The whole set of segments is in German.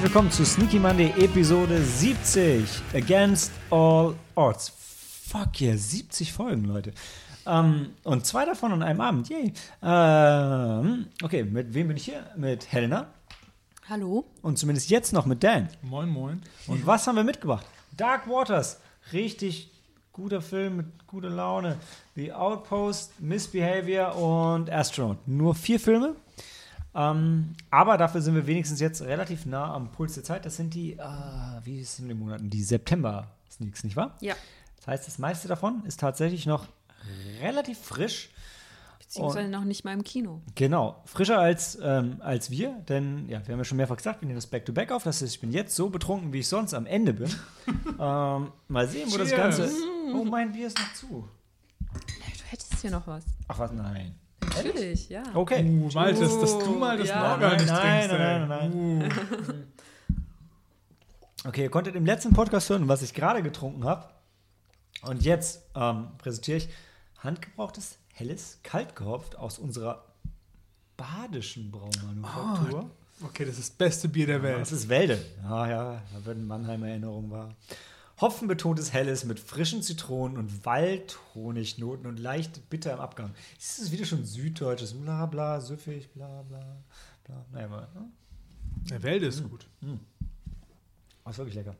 Herzlich willkommen zu Sneaky Monday Episode 70. Against All Odds. Fuck yeah, 70 Folgen, Leute. Ähm, und zwei davon an einem Abend. Yay. Ähm, okay, mit wem bin ich hier? Mit Helena. Hallo. Und zumindest jetzt noch mit Dan. Moin, moin. Und was haben wir mitgebracht? Dark Waters. Richtig guter Film mit guter Laune. The Outpost, Misbehavior und Astronaut. Nur vier Filme. Ähm, aber dafür sind wir wenigstens jetzt relativ nah am Puls der Zeit. Das sind die, äh, wie sind die Monaten? Die September-Sneaks, nicht wahr? Ja. Das heißt, das meiste davon ist tatsächlich noch relativ frisch. Beziehungsweise noch nicht mal im Kino. Genau, frischer als, ähm, als wir, denn ja, wir haben ja schon mehrfach gesagt, wir nehmen das Back-to-Back auf. Das heißt, ich bin jetzt so betrunken, wie ich sonst am Ende bin. ähm, mal sehen, wo das Cheers. Ganze. Oh, mein Bier ist noch zu. Du hättest hier noch was. Ach was, nein. Natürlich, ja. Okay. Uh, Maltes, dass du mal das Ja. Norgal nicht Nein, trinkst, nein, ey. nein, Uh. Okay, ihr konntet im letzten Podcast hören, was ich gerade getrunken habe. Und jetzt ähm, präsentiere ich handgebrauchtes, helles, kalt gehopft aus unserer badischen Braumanufaktur. Okay, das ist das beste Bier der Welt. Das ist Wälde. Ja, ja, da wird Mannheim Erinnerung wahr. Hopfenbetontes Helles mit frischen Zitronen und Waldhonignoten und leicht bitter im Abgang. Das ist wieder schon süddeutsches, bla bla, süffig, bla bla bla. Naja, aber, ne? Der Welt ist gut. Oh, ist wirklich lecker.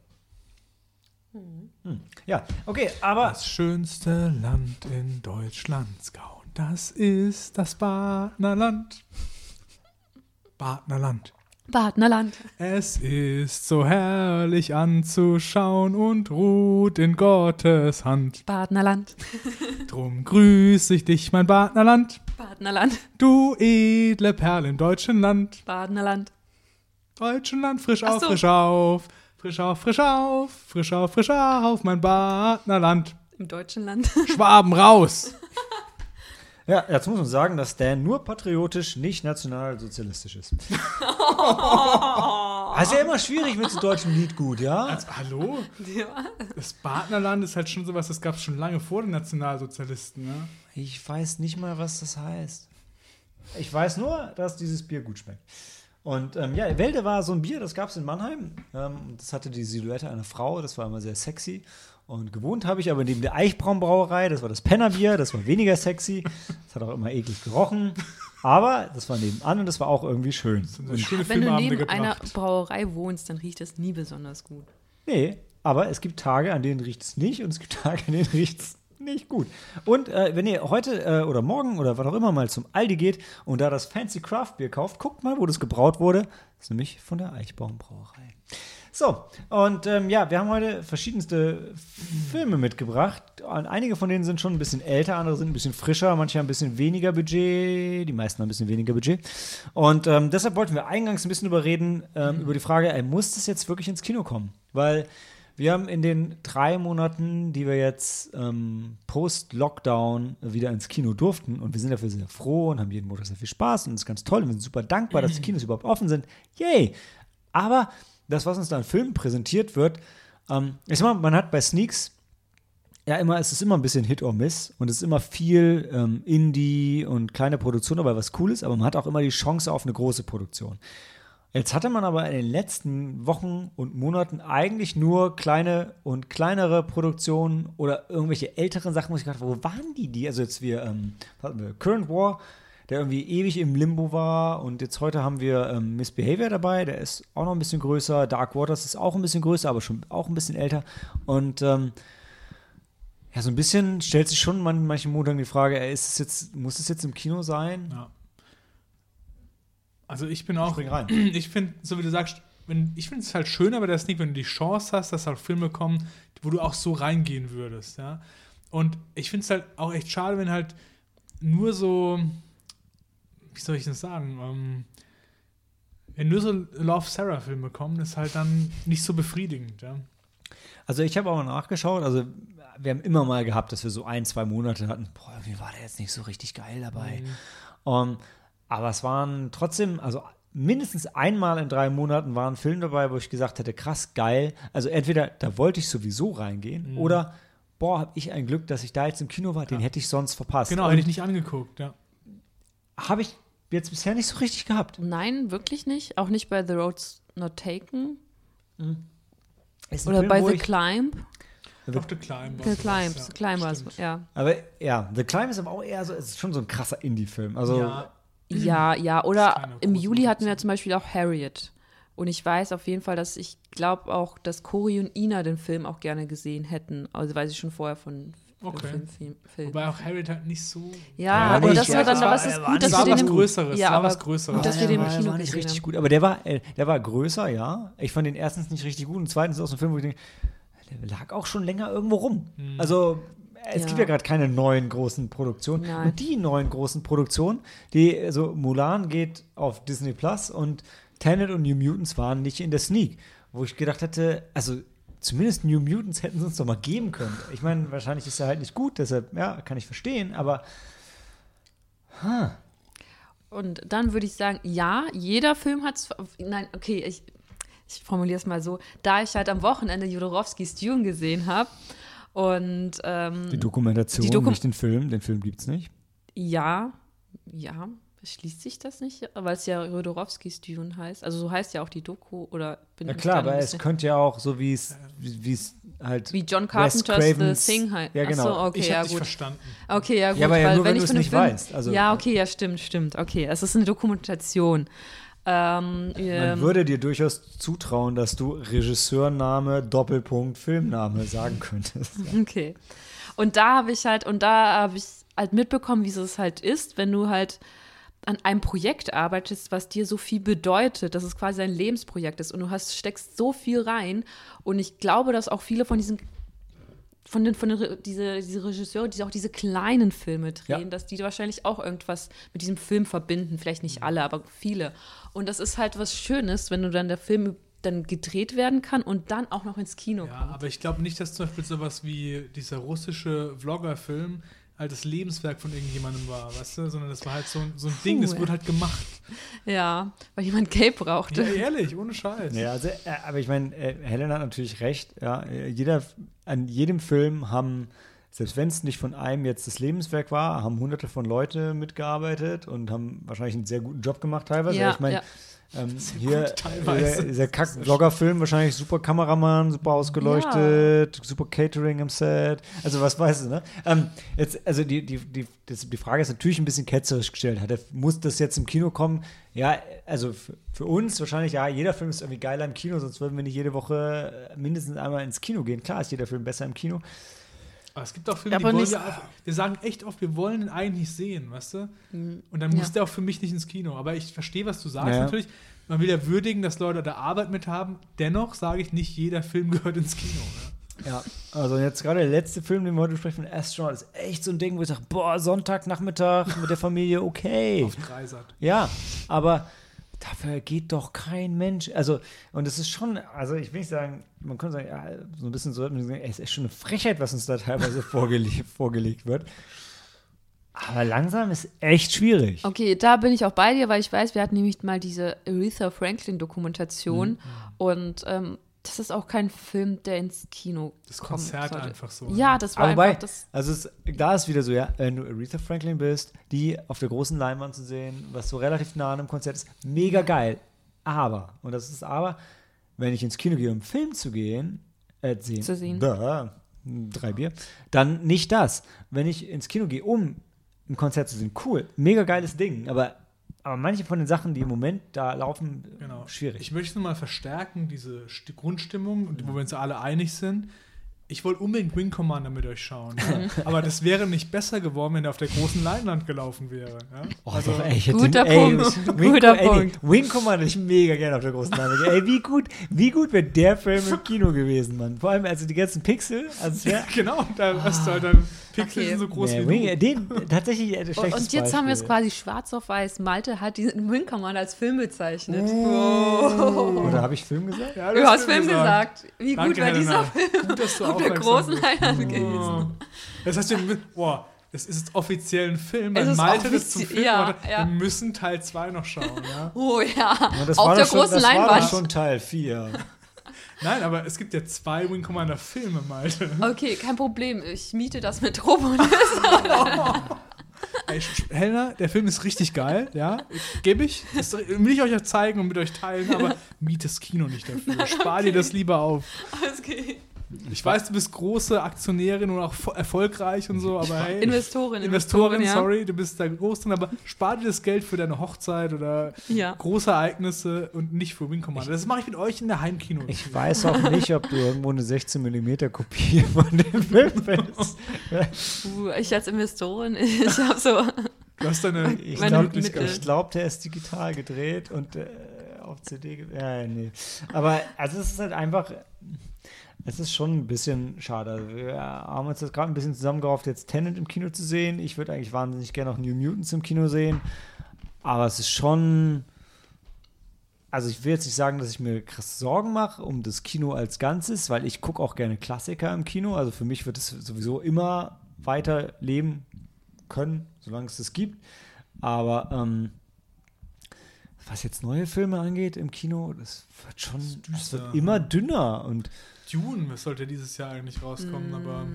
Hm. Ja, okay, aber Das schönste Land in Deutschland, Skau. Das ist das Badnerland. Badnerland. Badnerland. Es ist so herrlich anzuschauen und ruht in Gottes Hand. Badnerland. Drum grüß ich dich, mein Badnerland, Badnerland. du edle Perle im deutschen Land. Badnerland. Deutschen Land, frisch Ach auf, so. frisch auf, frisch auf, frisch auf, frisch auf, frisch auf, mein Badnerland. Im deutschen Land. Schwaben raus! ja, jetzt muss man sagen, dass Dan nur patriotisch, nicht nationalsozialistisch ist. Also ja immer schwierig mit so deutschem Liedgut, ja? Also, hallo? Ja. Das Badnerland ist halt schon sowas, das gab es schon lange vor den Nationalsozialisten, ne? Ich weiß nicht mal, was das heißt. Ich weiß nur, dass dieses Bier gut schmeckt. Und ähm, ja, Wälde war so ein Bier, das gab es in Mannheim. Ähm, das hatte die Silhouette einer Frau, das war immer sehr sexy. Und gewohnt habe ich aber neben der Eichbraunbrauerei, das war das Pennerbier, das war weniger sexy. Das hat auch immer eklig gerochen. Aber das war nebenan und das war auch irgendwie schön. Schöne Wenn du neben einer. Brauerei wohnst, dann riecht es nie besonders gut. nee, aber es gibt Tage, an denen riecht es nicht und es gibt Tage, an denen riecht es nicht gut. Und äh, wenn ihr heute äh, oder morgen oder was auch immer mal zum Aldi geht und da das Fancy Craft Bier kauft, guckt mal, wo das gebraut wurde. Das ist nämlich von der Eichbaumbrauerei. So, und ähm, ja, wir haben heute verschiedenste Filme mitgebracht. Und einige von denen sind schon ein bisschen älter, andere sind ein bisschen frischer, manche haben ein bisschen weniger Budget, die meisten haben ein bisschen weniger Budget. Und ähm, deshalb wollten wir eingangs ein bisschen überreden, ähm, über die Frage, ey, muss das jetzt wirklich ins Kino kommen? Weil wir haben in den drei Monaten, die wir jetzt ähm, post-Lockdown wieder ins Kino durften, und wir sind dafür sehr froh und haben jeden Monat sehr viel Spaß und es ist ganz toll und wir sind super dankbar, dass die Kinos überhaupt offen sind. Yay! Aber das, was uns da an Filmen präsentiert wird, ähm, ich sag mal, man hat bei Sneaks ja immer, es ist immer ein bisschen Hit or Miss und es ist immer viel ähm, Indie und kleine Produktion, aber was cool ist, aber man hat auch immer die Chance auf eine große Produktion. Jetzt hatte man aber in den letzten Wochen und Monaten eigentlich nur kleine und kleinere Produktionen oder irgendwelche älteren Sachen, wo ich gedacht habe, wo waren die die? Also jetzt wir, ähm, wir Current War, der irgendwie ewig im Limbo war und jetzt heute haben wir ähm, Misbehavior dabei, der ist auch noch ein bisschen größer, Dark Waters ist auch ein bisschen größer, aber schon auch ein bisschen älter und ähm, ja, so ein bisschen stellt sich schon man, manchen Montagen die Frage, ist es jetzt, muss es jetzt im Kino sein? Ja. Also ich bin auch, Spring rein. ich finde, so wie du sagst, wenn, ich finde es halt schöner bei der Sneak, wenn du die Chance hast, dass halt Filme kommen, wo du auch so reingehen würdest, ja. Und ich finde es halt auch echt schade, wenn halt nur so, wie soll ich das sagen, ähm, wenn nur so Love Sarah Filme kommen, ist halt dann nicht so befriedigend, ja. Also ich habe auch mal nachgeschaut, also wir haben immer mal gehabt, dass wir so ein, zwei Monate hatten, boah, irgendwie war der jetzt nicht so richtig geil dabei. Um, aber es waren trotzdem, also mindestens einmal in drei Monaten war ein Film dabei, wo ich gesagt hätte, krass, geil. Also entweder da wollte ich sowieso reingehen oder boah, habe ich ein Glück, dass ich da jetzt im Kino war, den hätte ich sonst verpasst. Genau, hätte ich nicht angeguckt, ja. Habe ich jetzt bisher nicht so richtig gehabt. Nein, wirklich nicht. Auch nicht bei The Road Not Taken ein oder Film, bei The ich- Climb. Auf The Climb. The Climb, Ja, The Climb war es, stimmt. ja. Aber ja, The Climb ist aber auch eher so, es ist schon so ein krasser Indie-Film. Also, Ja, Ja, ja. Das ist Oder im Juli hatten wir zum Beispiel auch Harriet. Und ich weiß auf jeden Fall, dass ich glaube auch, dass Cory und Ina den Film auch gerne gesehen hätten. Also weiß ich schon vorher von Okay. Film, Film, Film. wobei auch Harriet halt nicht so. Ja, Ja, aber das ja, war dann, das aber war- es ist war gut, dass Es wir war den was Größeres. ja, es war was Größeres. gut, dass wir den im war, Kino war nicht richtig haben. gut. Aber der war, äh, der war größer, ja. Ich fand den erstens nicht richtig gut und zweitens ist auch so ein Film, wo ich denke, der lag auch schon länger irgendwo rum. Also es Ja. gibt ja gerade keine neuen großen Produktionen. Nein. Und die neuen großen Produktionen, die, also Mulan geht auf Disney Plus und Tenet und New Mutants waren nicht in der Sneak. Wo ich gedacht hätte, also zumindest New Mutants hätten sie uns doch mal geben können. Ich meine, wahrscheinlich ist er halt nicht gut, deshalb, ja, kann ich verstehen, aber Und dann würde ich sagen, ja, jeder Film hat Nein, okay, ich, ich formuliere es mal so. Da ich halt am Wochenende Jodorowskis Dune gesehen habe und ähm, die Dokumentation, Die Dokum- nicht den Film, den Film gibt's nicht. ja, ja, schließt sich das nicht, weil es ja Jodorowskis Dune heißt. Also so heißt ja auch die Doku oder bin Ja klar, aber es könnte ja auch so wie es wie es halt wie John Carpenter's The Thing heißt. Ja, genau. Achso, okay, ich ja gut. verstanden. Okay, ja gut, Ja, aber ja weil nur, wenn wenn du ich es von dem nicht Film, weißt, also- ja, okay, ja, stimmt, stimmt. Okay, es ist eine Dokumentation. Ähm, man ähm, würde dir durchaus zutrauen, dass du Regisseurname Doppelpunkt Filmname sagen könntest. Okay. Und da habe ich halt, und da habe ich halt mitbekommen, wie es halt ist, wenn du halt an einem Projekt arbeitest, was dir so viel bedeutet, dass es quasi ein Lebensprojekt ist und du hast, steckst so viel rein. Und ich glaube, dass auch viele von diesen von den, von den diese, diese Regisseure, die auch diese kleinen Filme drehen, Ja. dass die wahrscheinlich auch irgendwas mit diesem Film verbinden. Vielleicht nicht alle, aber viele. Und das ist halt was Schönes, wenn du dann der Film dann gedreht werden kann und dann auch noch ins Kino Ja, kommt. aber ich glaube nicht, dass zum Beispiel sowas wie dieser russische Vlogger-Film halt das Lebenswerk von irgendjemandem war, weißt du? Sondern das war halt so, ein- so ein Ding, das Puh. wurde halt gemacht. Ja, weil jemand Geld brauchte. Ja, ehrlich, ohne Scheiß. Ja, also, äh, aber ich meine, äh, Helen hat natürlich recht. Ja, Äh, jeder, an jedem Film haben, selbst wenn es nicht von einem jetzt das Lebenswerk war, haben hunderte von Leute mitgearbeitet und haben wahrscheinlich einen sehr guten Job gemacht teilweise. Ja, ich meine, ja. Ähm, hier gut teilweise. äh, dieser Kack-Vlogger-Film wahrscheinlich super Kameramann, super ausgeleuchtet, super Catering im Set. Also was weißt du, ne? Ähm, jetzt, also die, die, die, das, die Frage ist natürlich ein bisschen ketzerisch gestellt. Hat er, muss das jetzt im Kino kommen? Ja, also für, für uns wahrscheinlich, ja, jeder Film ist irgendwie geiler im Kino, sonst würden wir nicht jede Woche äh, mindestens einmal ins Kino gehen. Klar ist jeder Film besser im Kino. Aber es gibt auch Filme, die Aber wollen nicht- wir, auch, wir sagen echt oft, wir wollen den eigentlich sehen, weißt du? Und dann Ja. muss der auch für mich nicht ins Kino. Aber ich verstehe, was du sagst Ja. natürlich. Man will ja würdigen, dass Leute da Arbeit mit haben. Dennoch sage ich nicht, jeder Film gehört ins Kino. Ne? Ja, also jetzt gerade der letzte Film, den wir heute besprechen, von Astronaut, ist echt so ein Ding, wo ich sage, boah, Sonntagnachmittag mit der Familie, okay. Auf Dreisat. Ja, aber dafür geht doch kein Mensch. Also, und es ist schon, also ich will nicht sagen, man könnte sagen, ja, so ein bisschen so, ey, es ist schon eine Frechheit, was uns da teilweise vorgele vorgelegt wird. Aber langsam ist echt schwierig. Okay, da bin ich auch bei dir, weil ich weiß, wir hatten nämlich mal diese Aretha Franklin-Dokumentation und ähm, das ist auch kein Film, der ins Kino Das Konzert sollte. einfach so. Ja, ne? das war Aber wobei, einfach das. also es, da ist wieder so, ja, wenn du Aretha Franklin bist, die auf der großen Leinwand zu sehen, was so relativ nah an einem Konzert ist, mega geil. Aber, und das ist aber, wenn ich ins Kino gehe, um einen Film zu gehen, äh, sehen, Zu sehen. Da, drei Bier, dann nicht das. Wenn ich ins Kino gehe, um ein Konzert zu sehen, cool, mega geiles Ding, aber, aber manche von den Sachen, die im Moment da laufen, Genau. schwierig. Ich möchte mal verstärken, diese Sti- Grundstimmung, und wo wir uns ja alle einig sind. Ich wollte unbedingt Wing Commander mit euch schauen. Ja? Aber das wäre nicht besser geworden, wenn er auf der großen Leinwand gelaufen wäre. Ja? Oh, also, doch, ey, ich hätte Guter ey, Punkt. Wing, Guter ey, Punkt. Wing Commander ich mega gerne auf der großen Leinwand. ey, wie gut, wie gut wäre der Film im Kino gewesen, Mann. Vor allem, also die ganzen Pixel, also wär, genau, da hast du halt dann Pixel Okay. sind so groß nee, wie den, tatsächlich äh, Und, schlechtes und jetzt haben wir es Beispiel. quasi schwarz auf weiß. Malte hat diesen Wing Commander als Film bezeichnet. Oder habe ich Film gesagt? Ja, Du das hast Film gesagt. Wie Danke, gut war dieser. Film Gut, dass du auf der großen. Leinwand gewesen? Oh. Das heißt, wir, boah, das ist jetzt offiziell ein Film, weil Es ist Malte das zum Film ja, ja. Wir müssen Teil 2 noch schauen, ja? Oh ja, das auf war der schon, großen das War Leinwand. doch schon Teil 4. Nein, aber es gibt ja zwei Wing Commander Filme, Malte. Okay, kein Problem. Ich miete das mit Robonis. Ey, Helena, der Film ist richtig geil, ja. Gebe ich. Das will ich euch auch zeigen und mit euch teilen, aber miet das Kino nicht dafür. Spar dir das lieber auf. Alles okay. Ich weiß, du bist große Aktionärin und auch erfolgreich und so, aber hey. Investorin, Investorin, ja. sorry, du bist da groß drin, aber spar dir das Geld für deine Hochzeit oder Ja. große Ereignisse und nicht für Wing Commander. Das mache ich mit euch in der Heimkino. Ich weiß auch nicht, ob du irgendwo eine 16 mm Kopie von dem Film findest. Uh, ich als Investorin, ich habe so. Du hast deine Ich glaube, glaub, der ist digital gedreht und äh, auf CD. Ja, nee. Aber also es ist halt einfach. Es ist schon ein bisschen schade. Wir haben uns das gerade ein bisschen zusammengerauft, jetzt Tenant im Kino zu sehen. Ich würde eigentlich wahnsinnig gerne auch New Mutants im Kino sehen. Aber es ist schon. Also ich will jetzt nicht sagen, dass ich mir krass Sorgen mache um das Kino als Ganzes, weil ich gucke auch gerne Klassiker im Kino. Also für mich wird es sowieso immer weiter leben können, solange es das gibt. Aber ähm, was jetzt neue Filme angeht im Kino, das wird schon, das wird immer dünner und Dune, das sollte dieses Jahr eigentlich rauskommen, aber.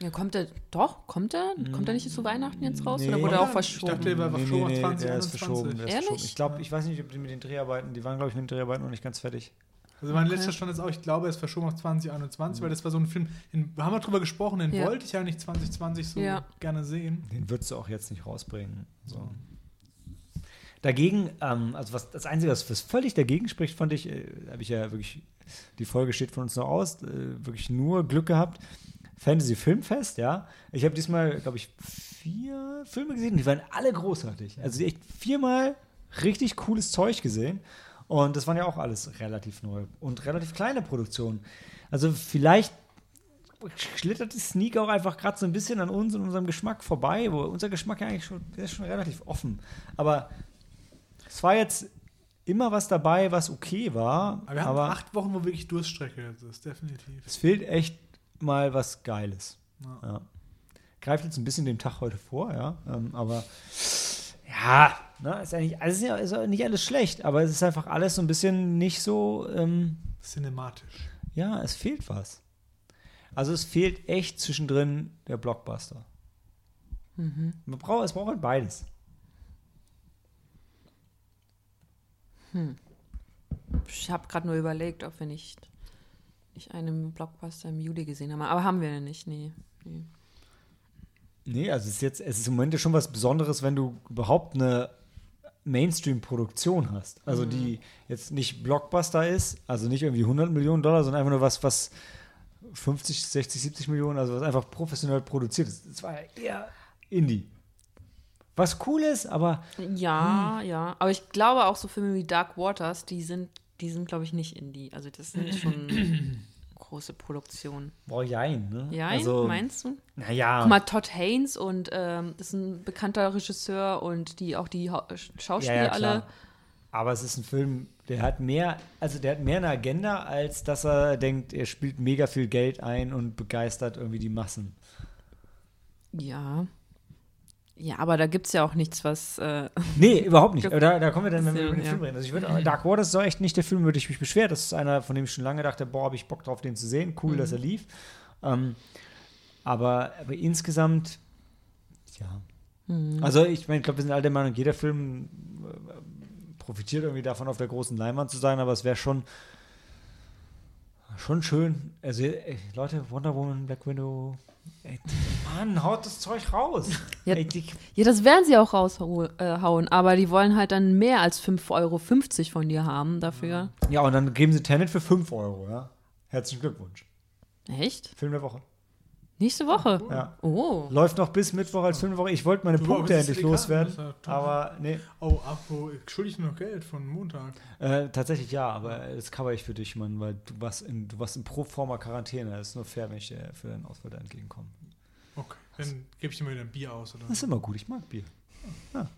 Ja, kommt der. Doch, kommt der? Kommt der nicht zu Weihnachten jetzt raus? Nee. Oder wurde er auch Ich verschoben? dachte, der war Nee, verschoben nee, auf nee, der ist 2021. verschoben. Der ist Ehrlich? verschoben. Ich glaube, ich weiß nicht, ob die mit den Dreharbeiten, die waren, glaube ich, mit den Dreharbeiten noch nicht ganz fertig. Also mein Okay. letzter Stand ist auch, ich glaube, er ist verschoben auf 2021, weil das war so ein Film, den wir haben wir drüber gesprochen, den Ja. wollte ich ja nicht 2020 so Ja. gerne sehen. Den würdest du auch jetzt nicht rausbringen. So. Dagegen, ähm, also was das Einzige, was völlig dagegen spricht, fand ich, äh, habe ich ja wirklich, die Folge steht von uns noch aus, äh, wirklich nur Glück gehabt. Fantasy Filmfest, ja. Ich habe diesmal, glaube ich, vier Filme gesehen, die waren alle großartig. Also echt viermal richtig cooles Zeug gesehen. Und das waren ja auch alles relativ neu und relativ kleine Produktionen. Also vielleicht schlittert die Sneak auch einfach gerade so ein bisschen an uns und unserem Geschmack vorbei, wo unser Geschmack ja eigentlich schon, ist schon relativ offen. Aber es war jetzt immer was dabei, was okay war, Aber wir haben acht Wochen, wo wirklich Durststrecke jetzt ist, definitiv. es fehlt echt mal was Geiles. Ja. Ja. Greift jetzt ein bisschen dem Tag heute vor, ja, ähm, aber ja, ne, ist eigentlich, also ist ja ist ja nicht alles schlecht, aber es ist einfach alles so ein bisschen nicht so, ähm, Cinematisch. ja, es fehlt was. Also es fehlt echt zwischendrin der Blockbuster. Mhm. Man braucht, es braucht halt beides. Ich habe gerade nur überlegt, ob wir nicht, nicht einen Blockbuster im Juli gesehen haben. Aber haben wir nicht, nee. nee. Nee, also es ist jetzt, es ist im Moment ja schon was Besonderes, wenn du überhaupt eine Mainstream-Produktion hast. Also die jetzt nicht Blockbuster ist, also nicht irgendwie 100 Millionen Dollar, sondern einfach nur was, was 50, 60, 70 Millionen, also was einfach professionell produziert ist. Das war ja eher Indie. Was cool ist, aber Ja, ja. Aber ich glaube auch so Filme wie Dark Waters, die sind, die sind, glaube ich, nicht Indie. Also das sind schon große Produktionen. boah, jein, ne? Ja, also, meinst du? Naja. Guck mal, Todd Haynes und ähm, das ist ein bekannter Regisseur und die auch die Ha- Schauspieler Ja, ja, alle. Aber es ist ein Film, der hat mehr, also der hat mehr eine Agenda, als dass er denkt, er spielt mega viel Geld ein und begeistert irgendwie die Massen. Ja. Ja, aber da gibt es ja auch nichts, was. Äh, Nee, überhaupt nicht. Aber da, da kommen wir dann, wenn wir über den ja. Film reden. Also ich würde, Dark Waters ist auch echt nicht der Film, über den ich mich beschwere. Das ist einer, von dem ich schon lange dachte, boah, habe ich Bock drauf, den zu sehen. Cool, dass er lief. Ähm, aber, aber insgesamt, ja. Also ich meine, ich glaube, wir sind alle der Meinung, jeder Film äh, profitiert irgendwie davon, auf der großen Leinwand zu sein, aber es wäre schon schon schön. Also ey, Leute, Wonder Woman, Black Widow, ey, Mann, haut das Zeug raus. Ja. Ey, die, ja, das werden sie auch raushauen, aber die wollen halt dann mehr als 5,50 Euro von dir haben dafür. ja, und dann geben sie Tenet für 5 Euro, ja. Herzlichen Glückwunsch. Echt? Film der Woche. Nächste Woche? Ja. Oh. Läuft noch bis Mittwoch als Film der Woche. Ich wollte meine Du, Punkte endlich egal, loswerden. Aber nee, Oh, Apo, schuldig noch Geld von Montag. äh, tatsächlich ja, aber das cover ich für dich, Mann, weil du warst in, du warst in Proforma Quarantäne. Das ist nur fair, wenn ich dir für deinen Ausfall da entgegenkomme. Okay, dann gebe ich dir mal wieder ein Bier aus. Oder? Das ist immer gut, ich mag Bier. Ja.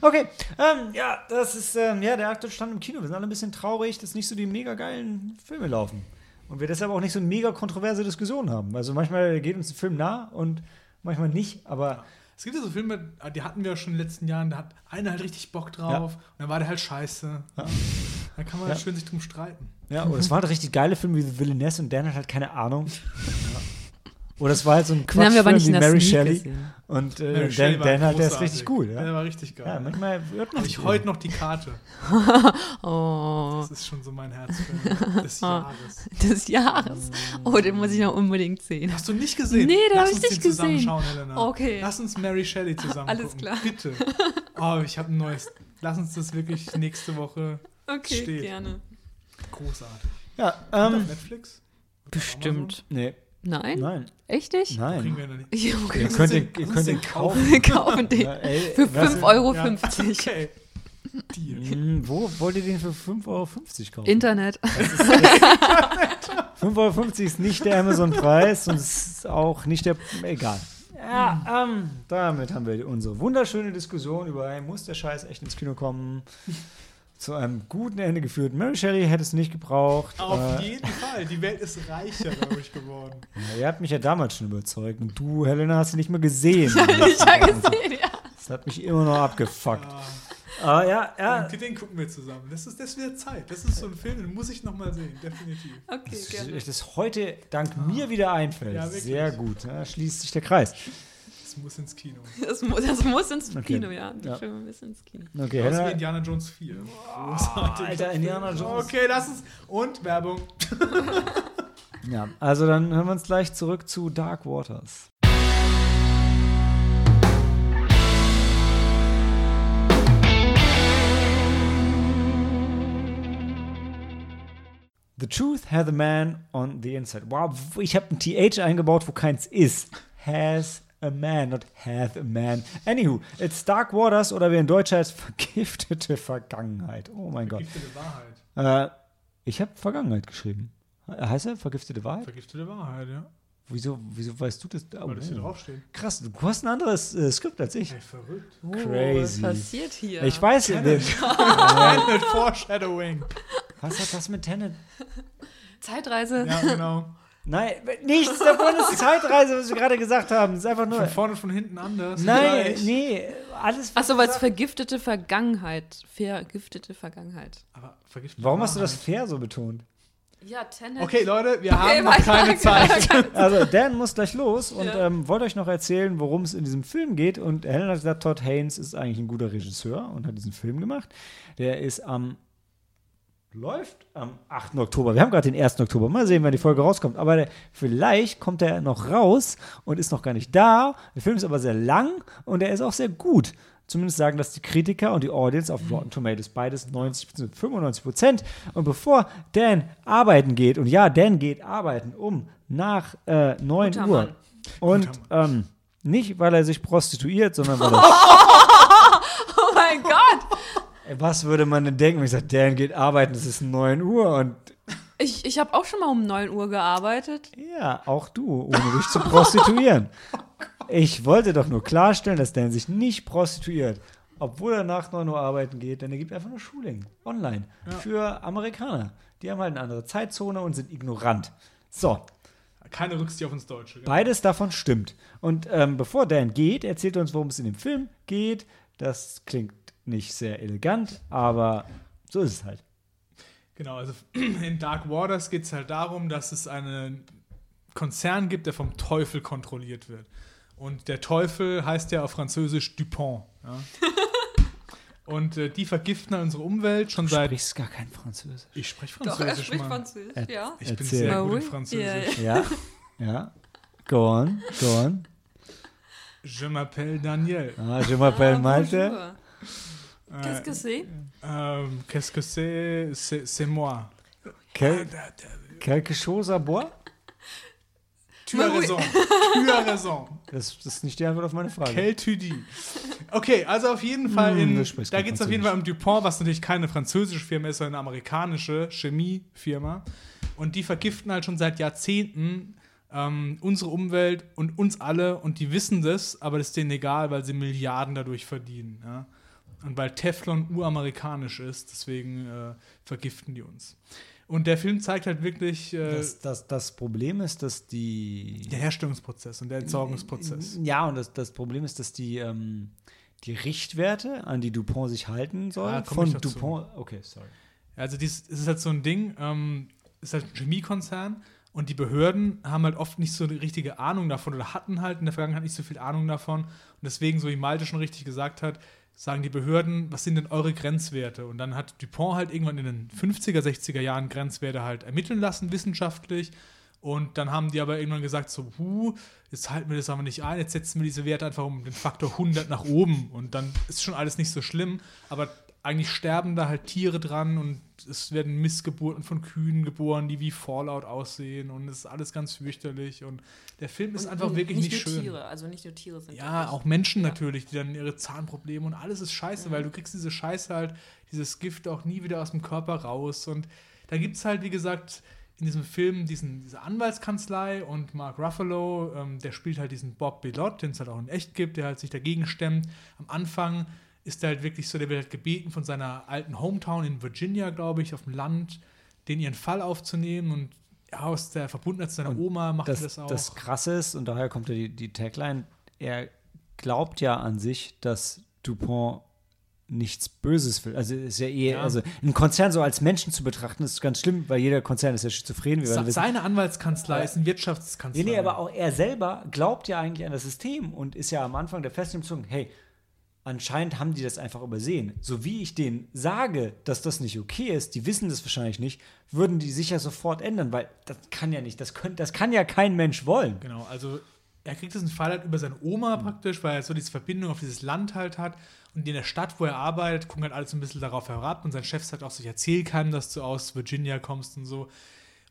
Okay, ähm, ja, das ist ähm, ja, der aktuelle Stand im Kino. Wir sind alle ein bisschen traurig, dass nicht so die mega geilen Filme laufen. Und wir deshalb auch nicht so eine mega kontroverse Diskussion haben. Also manchmal geht uns ein Film nah und manchmal nicht, aber Es gibt ja so Filme, die hatten wir ja schon in den letzten Jahren, da hat einer halt richtig Bock drauf Ja. und dann war der halt scheiße. Da kann man Ja. schön sich drum streiten. ja, und es waren richtig geile Filme wie The Villainess und Dan hat halt keine Ahnung. Oder es war halt so ein haben wir aber Quatschfilm nicht wie der Mary Sneak Shelley. gesehen. Und äh, Mary Dan, Dan halt, der ist richtig cool. Der Ja, war richtig geil. ja manchmal hört man Habe ich heute noch die Karte. Oh, Das ist schon so mein Herzfilm des Jahres. des Jahres. Oh, den muss ich noch unbedingt sehen. Hast du nicht gesehen? Nee, den Lass hab ich nicht den zusammen gesehen. schauen, Helena. Okay. Lass uns Mary Shelley zusammen Alles gucken. klar. Bitte. Oh, ich habe ein neues. Lass uns das wirklich nächste Woche. Okay, Steht. gerne. Großartig. Ja, ähm, Netflix? Bestimmt. nee, Nein? nein, Echt nicht? Kriegen nein. wir noch nicht. Ja, Ihr könnt den- ihr könnt den kaufen. Wir kaufen den. Ja, ey, Für was- 5,50 Euro. Ja, Okay. Deal. Hm, wo wollt ihr den für 5,50 Euro kaufen? Internet. 5,50 Euro ist nicht der Amazon-Preis und es ist auch nicht der. Egal. Ja, ähm, damit haben wir unsere wunderschöne Diskussion über, hey, muss der Scheiß echt ins Kino kommen? Zu einem guten Ende geführt. Mary Shelley hätte es nicht gebraucht. Auf äh, jeden Fall. Die Welt ist reicher dadurch geworden. ja, ihr habt mich ja damals schon überzeugt und du, Helena, hast sie nicht mehr gesehen. ich ja gesehen, ja. Das hat mich immer noch abgefuckt. Ah, Aber ja, ja. den, den gucken wir zusammen. Das ist, das ist wieder Zeit. Das ist so ein Film, den muss ich noch mal sehen. Definitiv. Okay, Das, gerne. das heute dank mir wieder einfällt. Ja. Sehr gut. Da schließt sich der Kreis. Das muss ins Kino. Das muss, das muss ins Okay. Kino, ja. Ja. Der Film muss ins Kino. Okay, Aus wie Helena. Indiana Jones 4. Großartig. Alter, Indiana Jones. Okay, lass uns. Und Werbung. Ja, also dann hören wir uns gleich zurück zu Dark Waters. The truth hath a man on the inside. Wow, ich habe ein TH eingebaut, wo keins ist. Has a man, not hath a man. Anywho, it's Dark Waters oder wie in Deutsch heißt, vergiftete Vergangenheit. Oh mein Gott. Vergiftete Wahrheit. Äh, ich habe Vergangenheit geschrieben. Heißt er vergiftete Wahrheit? Vergiftete Wahrheit, ja. Wieso, wieso weißt du das? Oh, Weil das hier oh. draufsteht. Krass, du hast ein anderes äh, Skript als ich. Ey, verrückt. Oh, Crazy. was passiert hier? Ich weiß, äh, Tenet Foreshadowing. was hat das mit Tenet? Zeitreise. Ja, genau. Nein, nichts davon ist Zeitreise, was wir gerade gesagt haben. Das ist einfach nur. Von vorne und von hinten anders. Nein, Gleich. nee, alles. was Achso, weil es vergiftete Vergangenheit. Vergiftete Vergangenheit. Aber vergiftete Warum hast du das fair so betont? Ja, Tenet. Okay, Leute, wir Okay, haben noch keine Zeit. Also, Dan muss gleich los und Ja. ähm, wollte euch noch erzählen, worum es in diesem Film geht. Und Helen hat gesagt, Todd Haynes ist eigentlich ein guter Regisseur und hat diesen Film gemacht. Der ist am. Läuft am 8. Oktober. Wir haben gerade den 1. Oktober. Mal sehen, wann die Folge rauskommt. Aber der, vielleicht kommt er noch raus und ist noch gar nicht da. Der Film ist aber sehr lang und er ist auch sehr gut. Zumindest sagen das die Kritiker und die Audience auf Rotten Tomatoes. Beides 90 bis 95 Prozent. Und bevor Dan arbeiten geht, und ja, Dan geht arbeiten um nach äh, 9 Guter Uhr. Mann. Und ähm, nicht, weil er sich prostituiert, sondern weil er. Oh mein Gott! Was würde man denn denken, wenn ich sage, Dan geht arbeiten, es ist 9 Uhr und Ich, ich habe auch schon mal um 9 Uhr gearbeitet. Ja, auch du, ohne dich zu prostituieren. Ich wollte doch nur klarstellen, dass Dan sich nicht prostituiert, obwohl er nach 9 Uhr arbeiten geht, denn er gibt einfach nur Schulingen online für Amerikaner. Die haben halt eine andere Zeitzone und sind ignorant. So, Keine Rücksicht auf uns Deutsche. genau. beides davon stimmt. Und ähm, bevor Dan geht, erzählt er uns, worum es in dem Film geht. Das klingt nicht sehr elegant, aber so ist es halt. Genau, also in Dark Waters geht es halt darum, dass es einen Konzern gibt, der vom Teufel kontrolliert wird. Und der Teufel heißt ja auf Französisch Dupont. Ja? Und äh, die vergiften halt unsere Umwelt schon Du seit. sprichst gar kein Französisch. Ich spreche Doch, er Französisch, spricht Mann. Französisch, Er- ja. Ich bin Erzähl. sehr gut in Französisch. Ja, Ja, ja. Go on, go on. Je m'appelle Daniel. Ah, je m'appelle Ah, Malte. bonjour. Qu'est-ce que c'est? euh, Qu'est-ce que c'est? C'est moi. Quel, quelque chose à boire? Tu as oui. raison. Tu as raison. Das, das ist nicht die Antwort auf meine Frage. Quel tu dis? Okay, also auf jeden Fall, Hm, in, du sprichst da geht es auf jeden Fall um Dupont, was natürlich keine französische Firma ist, sondern eine amerikanische Chemiefirma. Und die vergiften halt schon seit Jahrzehnten ähm, unsere Umwelt und uns alle und die wissen das, aber das ist denen egal, weil sie Milliarden dadurch verdienen. Ja? Und weil Teflon uramerikanisch ist, deswegen äh, vergiften die uns. Und der Film zeigt halt wirklich äh, Das, das, das Problem ist, dass die. der Herstellungsprozess und der Entsorgungsprozess. Ja, und das, das Problem ist, dass die, ähm, die Richtwerte, an die Dupont sich halten soll, Ja, komm von. Dupont. Okay, sorry. Also dies, es ist halt so ein Ding, ähm, es ist halt ein Chemiekonzern Und die Behörden haben halt oft nicht so eine richtige Ahnung davon oder hatten halt in der Vergangenheit nicht so viel Ahnung davon. Und deswegen, so wie Malte schon richtig gesagt hat, sagen die Behörden, was sind denn eure Grenzwerte? Und dann hat Dupont halt irgendwann in den 50er, 60er Jahren Grenzwerte halt ermitteln lassen, wissenschaftlich. Und dann haben die aber irgendwann gesagt, so, huh, jetzt halten wir das aber nicht ein, jetzt setzen wir diese Werte einfach um den Faktor 100 nach oben. Und dann ist schon alles nicht so schlimm. Aber eigentlich sterben da halt Tiere dran und es werden Missgeburten von Kühen geboren, die wie Fallout aussehen und es ist alles ganz fürchterlich und der Film ist Und einfach wirklich nicht, nur schön. Tiere, also nicht nur Tiere sind Ja, auch Menschen Ja. natürlich, die dann ihre Zahnprobleme und alles ist scheiße, weil du kriegst diese Scheiße halt, dieses Gift auch nie wieder aus dem Körper raus. Und da gibt es halt, wie gesagt, in diesem Film diesen, diese Anwaltskanzlei und Mark Ruffalo, ähm, der spielt halt diesen Bob Belot, den es halt auch in echt gibt, der halt sich dagegen stemmt. Am Anfang ist er halt wirklich so, der wird halt gebeten von seiner alten Hometown in Virginia, glaube ich, auf dem Land, den ihren Fall aufzunehmen und aus der Verbundenheit zu seiner Und Oma macht das, er das auch. das Krasse ist, und daher kommt ja die, die Tagline, er glaubt ja an sich, dass Dupont nichts Böses will. Also ist ja eh, Ja. also ein Konzern so als Menschen zu betrachten, ist ganz schlimm, weil jeder Konzern ist ja schizophren, wie wir Se- wissen. seine Anwaltskanzlei ist ein Wirtschaftskanzlei. Nee, nee, aber auch er selber glaubt ja eigentlich an das System und ist ja am Anfang der festen Überzeugung, hey, anscheinend haben die das einfach übersehen. So wie ich denen sage, dass das nicht okay ist, die wissen das wahrscheinlich nicht, würden die sich ja sofort ändern, weil das kann ja nicht, das, könnt, das kann ja kein Mensch wollen. Genau, also er kriegt diesen Fall halt über seine Oma praktisch, weil er so diese Verbindung auf dieses Land halt hat. Und in der Stadt, wo er arbeitet, gucken halt alle so ein bisschen darauf herab. Und sein Chef sagt auch so, ich erzähl keinem, dass du aus Virginia kommst und so.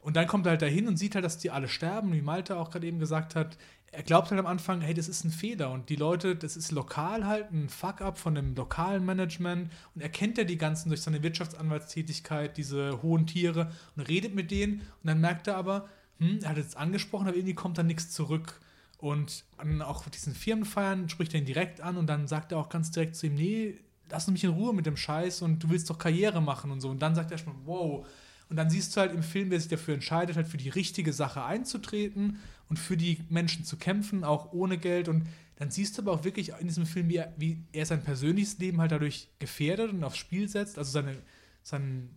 Und dann kommt er halt dahin und sieht halt, dass die alle sterben, wie Malte auch gerade eben gesagt hat. Er glaubt halt am Anfang, hey, das ist ein Fehler. Und die Leute, das ist lokal halt, ein Fuck-up von dem lokalen Management. Und er kennt ja die ganzen durch seine Wirtschaftsanwaltstätigkeit, diese hohen Tiere und redet mit denen. Und dann merkt er aber, hm, er hat jetzt angesprochen, aber irgendwie kommt da nichts zurück. Und an auch diesen Firmenfeiern spricht er ihn direkt an und dann sagt er auch ganz direkt zu ihm, nee, lass mich in Ruhe mit dem Scheiß und du willst doch Karriere machen und so. Und dann sagt er schon, wow. Und dann siehst du halt im Film, wer sich dafür entscheidet, halt für die richtige Sache einzutreten und für die Menschen zu kämpfen, auch ohne Geld. Und dann siehst du aber auch wirklich in diesem Film, wie er, wie er sein persönliches Leben halt dadurch gefährdet und aufs Spiel setzt. Also seine, sein,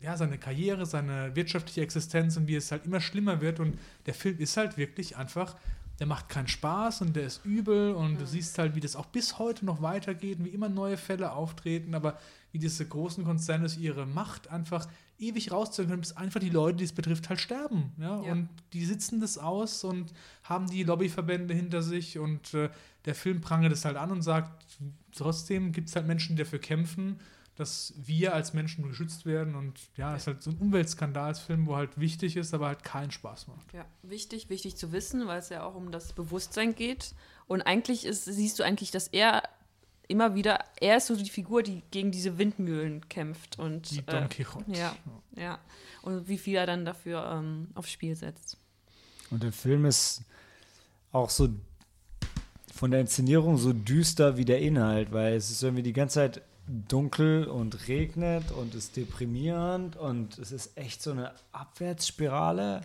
ja, seine Karriere, seine wirtschaftliche Existenz und wie es halt immer schlimmer wird. Und der Film ist halt wirklich einfach, der macht keinen Spaß und der ist übel und du siehst halt, wie das auch bis heute noch weitergeht und wie immer neue Fälle auftreten, aber wie diese großen Konzerne ihre Macht einfach ewig rausziehen können, bis einfach die Leute, die es betrifft, halt sterben. Ja? Ja. Und die sitzen das aus und haben die Lobbyverbände hinter sich und äh, der Film prangert es halt an und sagt, trotzdem gibt es halt Menschen, die dafür kämpfen, dass wir als Menschen geschützt werden und ja, es ist halt so ein Umweltskandalsfilm, wo halt wichtig ist, aber halt keinen Spaß macht. Ja, wichtig, wichtig zu wissen, weil es ja auch um das Bewusstsein geht. Und eigentlich ist, siehst du eigentlich, dass er immer wieder, er ist so die Figur, die gegen diese Windmühlen kämpft und Wie äh, Don Quixote. ja, ja. Und wie viel er dann dafür ähm, aufs Spiel setzt. Und der Film ist auch so von der Inszenierung so düster wie der Inhalt, weil es ist irgendwie die ganze Zeit dunkel und regnet und ist deprimierend und es ist echt so eine Abwärtsspirale.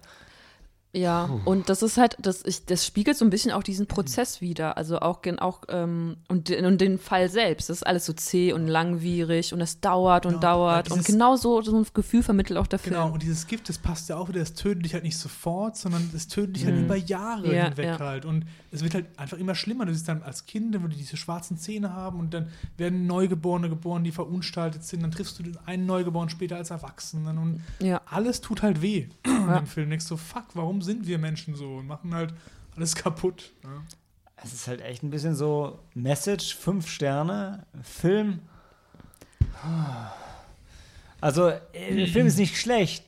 Ja, und das ist halt, das, ich, das spiegelt so ein bisschen auch diesen Prozess wieder. Also auch, gen- auch ähm, und, den- und den Fall selbst. Das ist alles so zäh und langwierig und es dauert und Genau, dauert. weil Und dieses- genau so, so ein Gefühl vermittelt auch der Film. Genau, und dieses Gift, das passt ja auch wieder, das tötet dich halt nicht sofort, sondern das tötet dich halt über Jahre Mhm. Ja, hinweg ja. halt. Und es wird halt einfach immer schlimmer. Du siehst dann als Kind, wenn wir diese schwarzen Zähne haben und dann werden Neugeborene geboren, die verunstaltet sind, dann triffst du einen Neugeborenen später als Erwachsenen und Ja. alles tut halt weh in Ja. dem Film. Denkst so, fuck, warum sind wir Menschen so und machen halt alles kaputt. Ja. Es ist halt echt ein bisschen so Message, fünf Sterne, Film. Also, äh, der Film ist nicht schlecht,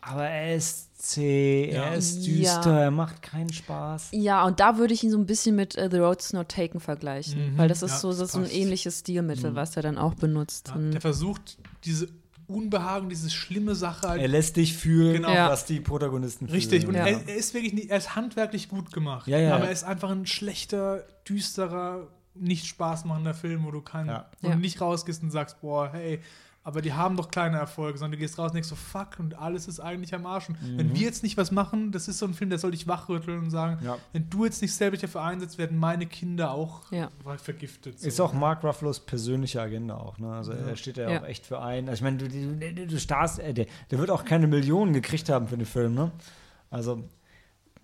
aber er ist zäh, Ja. er ist Ja. düster, er macht keinen Spaß. Ja, und da würde ich ihn so ein bisschen mit äh, The Road's Not Taken vergleichen. Mhm, weil das ist ja, so, so ein ähnliches Stilmittel, was er dann auch benutzt. Ja, Und- der versucht, diese Unbehagen, diese schlimme Sache halt Er lässt dich fühlen, Genau. Ja. was die Protagonisten Richtig, und fühlen. Ja. er, er ist wirklich, nicht, er ist handwerklich gut gemacht. Ja, ja. Aber er ist einfach ein schlechter, düsterer, nicht spaßmachender Film, wo du keinen, Ja. wo Ja. du nicht rausgehst und sagst, boah, hey, aber die haben doch kleine Erfolge, sondern du gehst raus und denkst so, fuck, und alles ist eigentlich am Arsch. Und Wenn wir jetzt nicht was machen, das ist so ein Film, der soll dich wachrütteln und sagen, Mhm. Ja. wenn du jetzt nicht selber dich dafür einsetzt, werden meine Kinder auch Ja. vergiftet. Ist so. auch Mark Ruffalo's persönliche Agenda auch. Ne? Also Ja. er steht ja, Ja. auch echt für ein. Also ich meine, du, du, du starrst, äh, der, der wird auch keine Millionen gekriegt haben für den Film, ne? Also,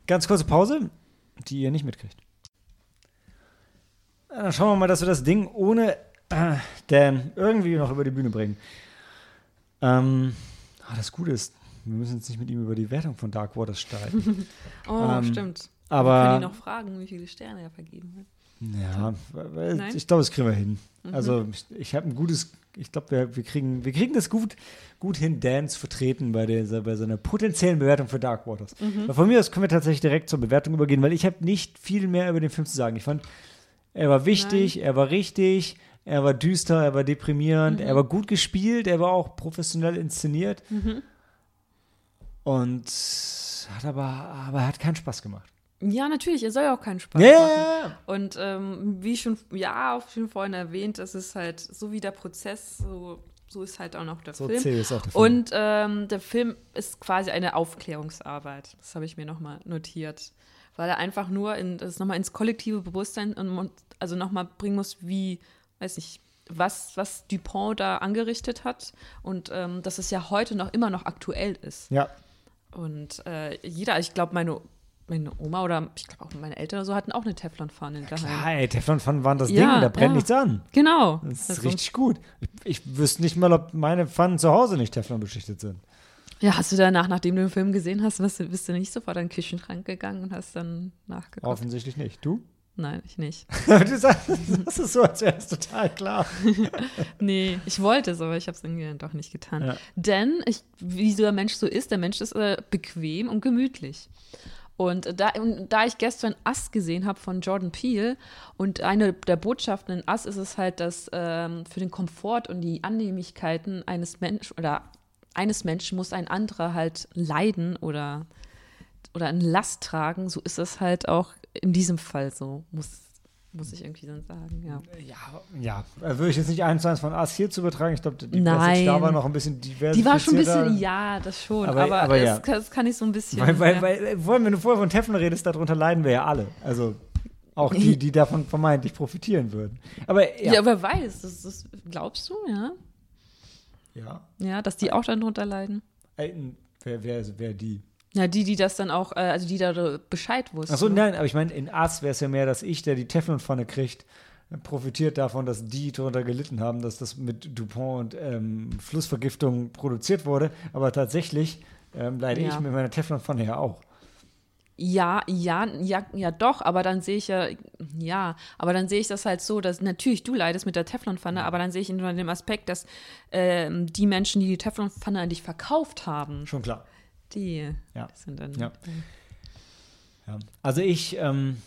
ganz kurze Pause, die ihr nicht mitkriegt. Dann schauen wir mal, dass wir das Ding ohne äh, Dan irgendwie noch über die Bühne bringen. Ähm, ah, das Gute ist, wir müssen jetzt nicht mit ihm über die Wertung von Dark Waters streiten. Oh, Ähm, stimmt. Wir aber können ihn noch fragen, wie viele Sterne er vergeben hat. Ja, Nein? ich glaube, das kriegen wir hin. Mhm. Also ich, ich habe ein gutes, ich glaube, wir, wir, kriegen, wir kriegen das gut, gut hin, Dan zu vertreten bei, der, bei seiner potenziellen Bewertung für Dark Waters. Mhm. Von mir aus können wir tatsächlich direkt zur Bewertung übergehen, weil ich habe nicht viel mehr über den Film zu sagen. Ich fand, er war wichtig, er war richtig, er war düster, er war deprimierend, Mhm. er war gut gespielt, er war auch professionell inszeniert. Mhm. Und hat aber, aber er hat keinen Spaß gemacht. Ja, natürlich, er soll ja auch keinen Spaß Ja, machen. Und ähm, wie schon, ja, auch schon vorhin erwähnt, das ist halt so wie der Prozess, so, so ist halt auch noch der so Film. zäh ist auch der Film. Und ähm, der Film ist quasi eine Aufklärungsarbeit. Das habe ich mir nochmal notiert. Weil er einfach nur in, das nochmal ins kollektive Bewusstsein und, und also nochmal bringen muss, wie, weiß nicht, was, was Dupont da angerichtet hat und ähm, dass es ja heute noch immer noch aktuell ist. ja, Und äh, jeder, ich glaube, meine, meine Oma oder ich glaube auch meine Eltern oder so hatten auch eine Teflonpfanne daheim. klar, ey, Teflonpfannen waren das Ja, Ding, da brennt ja. nichts an. Genau. Das ist Also- richtig gut. Ich, ich wüsste nicht mal, ob meine Pfannen zu Hause nicht Teflon beschichtet sind. Ja, hast du danach, nachdem du den Film gesehen hast, bist du, bist du nicht sofort an den Küchenschrank gegangen und hast dann nachgeguckt? Offensichtlich nicht. Du? Nein, ich nicht. du sagst, das ist so, als wäre es total klar. Nee, ich wollte es, aber ich habe es irgendwie dann doch nicht getan. Ja. Denn, ich, wie so der Mensch so ist, der Mensch ist äh, bequem und gemütlich. Und da, und da ich gestern Ass gesehen habe von Jordan Peele und eine der Botschaften in Ass ist es halt, dass ähm, für den Komfort und die Annehmlichkeiten eines Menschen oder eines Menschen muss ein anderer halt leiden oder, oder eine Last tragen. So ist es halt auch in diesem Fall so, muss, muss ich irgendwie dann sagen, ja. Ja, ja. Äh, Würde ich jetzt nicht eins zu eins von Ass hier zu übertragen. Ich glaube, die Nein. Da war noch ein bisschen diverser. Die war schon ein bisschen, ja, das schon, Aber- aber, aber ja. das kann ich so ein bisschen. Weil, weil, ja. weil, äh, allem, wenn du vorher von Teflon redest, darunter leiden wir ja alle. Also auch die, die davon vermeintlich profitieren würden. Aber ja. ja. wer weiß, das, das, glaubst du, ja? ja. Ja, dass die auch dann drunter leiden? Äh, wer, wer, wer die? Ja, die, die das dann auch, äh, also die da Bescheid wussten. Achso, nein, aber ich meine, in Ass wäre es ja mehr, dass ich, der die Teflonpfanne kriegt, profitiert davon, dass die darunter gelitten haben, dass das mit Dupont und ähm, Flussvergiftung produziert wurde. Aber tatsächlich ähm, leide Ja. ich mit meiner Teflonpfanne ja auch. Ja, ja, ja, ja, doch, aber dann sehe ich ja, ja, aber dann sehe ich das halt so, dass natürlich du leidest mit der Teflonpfanne, aber dann sehe ich in dem Aspekt, dass ähm, die Menschen, die die Teflonpfanne an dich verkauft haben, Schon klar. Die Ja. sind dann. Ja. Ja. Also ich, ähm,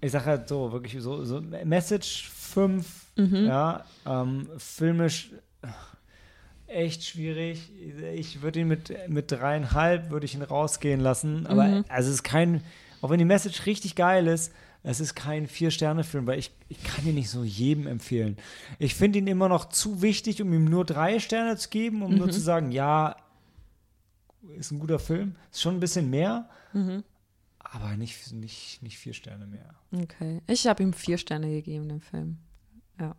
ich sage halt so, wirklich so, so Message 5, ja, ähm, filmisch äh, echt schwierig. Ich würde ihn mit, mit dreieinhalb, würde ich ihn rausgehen lassen. Aber also es ist kein, auch wenn die Message richtig geil ist, es ist kein Vier-Sterne-Film, weil ich, ich kann ihn nicht so jedem empfehlen. Ich finde ihn immer noch zu wichtig, um ihm nur drei Sterne zu geben, um nur zu sagen, ja, ist ein guter Film. Ist schon ein bisschen mehr, aber nicht, nicht, nicht vier Sterne mehr. Okay. Ich habe ihm vier Sterne gegeben, dem Film. Ja.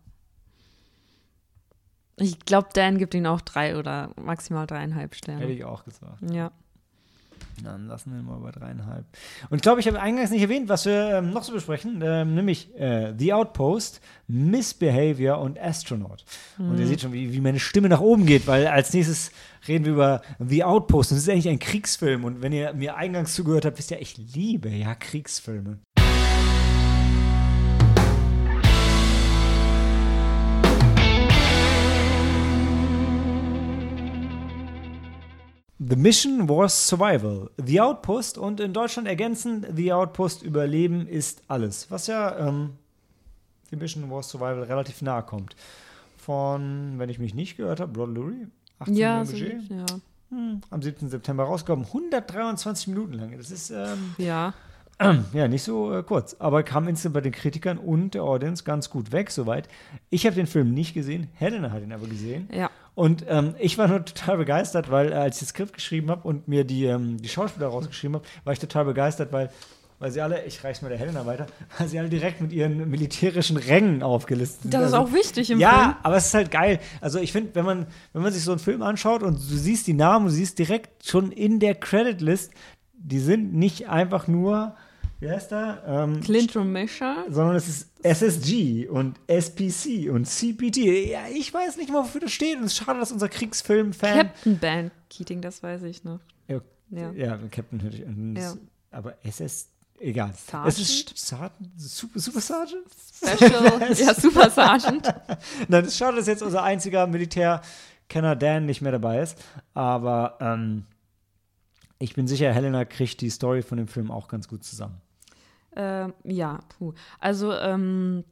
Ich glaube, Dan gibt ihm auch drei oder maximal dreieinhalb Hätte Sterne. ich auch gesagt. Ja. Dann lassen wir mal bei dreieinhalb. Und ich glaube, ich habe eingangs nicht erwähnt, was wir ähm, noch so besprechen, ähm, nämlich äh, The Outpost, Misbehavior und Astronaut. Und ihr seht schon, wie, wie meine Stimme nach oben geht, weil als nächstes reden wir über The Outpost. Und das ist eigentlich ein Kriegsfilm. Und wenn ihr mir eingangs zugehört habt, wisst ihr, ich liebe ja Kriegsfilme. The Mission was Survival. The Outpost und in Deutschland ergänzen The Outpost Überleben ist alles. Was ja ähm, The Mission was Survival relativ nahe kommt. Von, wenn ich mich nicht gehört habe, Rod Lurie, 18 Ja, Millionen so, Budget, ja. hm, am 7. September rausgekommen. 123 Minuten lang. Das ist ähm, Ja. ja, nicht so äh, kurz, aber kam instant bei den Kritikern und der Audience ganz gut weg, soweit. Ich habe den Film nicht gesehen, Helena hat ihn aber gesehen. Ja. Und ähm, ich war nur total begeistert, weil äh, als ich das Skript geschrieben habe und mir die, ähm, die Schauspieler rausgeschrieben habe, war ich total begeistert, weil weil sie alle, ich reich's mal der Helena weiter, weil sie alle direkt mit ihren militärischen Rängen aufgelistet sind. Das ist Also- auch wichtig im ja, Film. aber es ist halt geil. Also ich finde, wenn man, wenn man sich so einen Film anschaut und du siehst die Namen, du siehst direkt schon in der Credit-List, die sind nicht einfach nur, wie heißt der? Ähm, Clint Mischer. sondern es ist SSG und SPC und CPT. Ja, ich weiß nicht mal, wofür das steht. Und es ist schade, dass unser Kriegsfilm-Fan. Captain Ben Keating, das weiß ich noch. Ja, Ja. ja, Captain ich. das- Ja. Aber SS. Egal. Sergeant? Es ist Sergeant, Super, Super Sergeant? Special, ja, Super Sergeant. Nein, es ist schade, dass jetzt unser einziger Militärkenner Dan nicht mehr dabei ist. Aber ähm, ich bin sicher, Helena kriegt die Story von dem Film auch ganz gut zusammen. Ähm, ja, puh. Also, ähm,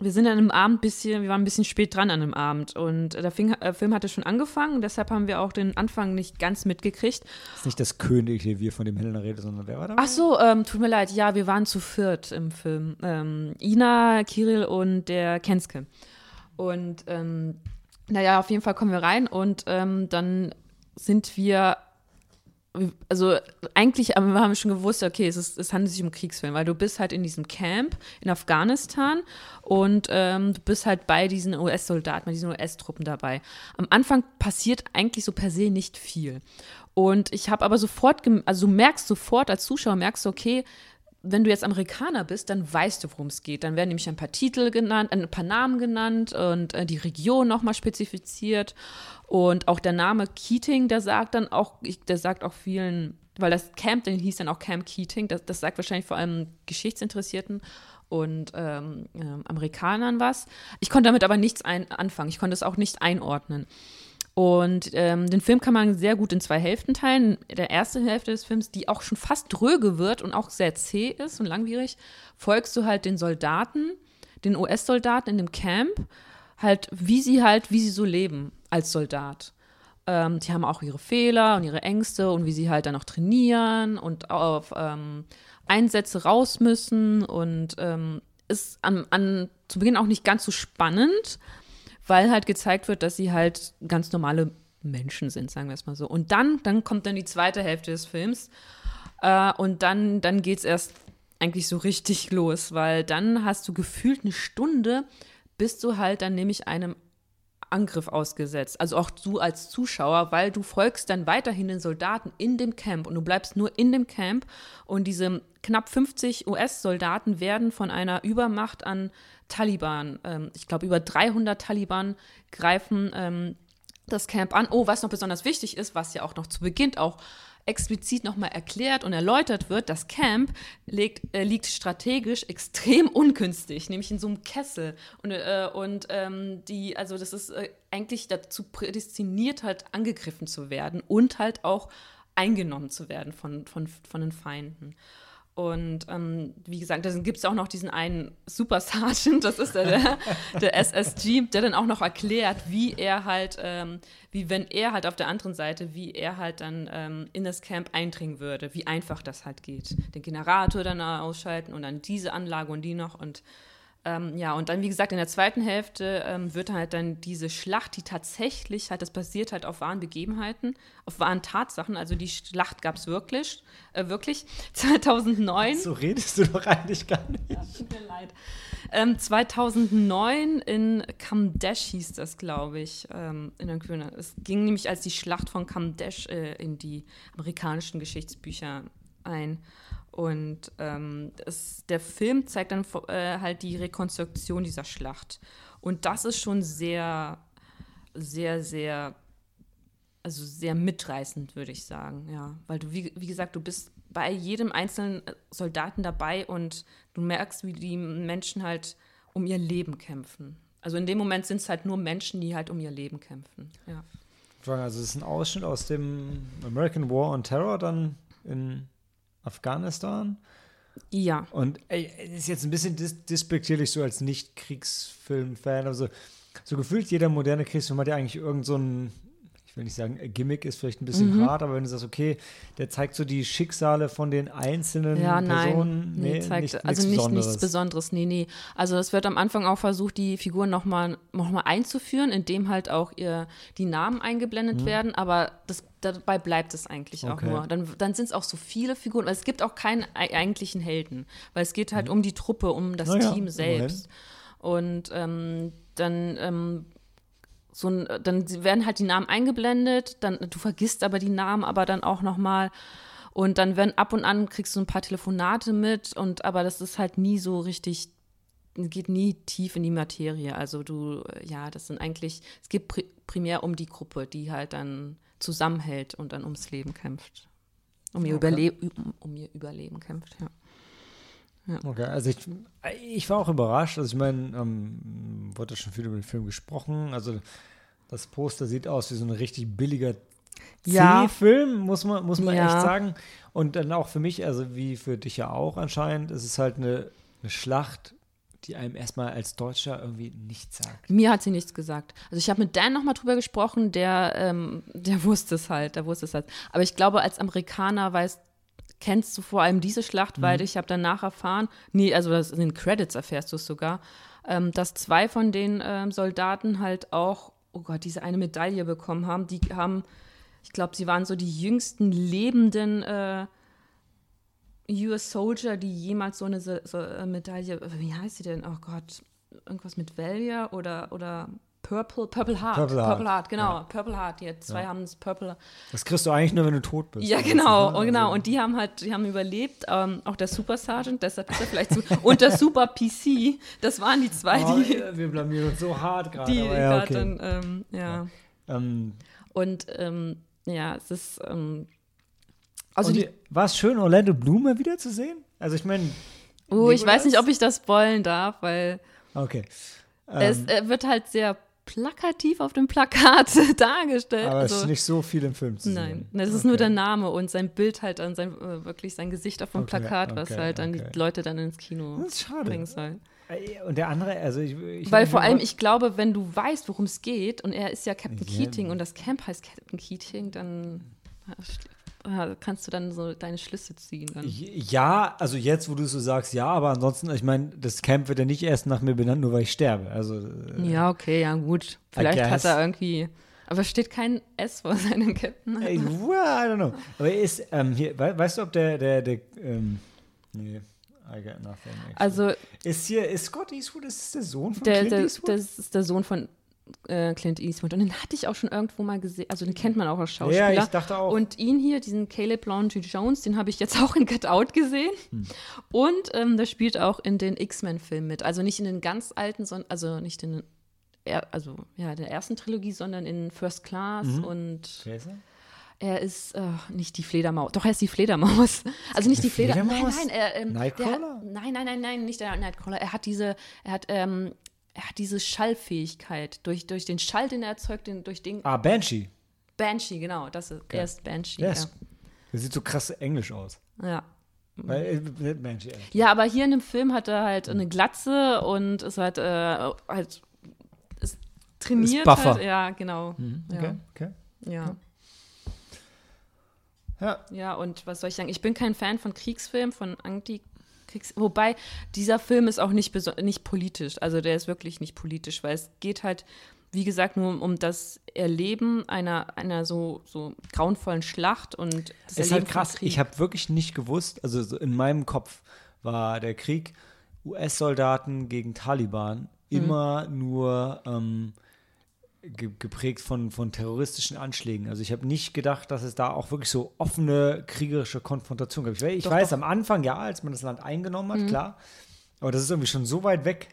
wir sind an einem Abend bisschen, wir waren ein bisschen spät dran an dem Abend und der Film, äh, Film hatte schon angefangen, deshalb haben wir auch den Anfang nicht ganz mitgekriegt. Das ist nicht das königliche Wir, von dem Helena redet, sondern wer war da? Ach so, ähm, tut mir leid, ja, wir waren zu viert im Film. Ähm, Ina, Kirill und der Kenske. Und ähm, naja, auf jeden Fall kommen wir rein und ähm, dann sind wir, also eigentlich, aber wir haben schon gewusst, okay, es, ist, es handelt sich um Kriegsfilm, weil du bist halt in diesem Camp in Afghanistan und ähm, du bist halt bei diesen US-Soldaten, bei diesen US-Truppen dabei. Am Anfang passiert eigentlich so per se nicht viel. Und ich habe aber sofort, also du merkst sofort als Zuschauer, merkst du, okay, wenn du jetzt Amerikaner bist, dann weißt du, worum es geht. Dann werden nämlich ein paar Titel genannt, ein paar Namen genannt und äh, die Region nochmal spezifiziert. Und auch der Name Keating, der sagt dann auch, der sagt auch vielen, weil das Camp, den hieß dann auch Camp Keating, das, das sagt wahrscheinlich vor allem Geschichtsinteressierten und ähm, ähm, Amerikanern was. Ich konnte damit aber nichts anfangen. Ich konnte es auch nicht einordnen. Und ähm, den Film kann man sehr gut in zwei Hälften teilen. Der ersten Hälfte des Films, die auch schon fast dröge wird und auch sehr zäh ist und langwierig, folgst du halt den Soldaten, den US-Soldaten in dem Camp, halt wie sie halt, wie sie so leben als Soldat. Ähm, die haben auch ihre Fehler und ihre Ängste und wie sie halt dann auch trainieren und auf ähm, Einsätze raus müssen und ähm, ist an, an, zu Beginn auch nicht ganz so spannend, weil halt gezeigt wird, dass sie halt ganz normale Menschen sind, sagen wir es mal so. Und dann, dann kommt dann die zweite Hälfte des Films äh, und dann, dann geht es erst eigentlich so richtig los, weil dann hast du gefühlt eine Stunde, bist du halt dann nämlich einem Angriff ausgesetzt. Also auch du als Zuschauer, weil du folgst dann weiterhin den Soldaten in dem Camp und du bleibst nur in dem Camp und diese knapp 50 US-Soldaten werden von einer Übermacht an Taliban, ähm, ich glaube über 300 Taliban greifen ähm, das Camp an. Oh, was noch besonders wichtig ist, was ja auch noch zu Beginn auch explizit nochmal erklärt und erläutert wird, das Camp liegt, äh, liegt strategisch extrem ungünstig, nämlich in so einem Kessel. Und, äh, und ähm, die, also das ist äh, eigentlich dazu prädestiniert, halt angegriffen zu werden und halt auch eingenommen zu werden von, von, von den Feinden. Und ähm, wie gesagt, da gibt es auch noch diesen einen Super Sergeant, das ist der, der, der SSG, der dann auch noch erklärt, wie er halt, ähm, wie wenn er halt auf der anderen Seite, wie er halt dann ähm, in das Camp eindringen würde, wie einfach das halt geht. Den Generator dann ausschalten und dann diese Anlage und die noch und ähm, ja, und dann, wie gesagt, in der zweiten Hälfte ähm, wird halt dann diese Schlacht, die tatsächlich halt, das basiert halt auf wahren Begebenheiten, auf wahren Tatsachen. Also die Schlacht gab es wirklich, äh, wirklich 2009. So redest du doch eigentlich gar nicht. Tut mir leid. Ähm, 2009 in Kamdesh hieß das, glaube ich, ähm, in der Grüne. Es ging nämlich als die Schlacht von Kamdesh äh, in die amerikanischen Geschichtsbücher ein. Und ähm, es, der Film zeigt dann äh, halt die Rekonstruktion dieser Schlacht. Und das ist schon sehr, sehr, sehr, also sehr mitreißend, würde ich sagen, ja. Weil du, wie, wie gesagt, du bist bei jedem einzelnen Soldaten dabei und du merkst, wie die Menschen halt um ihr Leben kämpfen. Also in dem Moment sind es halt nur Menschen, die halt um ihr Leben kämpfen, ja. Also es ist ein Ausschnitt aus dem American War on Terror dann in Afghanistan. Ja. Und ey, ist jetzt ein bisschen dis dispektierlich so als Nicht-Kriegsfilm-Fan. Also so gefühlt jeder moderne Kriegsfilm hat ja eigentlich irgend so ich ich will nicht sagen, äh, Gimmick ist vielleicht ein bisschen Mhm. hart, aber wenn du sagst, okay, der zeigt so die Schicksale von den einzelnen Ja, nein. Personen. Nee, zeigt, also nicht nichts Besonderes. Nee, nee. Also es wird am Anfang auch versucht, die Figuren nochmal noch mal einzuführen, indem halt auch ihr, die Namen eingeblendet werden, aber das, dabei bleibt es eigentlich auch Mhm. Okay. nur. Dann, dann sind es auch so viele Figuren, weil es gibt auch keinen ei- eigentlichen Helden, weil es geht halt um die Truppe, um das Mhm. Naja, Team selbst. Und ähm, dann ähm, so ein, dann werden halt die Namen eingeblendet, dann du vergisst aber die Namen aber dann auch noch mal und dann werden ab und an kriegst du ein paar Telefonate mit und aber das ist halt nie so richtig geht nie tief in die Materie. Also du äh, ja, das sind eigentlich es geht pri primär um die Gruppe, die halt dann zusammenhält und dann ums Leben kämpft. Um ihr, Okay. Überle um, um ihr Überleben kämpft, ja. Okay, also ich, ich war auch überrascht. Also ich meine, ähm, wurde schon viel über den Film gesprochen. Also das Poster sieht aus wie so ein richtig billiger Ja. C-Film, muss man, muss man Ja. echt sagen. Und dann auch für mich, also wie für dich ja auch anscheinend, ist es halt eine, eine Schlacht, die einem erstmal als Deutscher irgendwie nichts sagt. Mir hat sie nichts gesagt. Also ich habe mit Dan nochmal drüber gesprochen, der, ähm, der wusste es halt, der wusste es halt. Aber ich glaube, als Amerikaner weißt, kennst du vor allem diese Schlacht, weil ich habe danach erfahren, nee, also in den Credits erfährst du es sogar, ähm, dass zwei von den ähm, Soldaten halt auch, oh Gott, diese eine Medaille bekommen haben. Die haben, ich glaube, sie waren so die jüngsten lebenden äh, US Soldier, die jemals so eine so, äh, Medaille, wie heißt sie denn? Oh Gott, irgendwas mit Valor oder, oder Purple, Purple Heart. Purple Heart, genau, ja. Purple Heart. Die zwei Ja. haben das Purple. Das kriegst du eigentlich nur, wenn du tot bist. Ja, Also, genau, und genau. Also- Und die haben halt, die haben überlebt. Ähm, auch der Super Sergeant, deshalb ist er vielleicht so. Und der Super PC, das waren die zwei, Oh, die, wir blamieren uns so hart gerade. die ja, okay. dann, ähm, ja. Ähm, Und ähm, ja, es ist. Ähm, also die, die- war es schön, Orlando Bloom mal wieder zu sehen? Also ich meine, oh, ich weiß nicht, ob ich das spoilen darf, weil okay. es äh, wird halt sehr plakativ auf dem Plakat dargestellt. aber es also, ist nicht so viel im Film zu Nein, sehen. das ist Okay. nur der Name und sein Bild halt an sein, äh, wirklich sein Gesicht auf dem Okay, Plakat, was okay, halt dann die Leute dann ins Kino Das ist schade. bringen soll. Äh, Und der andere, also ich, ich Weil vor allem, ich glaube, wenn du weißt, worum es geht, und er ist ja Captain Ja. Keating und das Camp heißt Captain Keating, dann kannst du dann so deine Schlüsse ziehen. Dann. Ja, also jetzt, wo du es so sagst, ja, aber ansonsten, ich meine, das Camp wird ja nicht erst nach mir benannt, nur weil ich sterbe. Also, äh, Ja, okay, ja gut. Vielleicht hat er irgendwie. Aber es steht kein S vor seinem Captain. ey, well, I don't know. Aber ist, ähm, hier, we weißt du, ob der, der, der, ähm, nee, I got nothing. actually. Also, ist hier, ist Scott Eastwood, ist der Sohn von der, Clint der, Eastwood? das ist der Sohn von äh, Clint Eastwood. Und den hatte ich auch schon irgendwo mal gesehen. Also, den kennt man auch als ja, Schauspieler. ich dachte auch. Und ihn hier, diesen Caleb Laundry Jones, den habe ich jetzt auch in Get Out gesehen. Hm. Und ähm, der spielt auch in den X-Men-Filmen mit. Also nicht in den ganz alten, sondern also nicht in er, also ja, der ersten Trilogie, sondern in First Class Mhm. und Wer ist er? er ist äh, nicht die Fledermaus. Doch, er ist die Fledermaus. Also nicht die Fledermaus. Fledermaus? Nein, nein, er, ähm, Nightcrawler? Der, nein, nein, nein, nein, nicht der Nightcrawler. Er hat diese, er hat, ähm, er hat diese Schallfähigkeit. Durch, durch den Schall, den er erzeugt, den, durch den Ah, Banshee. Banshee, genau. Das ist, Er ist Banshee. Der, ja. der sieht so krass englisch aus. Ja. Weil, Banshee, ja. ja, aber hier in dem Film hat er halt eine Glatze und ist halt, äh, halt ist trainiert. Ist buffer. Halt. Ja, genau. Okay, okay. Ja. ja. Ja, Ja, und was soll ich sagen? Ich bin kein Fan von Kriegsfilmen, von Antikriegs. Wobei, dieser Film ist auch nicht, nicht politisch. Also der ist wirklich nicht politisch, weil es geht halt, wie gesagt, nur um, das Erleben einer, einer so, so grauenvollen Schlacht und das ist Erleben halt krass. Ich habe wirklich nicht gewusst, also so in meinem Kopf war der Krieg US-Soldaten gegen Taliban Mhm. immer nur ähm, geprägt von, von terroristischen Anschlägen. Also ich habe nicht gedacht, dass es da auch wirklich so offene kriegerische Konfrontation gab. Ich, ich Doch, weiß, doch. am Anfang ja, als man das Land eingenommen hat, klar. Aber das ist irgendwie schon so weit weg.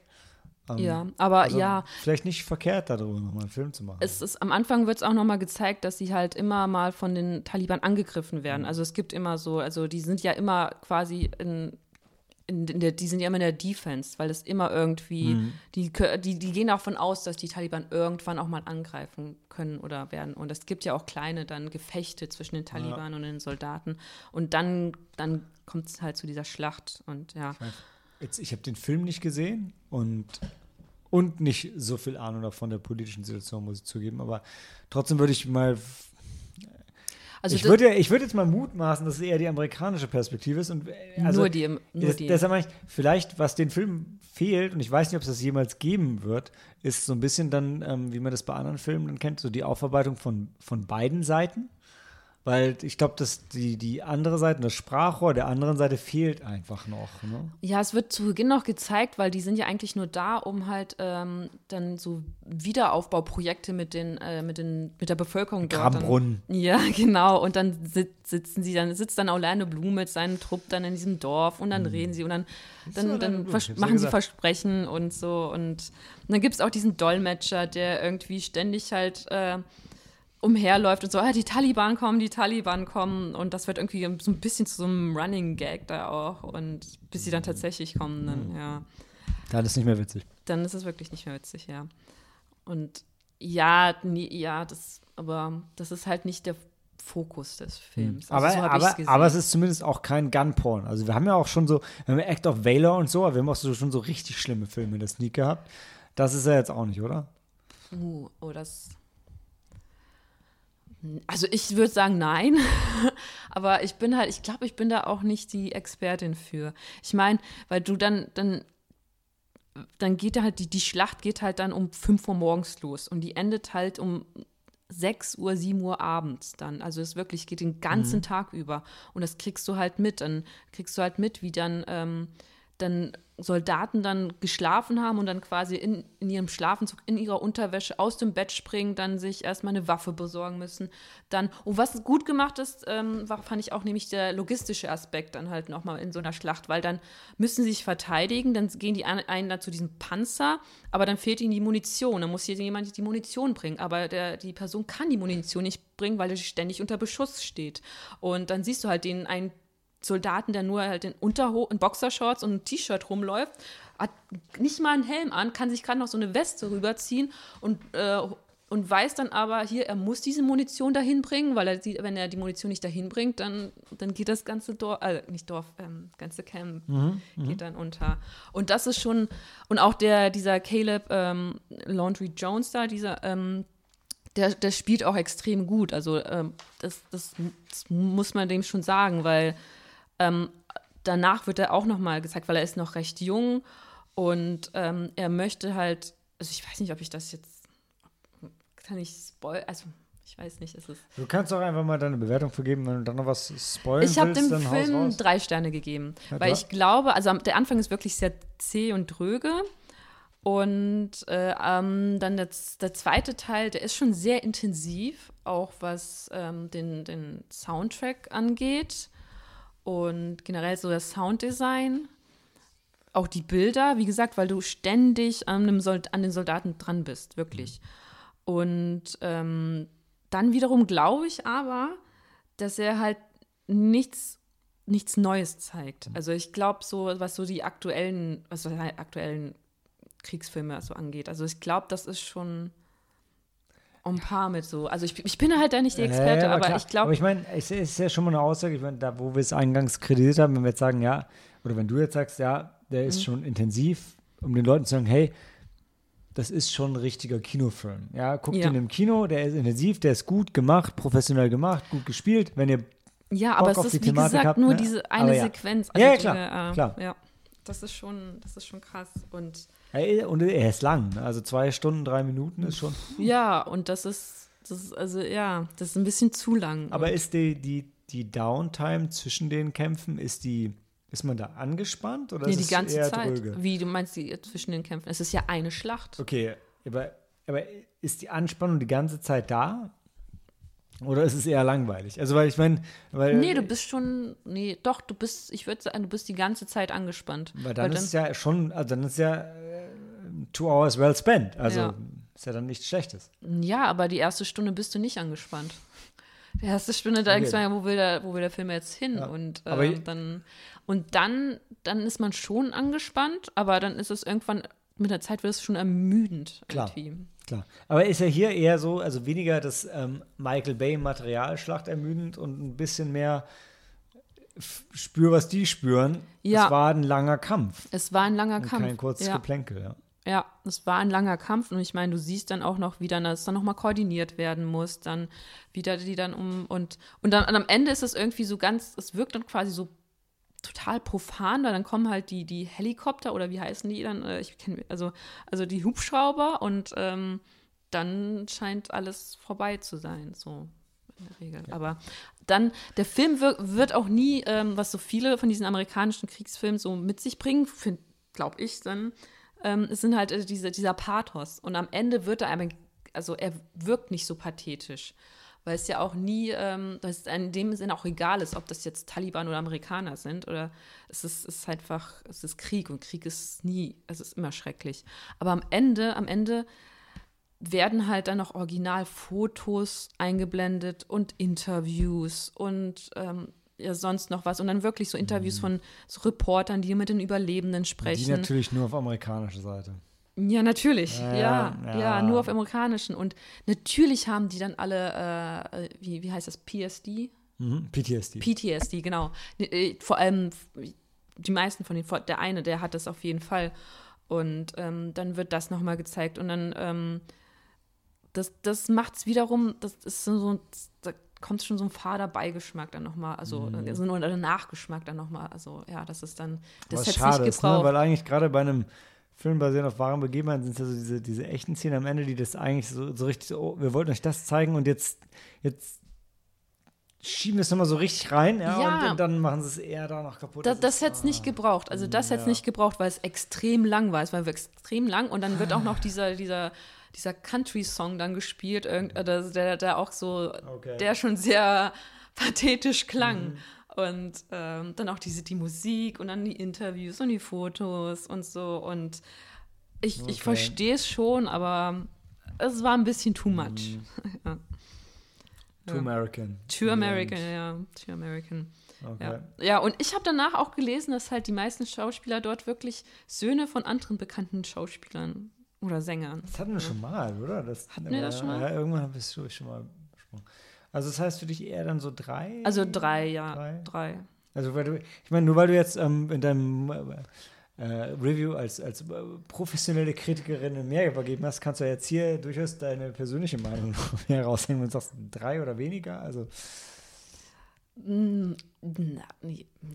Ähm, ja, aber also ja, Vielleicht nicht verkehrt, darüber nochmal einen Film zu machen. es ist am Anfang wird es auch nochmal gezeigt, dass sie halt immer mal von den Taliban angegriffen Mhm. werden. Also es gibt immer so, also die sind ja immer quasi in, in, in der, die sind ja immer in der Defense, weil es immer irgendwie, Mhm. die, die, die gehen davon aus, dass die Taliban irgendwann auch mal angreifen können oder werden. Und es gibt ja auch kleine dann Gefechte zwischen den Taliban und den Soldaten. Und dann, dann kommt es halt zu dieser Schlacht und ja. Jetzt, ich habe den Film nicht gesehen und und nicht so viel Ahnung davon der politischen Situation, muss ich zugeben. Aber trotzdem würde ich mal Also ich würde, ich würde jetzt mal mutmaßen, dass es eher die amerikanische Perspektive ist. Und, äh, also, nur die, nur das, die. Deshalb meine ich, vielleicht, was den Film fehlt, und ich weiß nicht, ob es das jemals geben wird, ist so ein bisschen dann, ähm, wie man das bei anderen Filmen dann kennt, so die Aufarbeitung von, von beiden Seiten. Weil ich glaube, dass die, die andere Seite, das Sprachrohr der anderen Seite fehlt einfach noch. Ne? Ja, es wird zu Beginn noch gezeigt, weil die sind ja eigentlich nur da, um halt ähm, dann so Wiederaufbauprojekte mit den, äh, mit den, mit der Bevölkerung dort. dann-. Ja, genau. Und dann sit sitzen sie dann, sitzt dann Orlando Bloom mit seinem Trupp dann in diesem Dorf und dann reden sie und dann, dann, Orlando dann hab's ja machen sie. Versprechen und so. Und, und dann gibt es auch diesen Dolmetscher, der irgendwie ständig halt äh, umherläuft und so, ah, die Taliban kommen, die Taliban kommen. Und das wird irgendwie so ein bisschen zu so einem Running Gag da auch. Und bis sie dann tatsächlich kommen, dann, ja Dann ist nicht mehr witzig. dann ist es wirklich nicht mehr witzig, ja. Und ja, nie, ja, das, aber das ist halt nicht der Fokus des Films. Also aber, so aber, aber es ist zumindest auch kein Gunporn. Also wir haben ja auch schon so, wir haben Act of Valor und so, aber wir haben auch so, schon so richtig schlimme Filme in der Sneak gehabt. Das ist ja jetzt auch nicht, oder? Uh, oh, das. Also ich würde sagen nein, aber ich bin halt, ich glaube, ich bin da auch nicht die Expertin für. Ich meine, weil du dann, dann, dann geht halt, die, die Schlacht geht halt dann um 5 Uhr morgens los und die endet halt um 6 Uhr, 7 Uhr abends dann. Also es wirklich geht den ganzen Tag über. Und das kriegst du halt mit. Dann kriegst du halt mit, wie dann, ähm, dann Soldaten dann geschlafen haben und dann quasi in, in ihrem Schlafenzug, in ihrer Unterwäsche aus dem Bett springen, dann sich erstmal eine Waffe besorgen müssen. Dann, und was gut gemacht ist, ähm, war, fand ich auch nämlich der logistische Aspekt dann halt nochmal in so einer Schlacht, weil dann müssen sie sich verteidigen, dann gehen die ein- einen da zu diesem Panzer, aber dann fehlt ihnen die Munition. Dann muss hier jemand die Munition bringen, aber der, die Person kann die Munition nicht bringen, weil er ständig unter Beschuss steht. Und dann siehst du halt den einen Soldaten, der nur halt in Unterho in Boxershorts und T-Shirt rumläuft, hat nicht mal einen Helm an, kann sich gerade noch so eine Weste rüberziehen und, äh, und weiß dann aber, hier, er muss diese Munition dahin bringen, weil er sieht, wenn er die Munition nicht dahin bringt, dann, dann geht das ganze Dorf, äh, nicht Dorf, ähm, ganze Camp geht dann unter. Und das ist schon, und auch der, dieser Caleb ähm, Laundry Jones da, dieser, ähm, der, der spielt auch extrem gut. Also ähm, das, das, das muss man dem schon sagen, weil ähm, danach wird er auch noch mal gezeigt, weil er ist noch recht jung und ähm, er möchte halt, also ich weiß nicht, ob ich das jetzt, kann ich spoil, also ich weiß nicht, ist es. Du kannst doch einfach mal deine Bewertung vergeben, wenn du dann noch was spoilern Ich habe dem Film drei Sterne gegeben, Ja, weil ich glaube, also der Anfang ist wirklich sehr zäh und dröge. Und äh, ähm, dann der, der zweite Teil, der ist schon sehr intensiv, auch was ähm, den, den Soundtrack angeht und generell so das Sounddesign. Auch die Bilder, wie gesagt, weil du ständig an, einem Sold an den Soldaten dran bist, wirklich. Und ähm, dann wiederum glaube ich aber, dass er halt nichts, nichts Neues zeigt. Also ich glaube so, was so die aktuellen, was so die aktuellen Kriegsfilme so angeht. Also ich glaube, das ist schon ein paar mit so. Also ich, ich bin halt da nicht die Experte, Ja, aber klar. ich glaube, Aber ich meine, es ist ja schon mal eine Aussage, ich meine, da wo wir es eingangs kreditiert haben, wenn wir jetzt sagen, ja, oder wenn du jetzt sagst, ja, der Mhm. ist schon intensiv, um den Leuten zu sagen, hey, das ist schon ein richtiger Kinofilm. Ja, guckt Ja. ihn im Kino, der ist intensiv, der ist gut gemacht, professionell gemacht, gut gespielt. Wenn ihr Ja, aber Bock es auf ist die wie Thematik gesagt habt, nur ne? diese eine Aber. Sequenz. Ja, ja, diese, klar, äh, klar. Ja, das ist schon, das ist schon krass. Und Ey, Und er ist lang, ne? also zwei Stunden, drei Minuten ist schon. ja, und das ist, das ist also ja, das ist ein bisschen zu lang. Aber ist die, die, die Downtime zwischen den Kämpfen, ist die, ist man da angespannt oder nee, ist die es ganze eher Zeit. dröge? Wie du meinst die zwischen den Kämpfen? Es ist ja eine Schlacht. Okay, aber, aber ist die Anspannung die ganze Zeit da? Oder ist es eher langweilig? Also, weil ich meine, weil. Nee, du bist schon, nee, doch, du bist, ich würde sagen, du bist die ganze Zeit angespannt. Weil dann ist es ja schon, also dann ist ja two hours well spent. Also Ja. ist ja dann nichts Schlechtes. Ja, aber die erste Stunde bist du nicht angespannt. Die erste Stunde, da denkst du ja, wo will der, wo will der Film jetzt hin? Ja, Und, ich- dann, und dann, dann ist man schon angespannt, aber dann ist es irgendwann, mit der Zeit wird es schon ermüdend. Klar. irgendwie. Klar. Aber ist ja hier eher so, also weniger das ähm, Michael Bay Materialschlacht ermüdend und ein bisschen mehr spür, was die spüren. Ja. Es war ein langer Kampf. Es war ein langer Und Kampf. kein kurzes ja. Geplänkel, ja. Ja, es war ein langer Kampf und ich meine, du siehst dann auch noch, wie dann das dann nochmal koordiniert werden muss, dann wieder die dann um und und dann und am Ende ist es irgendwie so ganz, es wirkt dann quasi so total profan, weil dann kommen halt die, die Helikopter oder wie heißen die dann? Äh, Ich kenne also also die Hubschrauber und ähm, dann scheint alles vorbei zu sein, so in der Regel. Aber dann, der Film wir, wird auch nie, ähm, was so viele von diesen amerikanischen Kriegsfilmen so mit sich bringen, glaube ich, dann, ähm, es sind halt äh, diese, dieser Pathos. Und am Ende wird er aber, also er wirkt nicht so pathetisch. Weil es ja auch nie, ähm, dass es in dem Sinne auch egal ist, ob das jetzt Taliban oder Amerikaner sind. Oder es ist, ist einfach, es ist Krieg und Krieg ist nie, es ist immer schrecklich. Aber am Ende, am Ende werden halt dann noch Originalfotos eingeblendet und Interviews und ähm, ja, sonst noch was. Und dann wirklich so Interviews von so Reportern, die mit den Überlebenden Die sprechen. natürlich nur auf amerikanischer Seite. Ja, natürlich. Ja, Ja, ja, ja. nur auf amerikanischen. Und natürlich haben die dann alle, äh, wie, wie heißt das, PSD? Mhm. PTSD. PTSD, genau. Äh, Vor allem die meisten von denen, der eine, der hat das auf jeden Fall. Und ähm, dann wird das nochmal gezeigt. Und dann, ähm, das, das macht es wiederum, das ist so, da kommt schon so ein fader Beigeschmack dann nochmal, also Mhm. so nur der Nachgeschmack dann nochmal. Also ja, das ist dann, das hätte nicht ist, ne? gebraucht. weil eigentlich gerade bei einem Film basierend auf wahren Begebenheiten sind es ja so diese, diese echten Szenen am Ende, die das eigentlich so, so richtig, so, oh, wir wollten euch das zeigen und jetzt, jetzt schieben wir es nochmal so richtig rein, ja, Ja. Und, dann machen sie es eher da noch kaputt. Das, das hätte es nicht gebraucht. Also das hätte es ja. nicht gebraucht, weil es extrem lang war. Es war extrem lang und dann wird auch noch dieser, dieser, dieser Country-Song dann gespielt, irgend, äh, der, der auch so, Okay. der schon sehr pathetisch klang. Und ähm, dann auch diese, die Musik und dann die Interviews und die Fotos und so. Und ich, Okay. ich verstehe es schon, aber es war ein bisschen too much. ja. Too American. Too American, ja. Too American. Okay. Ja. ja, und ich habe danach auch gelesen, dass halt die meisten Schauspieler dort wirklich Söhne von anderen bekannten Schauspielern oder Sängern. Das hatten wir schon mal, oder? Das, Hatten wir das schon mal? Ja, irgendwann wir es schon mal besprochen. Also das heißt für dich eher dann so drei? Also drei, ja. Drei? Drei. Also weil du, ich meine, nur weil du jetzt ähm, in deinem äh, Review als, als äh, professionelle Kritikerin mehr übergeben hast, kannst du ja jetzt hier durchaus deine persönliche Meinung mehr raushängen und sagst drei oder weniger. Also Mm, Na,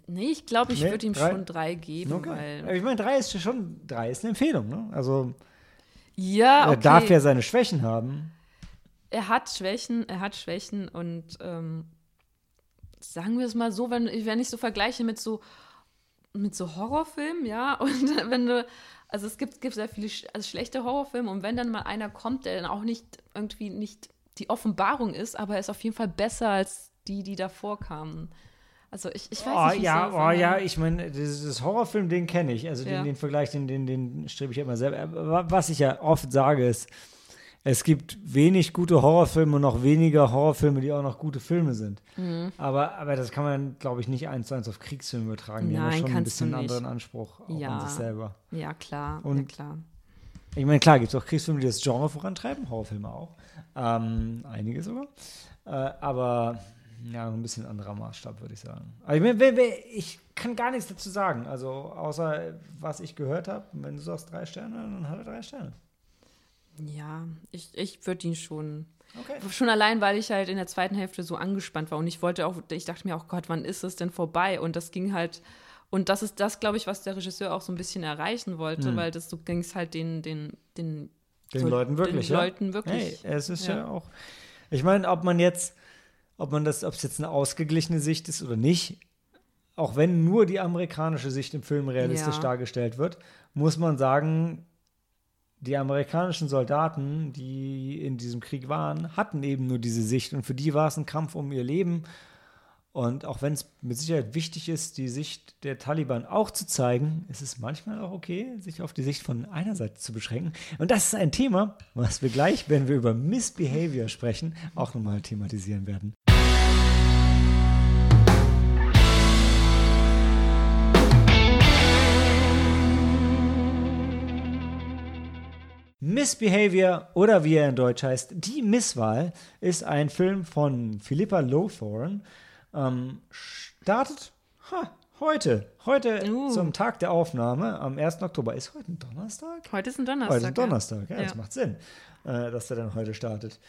nee, ich glaube, ich Nee, würde ihm drei? schon drei geben, okay. Weil. ich meine, drei ist schon, drei ist eine Empfehlung, ne? Also Ja, er okay. darf ja seine Schwächen haben. er hat Schwächen, er hat Schwächen und ähm, sagen wir es mal so, wenn, wenn ich so vergleiche mit so mit so Horrorfilmen, ja, und wenn du, also es gibt, gibt sehr viele sch also schlechte Horrorfilme und wenn dann mal einer kommt, der dann auch nicht irgendwie nicht die Offenbarung ist, aber er ist auf jeden Fall besser als die, die davor kamen. Also ich, ich weiß Oh nicht, ja, ich oh ja, ich meine, dieses Horrorfilm, den kenne ich. Also den, Ja. den Vergleich, den, den, den strebe ich ja immer selber. Aber Was ich ja oft sage, ist, es gibt wenig gute Horrorfilme und noch weniger Horrorfilme, die auch noch gute Filme sind. Mhm. Aber, aber das kann man, glaube ich, nicht eins zu eins auf Kriegsfilme übertragen. Die haben ja Nein, schon ein bisschen einen anderen Anspruch Ja. an sich selber. Ja, klar, ja, Und- klar. Ich meine, klar, gibt es auch Kriegsfilme, die das Genre vorantreiben, Horrorfilme auch. Ähm, einige sogar. Äh, aber ja, ein bisschen anderer Maßstab, würde ich sagen. Aber ich, ich kann gar nichts dazu sagen. Also, außer was ich gehört habe, wenn du sagst drei Sterne, dann hat er drei Sterne. Ja, ich, ich würde ihn schon Okay. Schon allein, weil ich halt in der zweiten Hälfte so angespannt war und ich wollte auch, ich dachte mir auch, Gott, wann ist es denn vorbei? Und das ging halt, und das ist das, glaube ich, was der Regisseur auch so ein bisschen erreichen wollte, Hm. weil das so ging es halt den, den, den, Den so- Leuten wirklich, den ja? Leuten wirklich. Hey, es ist ja, Ja. auch. Ich meine, ob man jetzt, ob man das, ob es jetzt eine ausgeglichene Sicht ist oder nicht, auch wenn nur die amerikanische Sicht im Film realistisch Ja. dargestellt wird, muss man sagen, die amerikanischen Soldaten, die in diesem Krieg waren, hatten eben nur diese Sicht und für die war es ein Kampf um ihr Leben. Und auch wenn es mit Sicherheit wichtig ist, die Sicht der Taliban auch zu zeigen, ist es manchmal auch okay, sich auf die Sicht von einer Seite zu beschränken. Und das ist ein Thema, was wir gleich, wenn wir über Misbehavior sprechen, auch nochmal thematisieren werden. Misbehavior oder wie er in Deutsch heißt, Die Misswahl ist ein Film von Philippa Lowthorne. Ähm, startet ha, heute, heute Uh. zum Tag der Aufnahme am 1. Oktober. Ist heute ein Donnerstag? Heute ist ein Donnerstag. Heute ist ein Donnerstag, ja, Ja. das macht Sinn, äh, dass der dann heute startet.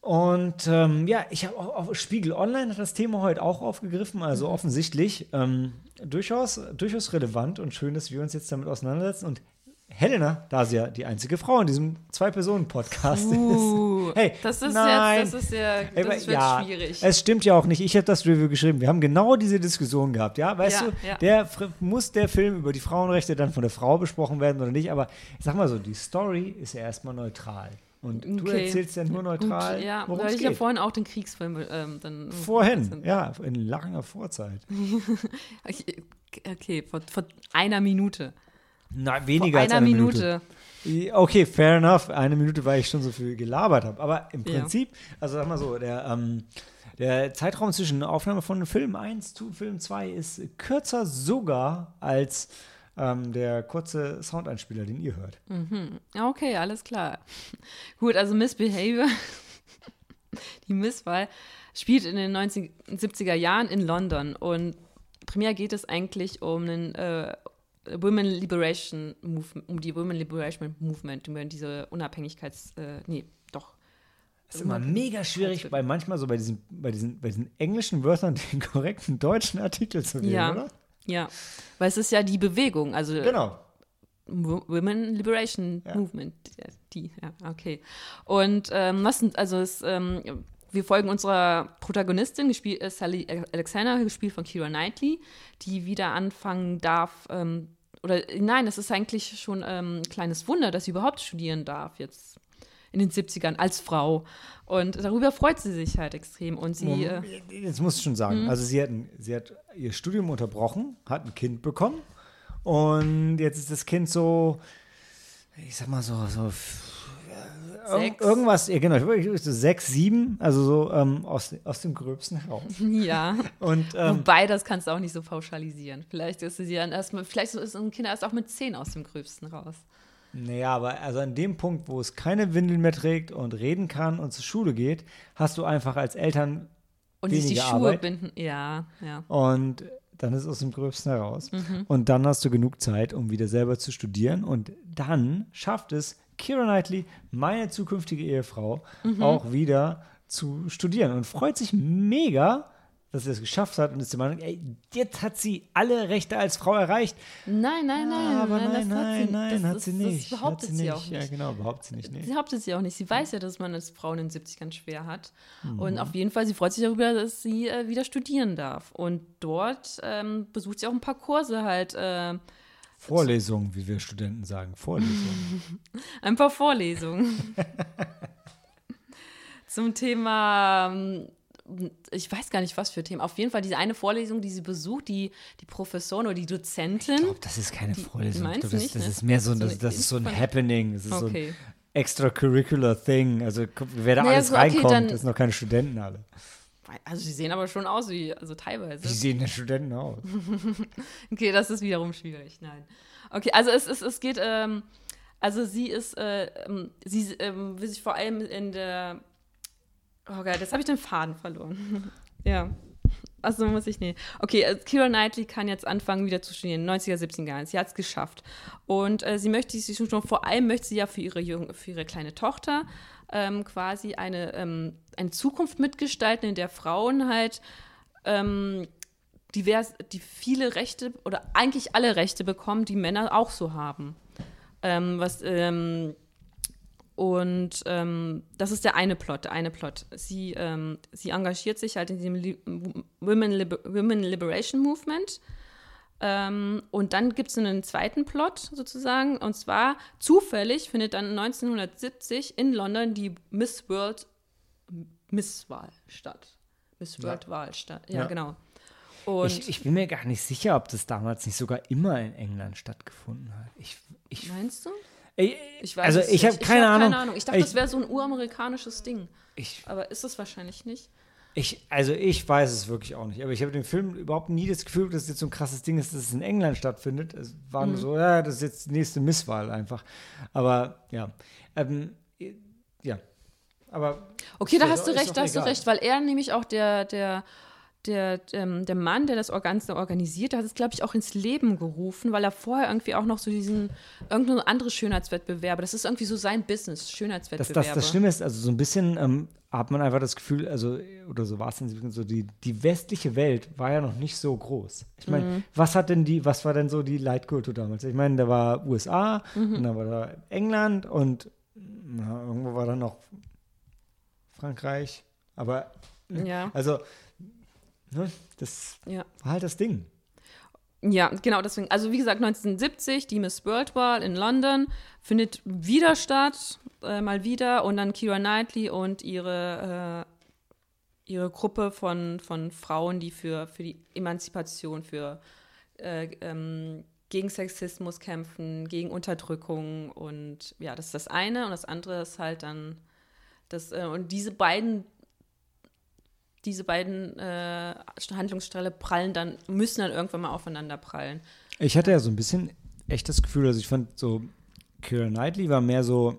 Und ähm, ja, ich habe auch auf Spiegel Online hat das Thema heute auch aufgegriffen, also Mhm. offensichtlich ähm, durchaus, durchaus relevant und schön, dass wir uns jetzt damit auseinandersetzen. Und Helena, da sie ja die einzige Frau in diesem Zwei-Personen-Podcast Uh, ist. Hey, das ist nein. jetzt, das ist ja, Ey, das wird ja, schwierig. Es stimmt ja auch nicht. Ich habe das Review geschrieben. Wir haben genau diese Diskussion gehabt, ja? Weißt Ja, du, ja. der muss der Film über die Frauenrechte dann von der Frau besprochen werden oder nicht? Aber ich sag mal so, die Story ist ja erstmal neutral. Und du Okay. erzählst ja nur neutral, Gut, ja, worum weil ich ja vorhin auch den Kriegsfilm ähm, dann Vorhin, ja, in langer Vorzeit. Okay, vor, vor einer Minute. Na, Vor weniger als einer eine Minute. Minute. Okay, fair enough. Eine Minute, weil ich schon so viel gelabert habe. Aber im Ja. Prinzip, also sag mal so, der, ähm, der Zeitraum zwischen Aufnahme von Film 1 zu Film 2 ist kürzer sogar als ähm, der kurze Soundeinspieler, den ihr hört. Ja, Okay, alles klar. Gut, also Missbehavior, die Misswahl, spielt in den 90, 70er Jahren in London und primär geht es eigentlich um einen äh, Women Liberation Movement, um die Women Liberation Movement, um diese Unabhängigkeits, äh, nee, doch. Das ist immer mega schwierig, weil manchmal so bei diesen, bei diesen, bei diesen englischen Wörtern den korrekten deutschen Artikel zu wählen, Ja. oder? Ja, weil es ist ja die Bewegung, also Genau. Wo- Women Liberation Ja. Movement. Die, ja, okay. Und ähm, was sind, also es, ähm, wir folgen unserer Protagonistin, gespielt, äh, Sally Alexander, gespielt von Kira Knightley, die wieder anfangen darf, ähm, oder nein, es ist eigentlich schon ähm, ein kleines Wunder, dass sie überhaupt studieren darf jetzt in den 70ern als Frau. Und darüber freut sie sich halt extrem. Und sie, äh, Jetzt muss ich schon sagen, Mhm. also sie hat, ein, sie hat ihr Studium unterbrochen, hat ein Kind bekommen und jetzt ist das Kind so, ich sag mal so, so Sechs. irgendwas, ja genau, wirklich so sechs, sieben, also so ähm, aus, aus dem Gröbsten heraus. ja. Und ähm, Wobei, das kannst du auch nicht so pauschalisieren. Vielleicht ist sie dann erstmal, vielleicht ist ein Kind erst auch mit 10 aus dem Gröbsten raus. naja, aber also an dem Punkt, wo es keine Windeln mehr trägt und reden kann und zur Schule geht, hast du einfach als Eltern Und sich die Weniger Schuhe Arbeit. binden. Ja, ja. Und dann ist es aus dem Gröbsten heraus. Mhm. Und dann hast du genug Zeit, um wieder selber zu studieren. Und dann schafft es Kira Knightley, meine zukünftige Ehefrau, Mhm. auch wieder zu studieren und freut sich mega, dass sie es geschafft hat und ist der Meinung, ey, jetzt hat sie alle Rechte als Frau erreicht. Nein, nein, nein. aber nein, nein, das nein, hat sie, nein, das, hat das, sie Das nicht. behauptet hat sie, sie auch nicht. Ja, genau, behauptet sie nicht. Nee. Sie behauptet sie auch nicht. Sie weiß ja, dass man als Frau in den 70ern schwer hat. Mhm. Und auf jeden Fall, sie freut sich darüber, dass sie äh, wieder studieren darf. Und dort ähm, besucht sie auch ein paar Kurse halt. Äh, Vorlesungen, wie wir Studenten sagen. Vorlesungen. ein paar Vorlesungen zum Thema, ähm, ich weiß gar nicht, was für Themen. Auf jeden Fall diese eine Vorlesung, die sie besucht, die, die Professorin oder die Dozentin. Ich glaube, das ist keine Vorlesung. Ich meinst glaub, das, nicht, das ne? ist mehr so, So das, das ist so ein Happening. Das ist so ein Okay. extracurricular Thing. Also wer da Naja, alles so, okay, reinkommt, das sind noch keine Studenten alle. Also sie sehen aber schon aus wie, also teilweise. Wie sehen denn Studenten aus? Okay, das ist wiederum schwierig. Nein. Okay, also es, es, es geht, ähm, also sie ist, äh, ähm, sie ähm, will sich vor allem in der, oh Gott, jetzt habe ich den Faden verloren. ja. Also muss ich, nee. Okay, äh, Kira Knightley kann jetzt anfangen, wieder zu studieren, 90er, 70er Jahren. Sie hat es geschafft. Und äh, sie möchte sich schon, vor allem möchte sie ja für ihre, jung, für ihre kleine Tochter ähm, quasi eine, ähm, eine Zukunft mitgestalten, in der Frauen halt ähm, divers, die viele Rechte oder eigentlich alle Rechte bekommen, die Männer auch so haben. Ähm, was, ähm, und ähm, das ist der eine Plot, der eine Plot. Sie, ähm, sie engagiert sich halt in diesem Li Women, Liber Women Liberation Movement. Ähm, und dann gibt es einen zweiten Plot sozusagen. Und zwar zufällig findet dann 1970 in London die Miss World Misswahl statt. Miss World Wahl statt. Ja, Ja. genau. Ich, ich bin mir gar nicht sicher, ob das damals nicht sogar immer in England stattgefunden hat. Ich, ich, meinst du? Ich, Ich weiß also es ich nicht. habe keine, hab Ahnung. keine Ahnung. Ich dachte, ich, das wäre so ein uramerikanisches Ding. ich, Aber ist es wahrscheinlich nicht. ich, also ich weiß es wirklich auch nicht. Aber ich habe den Film überhaupt nie das Gefühl, dass es jetzt so ein krasses Ding ist, dass es in England stattfindet. Es war Mhm. nur so, ja, das ist jetzt die nächste Misswahl einfach. Aber ja, ähm, ja. Aber Okay, da hast du recht, da hast du egal. recht, weil er nämlich auch der, der, der, ähm, der Mann, der das Ganze organisiert, hat es, glaube ich, auch ins Leben gerufen, weil er vorher irgendwie auch noch so diesen, irgendeine andere Schönheitswettbewerbe, das ist irgendwie so sein Business, Das, Schönheitswettbewerbe. das, das Schlimme ist, also so ein bisschen ähm, hat man einfach das Gefühl, also, oder so war es dann so, die, die westliche Welt war ja noch nicht so groß. Ich meine, Mhm. was hat denn die, was war denn so die Leitkultur damals? Ich meine, da war USA Mhm. und dann war da England und na, irgendwo war dann noch Frankreich. Aber ja, also, ne, das ja. war halt das Ding. Ja, genau, deswegen. Also, wie gesagt, 1970, die Miss World Ball in London findet wieder statt, äh, mal wieder. Und dann Kira Knightley und ihre, äh, ihre Gruppe von, von Frauen, die für, für die Emanzipation, für äh, ähm, gegen Sexismus kämpfen, gegen Unterdrückung. Und ja, das ist das eine. Und das andere ist halt dann das, äh, und diese beiden diese beiden äh, Handlungsstränge prallen dann, müssen dann irgendwann mal aufeinander prallen. Ich hatte ja so ein bisschen echt das Gefühl, also ich fand so, Keira Knightley war mehr so,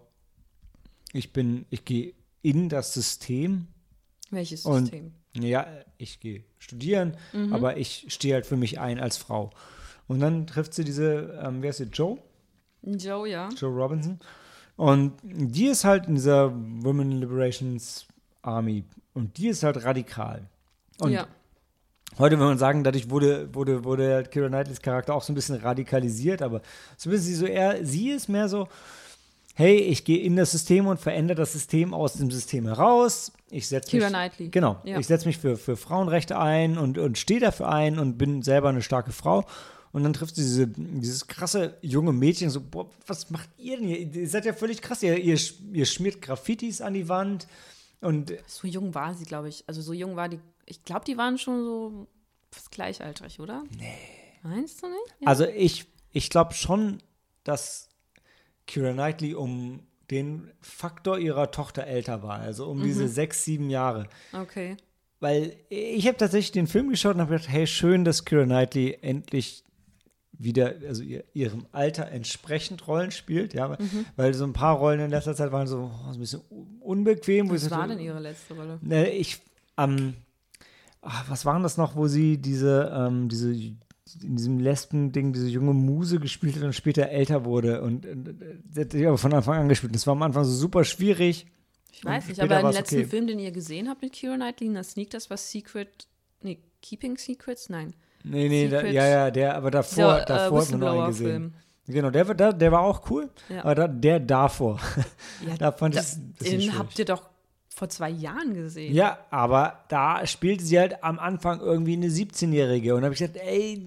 ich bin, ich gehe in das System Welches Und- System? Ja, ich gehe studieren, Mhm. aber ich stehe halt für mich ein als Frau. Und dann trifft sie diese, ähm, wer ist sie, Joe? Joe, ja. Joe Robinson. Und die ist halt in dieser Women Liberations Army. Und die ist halt radikal. Und ja. heute würde man sagen, dadurch wurde, wurde, wurde halt Keira Knightleys Charakter auch so ein bisschen radikalisiert, aber so ein bisschen sie so eher, sie ist mehr so, hey, ich gehe in das System und verändere das System aus dem System heraus. Ich setze mich. Knightley. Genau. Ja. Ich setze mich für, für Frauenrechte ein und, und stehe dafür ein und bin selber eine starke Frau. Und dann trifft sie diese, dieses krasse junge Mädchen, so, boah, was macht ihr denn hier? Ihr seid ja völlig krass. Ihr, ihr, ihr schmiert Graffitis an die Wand. Und So jung war sie, glaube ich. Also so jung war die. Ich glaube, die waren schon so fast gleichaltrig, oder? Nee. Meinst du nicht? Ja. also ich, ich glaube schon, dass Kira Knightley um den Faktor ihrer Tochter älter war. Also um diese sechs, sieben Jahre. okay. Weil ich habe tatsächlich den Film geschaut und habe gedacht, hey, schön, dass Kira Knightley endlich wieder, also ihr, ihrem Alter entsprechend Rollen spielt, ja, weil so ein paar Rollen in letzter Zeit waren so, oh, ein bisschen un- unbequem. Was so- war denn ihre letzte Rolle? Ne, ich, ähm, ach, was waren das noch, wo sie diese, ähm, diese, in diesem Lesben-Ding, diese junge Muse gespielt hat und später älter wurde und, und äh, aber von Anfang an gespielt. Das war am Anfang so super schwierig. Ich weiß nicht, aber den war's letzten okay. Film, den ihr gesehen habt mit Keira Knightley, in der Sneak, das war Secret. Nee, Keeping Secrets? Nein. Nee, nee, da, ja, ja, der, aber davor, Dieser, äh, davor hat man noch einen gesehen. Whistleblower-Film. Genau, der, war- der, der war auch cool, Ja. aber da, der davor, Ja, da fand ich den habt ihr doch vor zwei Jahren gesehen. Ja, aber da spielte sie halt am Anfang irgendwie eine 17-Jährige und da habe ich gedacht, ey,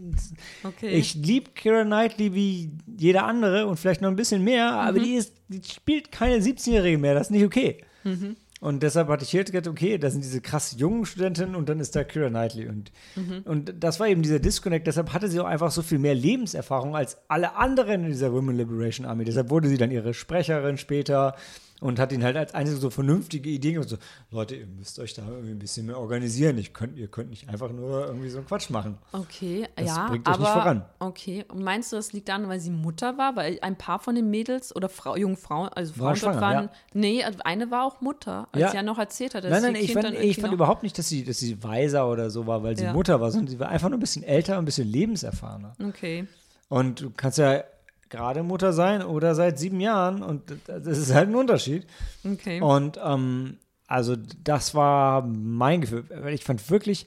Okay. ich liebe Kira Knightley wie jeder andere und vielleicht noch ein bisschen mehr, aber Mhm. die, ist, die spielt keine 17-Jährige mehr, das ist nicht okay. Mhm. Und deshalb hatte ich hier gedacht, okay, da sind diese krass jungen Studentinnen und dann ist da Kira Knightley. Und, Mhm. und das war eben dieser Disconnect. Deshalb hatte sie auch einfach so viel mehr Lebenserfahrung als alle anderen in dieser Women Liberation Army. Deshalb wurde sie dann ihre Sprecherin später und hat ihn halt als einzige so vernünftige Ideen und so, Leute, ihr müsst euch da irgendwie ein bisschen mehr organisieren. Ich könnt, ihr könnt nicht einfach nur irgendwie so einen Quatsch machen. Okay, Das ja, bringt euch aber nicht voran. okay. Und meinst du, das liegt daran, weil sie Mutter war, weil ein paar von den Mädels oder Frau, jungen Frauen, also Frauen War dort schwanger, waren, ja. nee, also eine war auch Mutter, als Ja. sie ja noch erzählt hat, dass Nein, nein, ich fand, ich fand überhaupt nicht, dass sie, dass sie weiser oder so war, weil sie Ja. Mutter war, sondern sie war einfach nur ein bisschen älter und ein bisschen lebenserfahrener. Okay, Und du kannst ja gerade Mutter sein oder seit sieben Jahren und das ist halt ein Unterschied. okay. Und ähm, also das war mein Gefühl. Weil Ich fand wirklich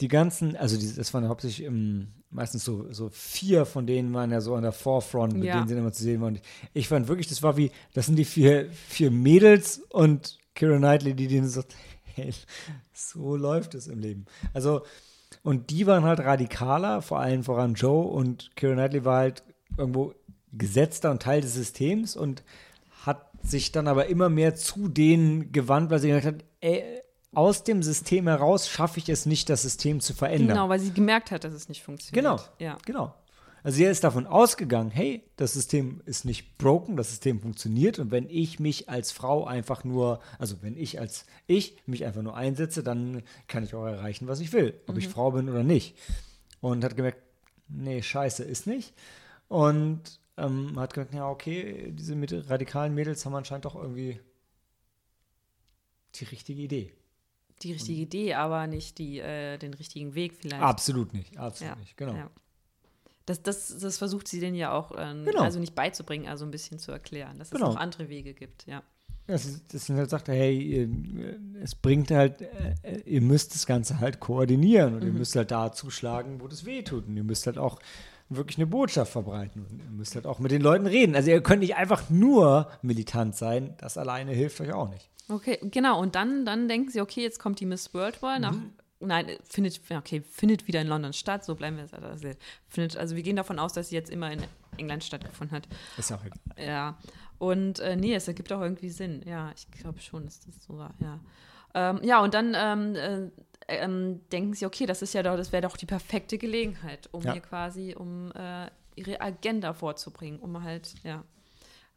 die ganzen, also die, das waren hauptsächlich im, meistens so, so vier von denen waren ja so an der Forefront, mit Ja. denen sie immer zu sehen waren. Und ich fand wirklich, das war wie, das sind die vier, vier Mädels und Kira Knightley, die denen sagt, hey, so läuft es im Leben. Also, und die waren halt radikaler, vor allem voran Joe und Kira Knightley war halt irgendwo gesetzter und Teil des Systems und hat sich dann aber immer mehr zu denen gewandt, weil sie gesagt hat, ey, aus dem System heraus schaffe ich es nicht, das System zu verändern. Genau, weil sie gemerkt hat, dass es nicht funktioniert. Genau. Ja. Genau. Also sie ist davon ausgegangen, hey, das System ist nicht broken, das System funktioniert und wenn ich mich als Frau einfach nur, also wenn ich als ich mich einfach nur einsetze, dann kann ich auch erreichen, was ich will, ob ich Frau bin oder nicht. Und hat gemerkt, nee, scheiße, ist nicht. Und ähm, hat gemerkt, ja, okay, diese mit radikalen Mädels haben anscheinend doch irgendwie die richtige Idee. die richtige Idee, aber nicht die, äh, den richtigen Weg vielleicht. Absolut nicht, absolut Ja, nicht, genau. Ja. Das, das, das versucht sie denen ja auch, ähm, Genau. also nicht beizubringen, also ein bisschen zu erklären, dass es Genau. noch andere Wege gibt, ja. Das das halt sagt, hey, ihr- es bringt halt, äh, ihr müsst das Ganze halt koordinieren und ihr müsst halt da zuschlagen, wo das weh tut. Und ihr müsst halt auch wirklich eine Botschaft verbreiten und ihr müsst halt auch mit den Leuten reden. Also ihr könnt nicht einfach nur militant sein, das alleine hilft euch auch nicht. Okay, genau. Und dann, dann denken sie, okay, jetzt kommt die Miss World War nach. Nein, äh, findet, okay, findet wieder in London statt, so bleiben wir jetzt. Also, findet, also wir gehen davon aus, dass sie jetzt immer in England stattgefunden hat. Ist ja auch egal. Ja. Und äh, nee, es ergibt auch irgendwie Sinn. Ja, ich glaube schon, dass das so war, ja. Ähm, ja, und dann ähm, äh, ähm, denken sie, okay, das ist ja doch, das wäre doch die perfekte Gelegenheit, um Ja. hier quasi, um äh, ihre Agenda vorzubringen, um halt, ja.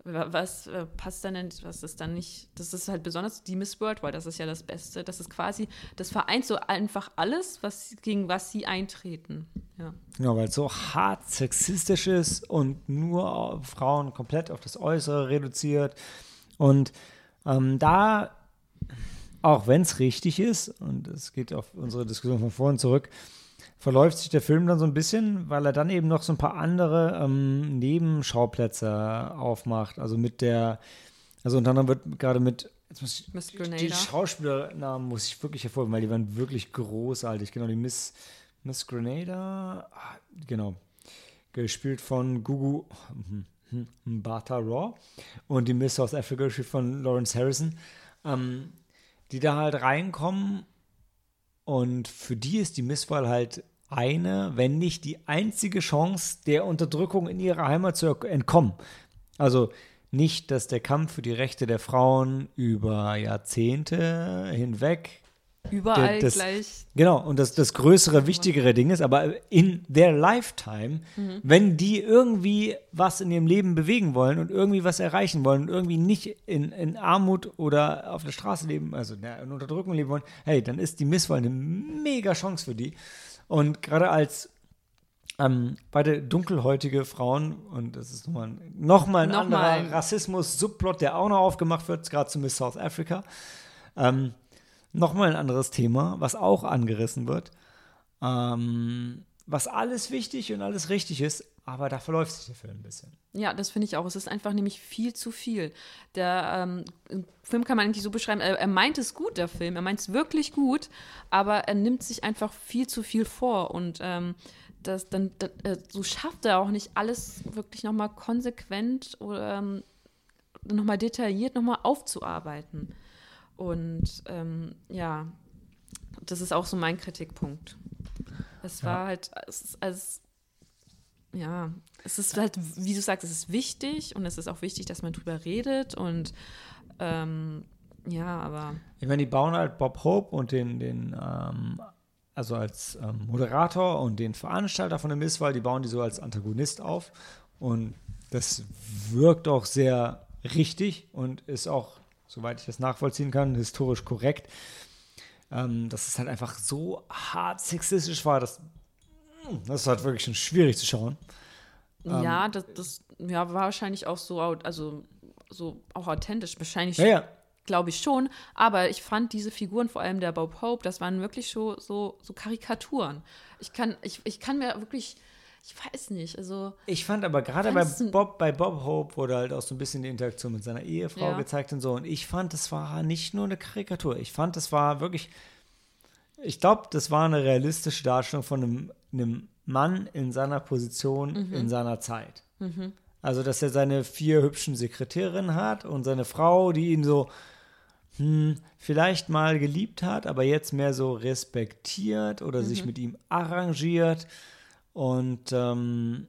Wa- Was äh, passt dann denn, was ist dann nicht, das ist halt besonders die Miss World War, das ist ja das Beste, das ist quasi, das vereint so einfach alles, was, gegen was sie eintreten, ja. Genau, weil es so hart sexistisch ist und nur Frauen komplett auf das Äußere reduziert. Und ähm, da, auch wenn es richtig ist, und es geht auf unsere Diskussion von vorhin zurück, verläuft sich der Film dann so ein bisschen, weil er dann eben noch so ein paar andere ähm, Nebenschauplätze aufmacht. Also mit der, also unter anderem wird gerade mit, jetzt muss ich, Miss die Grenada. Schauspielernamen muss ich wirklich hervorheben, weil die waren wirklich großartig. Genau, die Miss, Miss Grenada, ah, genau, gespielt von Gugu hm, hm, Mbata Raw und die Miss South Africa gespielt von Lawrence Harrison, ähm, die da halt reinkommen und für die ist die Misswahl halt eine, wenn nicht die einzige Chance, der Unterdrückung in ihrer Heimat zu entkommen. Also nicht, dass der Kampf für die Rechte der Frauen über Jahrzehnte hinweg Überall das- gleich. Genau, und das, das größere, wichtigere Ding ist, aber in their lifetime, wenn die irgendwie was in ihrem Leben bewegen wollen und irgendwie was erreichen wollen und irgendwie nicht in, in Armut oder auf der Straße leben, also in Unterdrückung leben wollen, hey, dann ist die Misswahl eine mega Chance für die. Und gerade als ähm, beide dunkelhäutige Frauen, und das ist nochmal ein, noch mal ein Nochmal. anderer Rassismus-Subplot, der auch noch aufgemacht wird, gerade zu Miss South Africa. Ähm, Nochmal ein anderes Thema, was auch angerissen wird. Ähm, was alles wichtig und alles richtig ist, aber da verläuft sich der Film ein bisschen. Ja, das finde ich auch. Es ist einfach nämlich viel zu viel. Der ähm, Film kann man eigentlich so beschreiben, er, er meint es gut, der Film, er meint es wirklich gut, aber er nimmt sich einfach viel zu viel vor und ähm, das, dann, das, äh, so schafft er auch nicht alles wirklich nochmal konsequent oder ähm, nochmal detailliert nochmal aufzuarbeiten. Und ähm, ja, das ist auch so mein Kritikpunkt. Es Ja. war halt, es ist, als, ja, es ist halt, wie du sagst, es ist wichtig und es ist auch wichtig, dass man drüber redet und ähm, ja, aber Ich meine, die bauen halt Bob Hope und den, den ähm, also als ähm, Moderator und den Veranstalter von der Misswahl, die bauen die so als Antagonist auf. Und das wirkt auch sehr richtig und ist auch, soweit ich das nachvollziehen kann, historisch korrekt. Ähm, dass es halt einfach so hart sexistisch war, dass das ist halt wirklich schon schwierig zu schauen. ja, das, das ja, war wahrscheinlich auch so, also so auch authentisch, wahrscheinlich Ja, ja, glaube ich schon, aber ich fand diese Figuren, vor allem der Bob Hope, das waren wirklich so, so, so Karikaturen. Ich kann, ich, ich kann mir wirklich, ich weiß nicht, also Ich fand aber gerade bei Bob, bei Bob Hope wurde halt auch so ein bisschen die Interaktion mit seiner Ehefrau Ja. gezeigt und so. Und ich fand, das war nicht nur eine Karikatur. Ich fand, das war wirklich. Ich glaube, das war eine realistische Darstellung von einem, einem Mann in seiner Position Mhm. in seiner Zeit. Also, dass er seine vier hübschen Sekretärinnen hat und seine Frau, die ihn so hm, vielleicht mal geliebt hat, aber jetzt mehr so respektiert oder sich Mhm. mit ihm arrangiert. Und, ähm,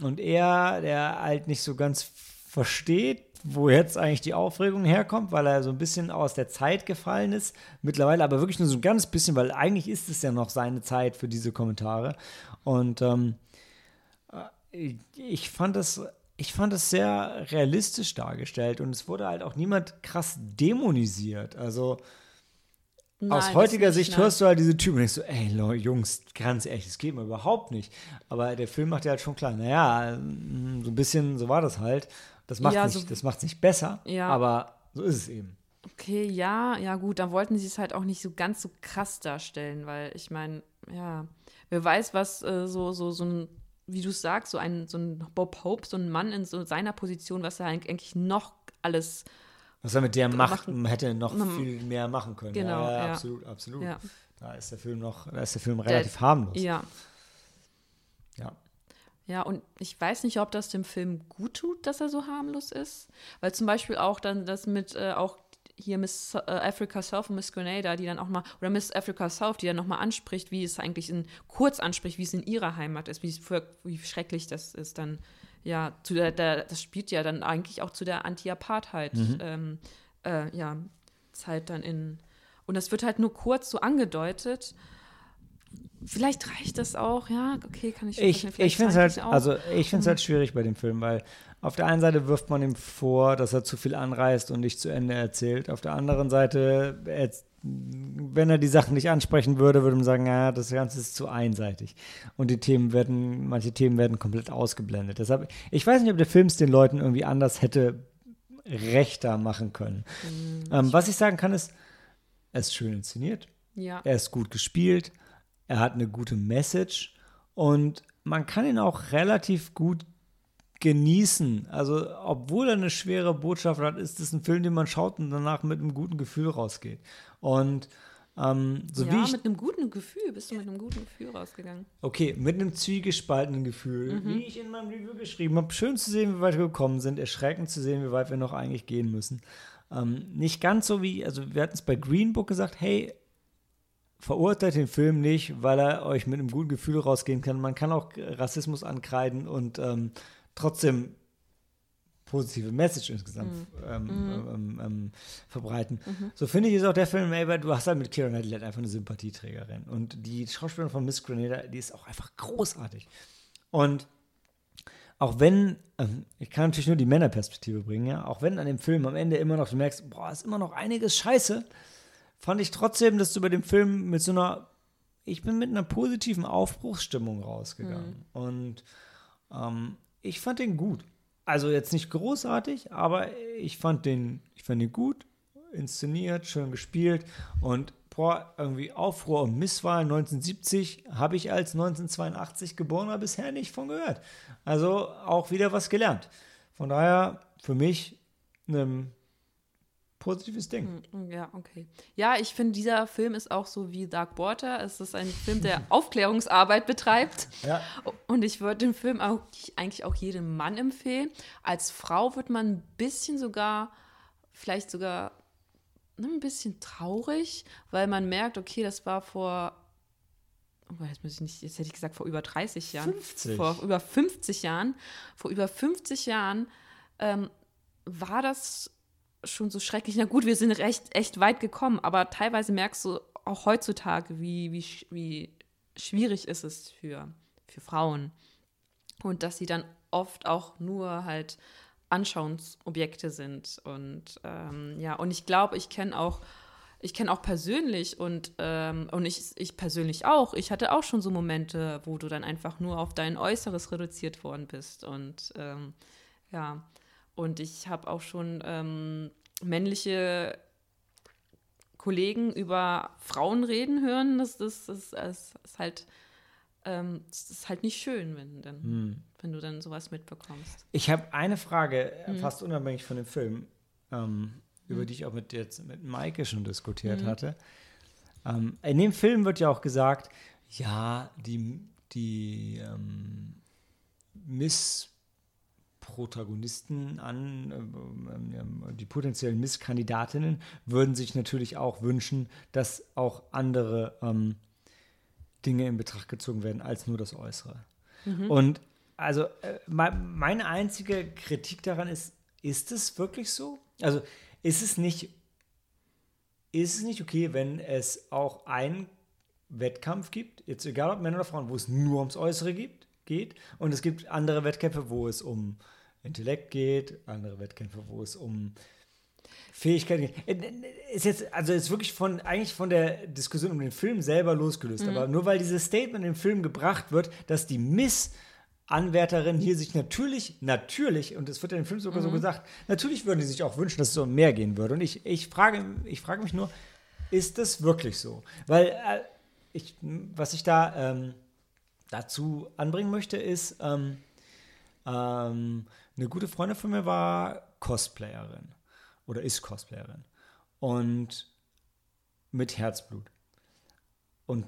und er, der halt nicht so ganz versteht, wo jetzt eigentlich die Aufregung herkommt, weil er so ein bisschen aus der Zeit gefallen ist. Mittlerweile aber wirklich nur so ein ganz bisschen, weil eigentlich ist es ja noch seine Zeit für diese Kommentare. Und ähm, äh, ich fand das. Ich fand es sehr realistisch dargestellt und es wurde halt auch niemand krass dämonisiert. Also nein, aus heutiger Sicht nein. hörst du halt diese Typen und denkst so, ey Leute, Jungs, ganz ehrlich, das geht mir überhaupt nicht. Aber der Film macht ja halt schon klar, naja, mm, so ein bisschen, so war das halt. Das macht Ja, nicht, so- das macht's nicht besser, Ja. aber so ist es eben. Okay, ja, ja gut, da wollten sie es halt auch nicht so ganz so krass darstellen, weil ich meine, ja, wer weiß, was äh, so, so, so ein, wie du sagst, so ein, so ein Bob Hope, so ein Mann in so seiner Position, was er eigentlich noch alles Was er mit der Macht machen- hätte noch viel mehr machen können. Genau, ja, ja, ja. absolut, absolut. Da ist der Film noch, da ist der Film relativ harmlos. Ja, Ja. Ja, und ich weiß nicht, ob das dem Film gut tut, dass er so harmlos ist. Weil zum Beispiel auch dann das mit äh, auch hier Miss äh, Africa South und Miss Grenada, die dann auch mal, oder Miss Africa South, die dann nochmal anspricht, wie es eigentlich in, kurz anspricht, wie es in ihrer Heimat ist, wie, für, wie schrecklich das ist dann, ja, zu der, der, das spielt ja dann eigentlich auch zu der Anti-Apartheid, ähm, äh, ja, Zeit dann in, und das wird halt nur kurz so angedeutet. Vielleicht reicht das auch, ja, okay, kann ich Ich, ich finde es halt, auch. also ich finde es halt schwierig bei dem Film, weil auf der einen Seite wirft man ihm vor, dass er zu viel anreißt und nicht zu Ende erzählt. Auf der anderen Seite, er, wenn er die Sachen nicht ansprechen würde, würde man sagen, ja, das Ganze ist zu einseitig. Und die Themen werden, manche Themen werden komplett ausgeblendet. Deshalb, ich weiß nicht, ob der Film es den Leuten irgendwie anders hätte rechter machen können. ähm, was ich sagen kann, ist, er ist schön inszeniert. Ja. Er ist gut gespielt, er hat eine gute Message und man kann ihn auch relativ gut genießen. Also, obwohl er eine schwere Botschaft hat, ist es ein Film, den man schaut und danach mit einem guten Gefühl rausgeht. Und ähm, so ja, wie ich mit einem guten Gefühl. Bist du mit einem guten Gefühl rausgegangen? Okay, mit einem zwiegespaltenen Gefühl, wie ich in meinem Review geschrieben habe. Schön zu sehen, wie weit wir gekommen sind, erschreckend zu sehen, wie weit wir noch eigentlich gehen müssen. Ähm, nicht ganz so wie, also wir hatten es bei Green Book gesagt, hey, verurteilt den Film nicht, weil er euch mit einem guten Gefühl rausgehen kann. Man kann auch Rassismus ankreiden und ähm, trotzdem positive Message insgesamt ähm, ähm, ähm, verbreiten. So finde ich ist auch der Film, ey, weil du hast halt mit Keira Knightley halt einfach eine Sympathieträgerin und die Schauspielerin von Miss Grenada, die ist auch einfach großartig. Und auch wenn, ähm, ich kann natürlich nur die Männerperspektive bringen, ja, auch wenn an dem Film am Ende immer noch, du merkst, boah, ist immer noch einiges scheiße, fand ich trotzdem, dass du bei dem Film mit so einer, ich bin mit einer positiven Aufbruchsstimmung rausgegangen. Und ähm, ich fand den gut. Also jetzt nicht großartig, aber ich fand den, ich fand den gut, inszeniert, schön gespielt und boah, irgendwie Aufruhr und Misswahl 1970 habe ich als 1982 geborener bisher nicht von gehört. Also auch wieder was gelernt. Von daher für mich ein positives Ding. Hm, Ja, okay. Ja, ich finde, dieser Film ist auch so wie Dark Water. Es ist ein Film, der Aufklärungsarbeit betreibt. Ja. Und ich würde den Film auch, eigentlich auch jedem Mann empfehlen. Als Frau wird man ein bisschen sogar, vielleicht sogar ne, ein bisschen traurig, weil man merkt, okay, das war vor, oh, jetzt, muss ich nicht, jetzt hätte ich gesagt, vor über 30 Jahren. 50. Vor über 50 Jahren. Vor über 50 Jahren ähm, war das schon so schrecklich. Na gut, wir sind recht, echt weit gekommen, aber teilweise merkst du auch heutzutage, wie, wie, wie schwierig ist es für, für Frauen. Und dass sie dann oft auch nur halt Anschauungsobjekte sind. Und ähm, ja, und ich glaube, ich kenne auch, ich kenne auch persönlich und, ähm, und ich, ich persönlich auch, ich hatte auch schon so Momente, wo du dann einfach nur auf dein Äußeres reduziert worden bist. Und ähm, ja, und ich habe auch schon ähm, männliche Kollegen über Frauen reden hören. Das, das, das, das ist halt, ähm, ist halt nicht schön, wenn, dann, wenn du dann sowas mitbekommst. Ich habe eine Frage, äh, fast unabhängig von dem Film, ähm, über die ich auch mit, jetzt, mit Maike schon diskutiert hatte. Ähm, in dem Film wird ja auch gesagt, ja, die, die ähm, Missprotagonisten an, ähm, ähm, die potenziellen Misskandidatinnen würden sich natürlich auch wünschen, dass auch andere ähm, Dinge in Betracht gezogen werden als nur das Äußere. Und also äh, me- meine einzige Kritik daran ist, ist es wirklich so? Also ist es nicht, ist es nicht okay, wenn es auch einen Wettkampf gibt, jetzt egal ob Männer oder Frauen, wo es nur ums Äußere gibt, geht, und es gibt andere Wettkämpfe, wo es um Intellekt geht, andere Wettkämpfe, wo es um Fähigkeiten geht. Äh, äh, Ist jetzt, also ist wirklich von, eigentlich von der Diskussion um den Film selber losgelöst. Aber nur weil dieses Statement im Film gebracht wird, dass die Miss Anwärterinnen hier sich natürlich, natürlich, und es wird ja im Film Mhm. sogar so gesagt, natürlich würden die sich auch wünschen, dass es um mehr gehen würde. Und ich, ich, frage, ich frage mich nur, ist das wirklich so? Weil äh, ich, was ich da ähm, dazu anbringen möchte, ist, ähm, ähm, eine gute Freundin von mir war Cosplayerin oder ist Cosplayerin und mit Herzblut. Und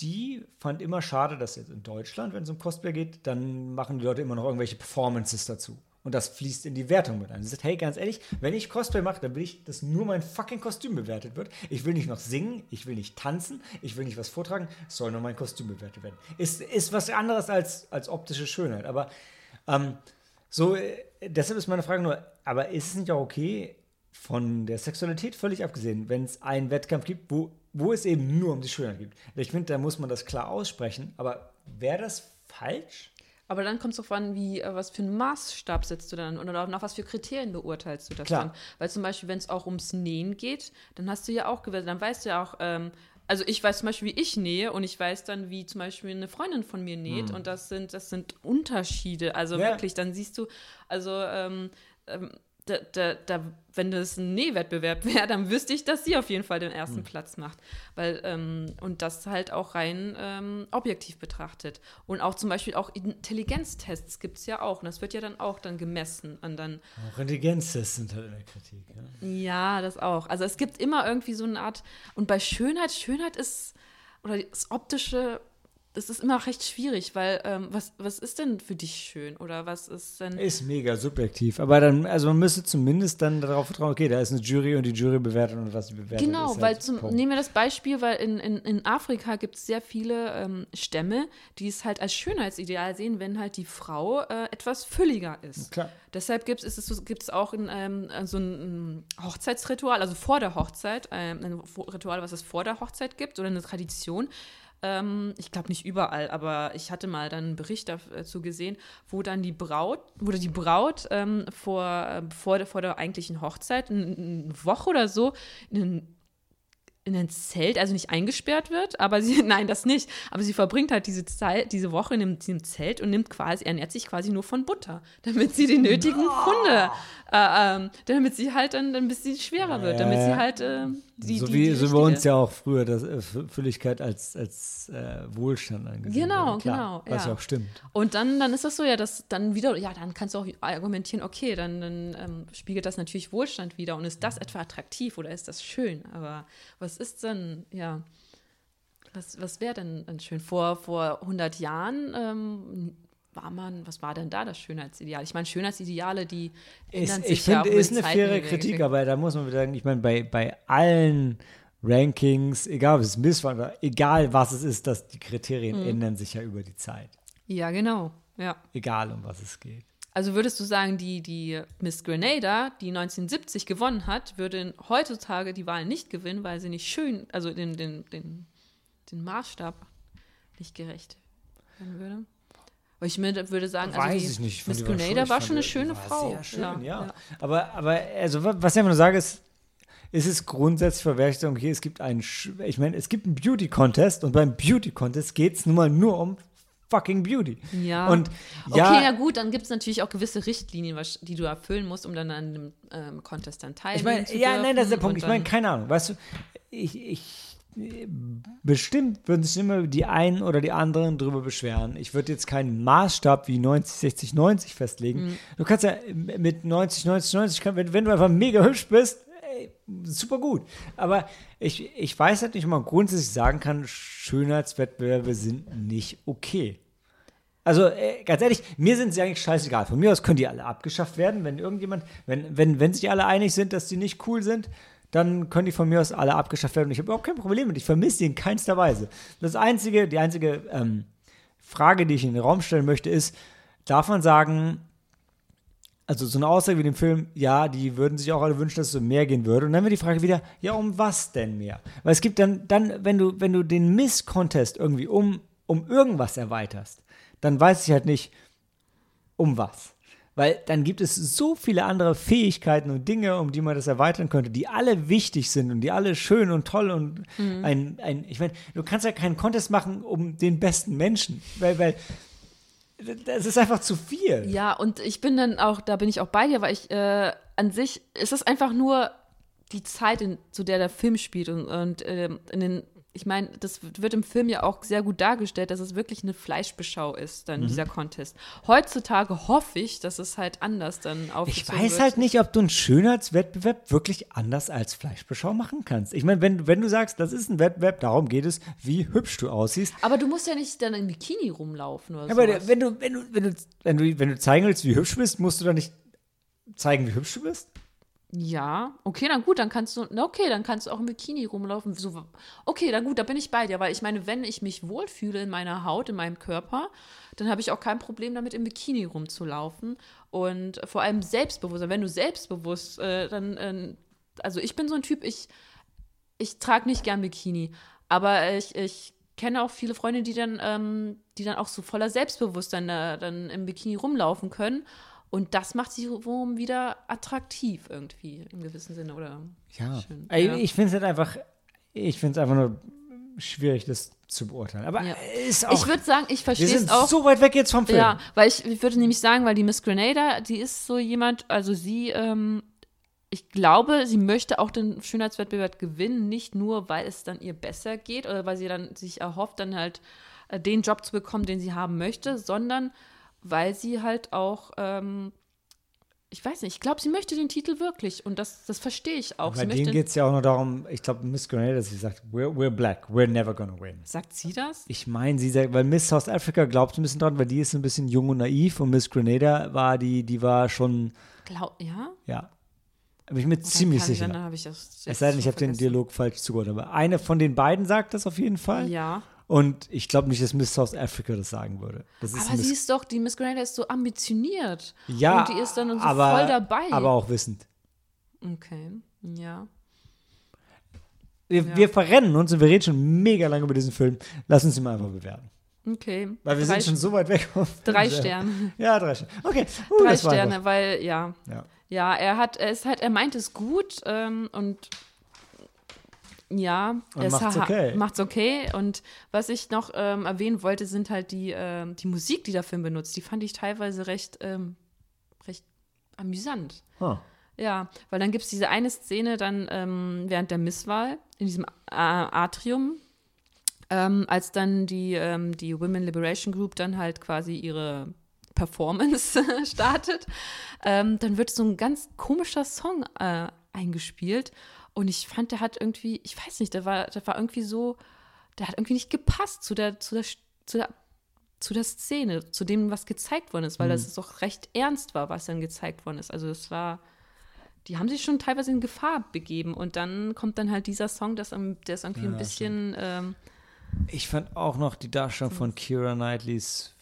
die fand immer schade, dass jetzt in Deutschland, wenn es um Cosplay geht, dann machen die Leute immer noch irgendwelche Performances dazu. Und das fließt in die Wertung mit ein. Sie sagt, hey, ganz ehrlich, wenn ich Cosplay mache, dann will ich, dass nur mein fucking Kostüm bewertet wird. Ich will nicht noch singen, ich will nicht tanzen, ich will nicht was vortragen, es soll nur mein Kostüm bewertet werden. Ist, ist was anderes als, als optische Schönheit. Aber ähm, so, äh, deshalb ist meine Frage nur, aber ist es nicht auch okay, von der Sexualität völlig abgesehen, wenn es einen Wettkampf gibt, wo, wo es eben nur um die Schönheit geht? Ich finde, da muss man das klar aussprechen, aber wäre das falsch? Aber dann kommt es darauf an, wie, äh, was für einen Maßstab setzt du dann oder nach was für Kriterien beurteilst du das Klar. dann? Weil zum Beispiel, wenn es auch ums Nähen geht, dann hast du ja auch gewählt, dann weißt du ja auch, ähm, also ich weiß zum Beispiel, wie ich nähe und ich weiß dann, wie zum Beispiel eine Freundin von mir näht und das sind, das sind Unterschiede. Also Ja. wirklich, dann siehst du, also ähm, ähm, da, da, da, wenn das ein Nähwettbewerb wäre, dann wüsste ich, dass sie auf jeden Fall den ersten Platz macht. Weil, ähm, und das halt auch rein ähm, objektiv betrachtet. Und auch zum Beispiel auch Intelligenztests gibt es ja auch. Und das wird ja dann auch dann gemessen. Und dann, Auch Intelligenztests sind halt in der Kritik. Ja? ja, das auch. Also es gibt immer irgendwie so eine Art, und bei Schönheit, Schönheit ist, oder das Optische, das ist immer recht schwierig, weil ähm, was, was ist denn für dich schön? Oder was ist denn. Ist mega subjektiv. Aber dann, also man müsste zumindest dann darauf vertrauen, okay, da ist eine Jury und die Jury bewertet und was sie bewertet. Genau, ist weil halt zum, Punkt. nehmen wir das Beispiel, weil in, in, in Afrika gibt es sehr viele ähm, Stämme, die es halt als Schönheitsideal sehen, wenn halt die Frau äh, etwas fülliger ist. Klar. Deshalb gibt es, so, gibt's auch in, ähm, so ein Hochzeitsritual, also vor der Hochzeit, ähm, ein Ritual, was es vor der Hochzeit gibt oder eine Tradition. Ähm, ich glaube nicht überall, aber ich hatte mal dann einen Bericht dazu gesehen, wo dann die Braut, wo die Braut ähm, vor, äh, vor, der, vor der eigentlichen Hochzeit eine Woche oder so in ein in ein Zelt, also nicht eingesperrt wird, aber sie, nein, das nicht, aber sie verbringt halt diese Zeit, diese Woche in einem, diesem Zelt und nimmt quasi, ernährt sich quasi nur von Butter, damit sie die nötigen Funde, äh, ähm, damit sie halt dann, dann ein bisschen schwerer wird, damit sie halt äh, die, so die, wie die so bei richtige- uns ja auch früher das äh, Fülligkeit als, als äh, Wohlstand angesehen Genau, wurde. Klar, genau, Was ja. ja auch stimmt. Und dann, dann ist das so, ja, dass dann wieder, ja, dann kannst du auch argumentieren, okay, dann, dann ähm, spiegelt das natürlich Wohlstand wieder und ist das etwa attraktiv oder ist das schön? Aber was ist denn, ja, was, was wäre denn schön? Vor, vor 100 Jahren ähm, war man, was war denn da das Schönheitsideal? Ich meine, Schönheitsideale, die Ist, ändern ich sich ja finde, ist eine Zeiten faire. Kritik, aber da muss man wieder sagen, ich meine, bei, bei allen Rankings, egal ob es Miss war egal was es ist, dass die Kriterien Mhm. ändern sich ja über die Zeit. Ja, genau, ja. Egal um was es geht. Also würdest du sagen, die, die Miss Grenada, die 1970 gewonnen hat, würde heutzutage die Wahl nicht gewinnen, weil sie nicht schön, also den, den, den, den Maßstab nicht gerecht werden würde? Ich würde sagen, also Weiß die ich nicht. Miss Grenada war schon eine schöne Frau. Sehr schön, ja. ja. Aber, aber also, wa- was ich einfach nur sage, ist, ist es grundsätzlich verwerflich, okay, es gibt einen, ich meine, es gibt einen Beauty-Contest und beim Beauty-Contest geht es nun mal nur um fucking Beauty. Ja. Und ja, okay, ja gut, dann gibt es natürlich auch gewisse Richtlinien, was- die du erfüllen musst, um dann an dem ähm, Contest dann Ich teilnehmen meine, zu ja, nein, das ist der dürfen Punkt. und Ich meine, keine Ahnung. Weißt du, ich, ich bestimmt würden sich immer die einen oder die anderen drüber beschweren. Ich würde jetzt keinen Maßstab wie 90, 60, 90 festlegen. Mhm. Du kannst ja mit 90, 90, 90, kann, wenn, wenn du einfach mega hübsch bist, super gut. Aber ich, ich weiß halt nicht, ob man grundsätzlich sagen kann, Schönheitswettbewerbe sind nicht okay. Also äh, ganz ehrlich, mir sind sie eigentlich scheißegal. Von mir aus können die alle abgeschafft werden, wenn irgendjemand, wenn, wenn, wenn sich alle einig sind, dass die nicht cool sind, dann können die von mir aus alle abgeschafft werden. Und ich habe überhaupt kein Problem mit. Ich vermisse die in keinster Weise. Das einzige, die einzige ähm, Frage, die ich in den Raum stellen möchte, ist, darf man sagen, also so eine Aussage wie dem Film, ja, die würden sich auch alle wünschen, dass es so mehr gehen würde. Und dann wird die Frage wieder, ja, um was denn mehr? Weil es gibt dann, dann wenn du, wenn du den Miss-Contest irgendwie um, um irgendwas erweiterst, dann weiß ich halt nicht, um was. Weil dann gibt es so viele andere Fähigkeiten und Dinge, um die man das erweitern könnte, die alle wichtig sind und die alle schön und toll und ein, ein ich meine, du kannst ja keinen Contest machen um den besten Menschen, weil, weil das ist einfach zu viel. Ja, und ich bin dann auch, da bin ich auch bei dir, weil ich äh, an sich, es ist einfach nur die Zeit, in, zu der der Film spielt und, und ähm, in den ich meine, das wird im Film ja auch sehr gut dargestellt, dass es wirklich eine Fleischbeschau ist, dann Mhm. dieser Contest. Heutzutage hoffe ich, dass es halt anders dann Ich aufgezogen weiß wird. halt nicht, ob du einen Schönheitswettbewerb wirklich anders als Fleischbeschau machen kannst. Ich meine, wenn, wenn du sagst, das ist ein Wettbewerb, darum geht es, wie hübsch du aussiehst. Aber du musst ja nicht dann im Bikini rumlaufen oder Ja, aber sowas. wenn du, wenn, du, wenn, du, wenn, du, wenn du zeigen willst, wie hübsch du bist, musst du dann nicht zeigen, wie hübsch du bist? Ja, okay, dann gut, dann kannst du, na okay, dann kannst du auch im Bikini rumlaufen. So, okay, dann gut, da bin ich bei dir, weil ich meine, wenn ich mich wohlfühle in meiner Haut, in meinem Körper, dann habe ich auch kein Problem damit, im Bikini rumzulaufen. Und vor allem Selbstbewusstsein, wenn du selbstbewusst, äh, dann, äh, also ich bin so ein Typ, ich, ich trage nicht gern Bikini, aber ich, ich kenne auch viele Freunde, die dann, ähm, die dann auch so voller Selbstbewusstsein äh, dann im Bikini rumlaufen können. Und das macht sie wiederum wieder attraktiv irgendwie im gewissen Sinne, oder? Ja. Schön, Ey, ja. Ich finde es halt einfach, ich finde es einfach nur schwierig, das zu beurteilen. Aber Ja. ist auch, Ich würde sagen, ich wir verstehe sind es auch. so weit weg jetzt vom Film. Ja, weil ich, ich würde nämlich sagen, weil die Miss Grenada, die ist so jemand, also sie, ähm, ich glaube, sie möchte auch den Schönheitswettbewerb gewinnen, nicht nur, weil es dann ihr besser geht oder weil sie dann sich erhofft, dann halt äh, den Job zu bekommen, den sie haben möchte, sondern weil sie halt auch, ähm, ich weiß nicht, ich glaube, sie möchte den Titel wirklich und das, das verstehe ich auch. Bei Sie denen geht es ja auch nur darum, ich glaube, Miss Grenada, sie sagt, we're, we're black, we're never gonna win. sagt sie das? Ich meine, sie sagt, weil Miss South Africa glaubt ein bisschen dran, weil die ist ein bisschen jung und naiv und Miss Grenada war die, die war schon, Glaub, ja? ja, bin ich mir ziemlich Kann sicher. Dann habe ich das Es sei denn, ich habe den. Dialog falsch zugehört. Aber eine von den beiden sagt das auf jeden Fall. Ja. Und ich glaube nicht, dass Miss South Africa das sagen würde. Das Aber sie ist doch, die Miss Grenada ist so ambitioniert. ja, Und die ist dann so aber, voll dabei. Aber auch wissend. Okay, ja. Wir, Ja. wir verrennen uns und wir reden schon mega lange über diesen Film. Lass uns ihn mal einfach bewerten. Okay. Weil wir drei, sind schon so weit weg. Drei. Sterne. Ja, drei Sterne. Okay, uh, Drei Sterne, weil, ja. Ja. Ja, er hat, er ist halt, er meint es gut ähm, und ja, Und es macht's okay. macht's okay. Und was ich noch ähm, erwähnen wollte, sind halt die, ähm, die Musik, die der Film benutzt. Die fand ich teilweise recht, ähm, recht amüsant. Huh. Ja, weil dann gibt es diese eine Szene dann ähm, während der Misswahl in diesem A Atrium, ähm, als dann die, ähm, die Women Liberation Group dann halt quasi ihre Performance startet, ähm, dann wird so ein ganz komischer Song äh, eingespielt. Und ich fand, der hat irgendwie, ich weiß nicht, der war, der war irgendwie so, der hat irgendwie nicht gepasst zu der, zu der, zu der zu der Szene, zu dem, was gezeigt worden ist, weil das doch recht ernst war, was dann gezeigt worden ist. Also es war, die haben sich schon teilweise in Gefahr begeben und dann kommt dann halt dieser Song, das, der ist irgendwie ein Ja, bisschen, ähm, Ich fand auch noch die Darstellung von Kira Knightleys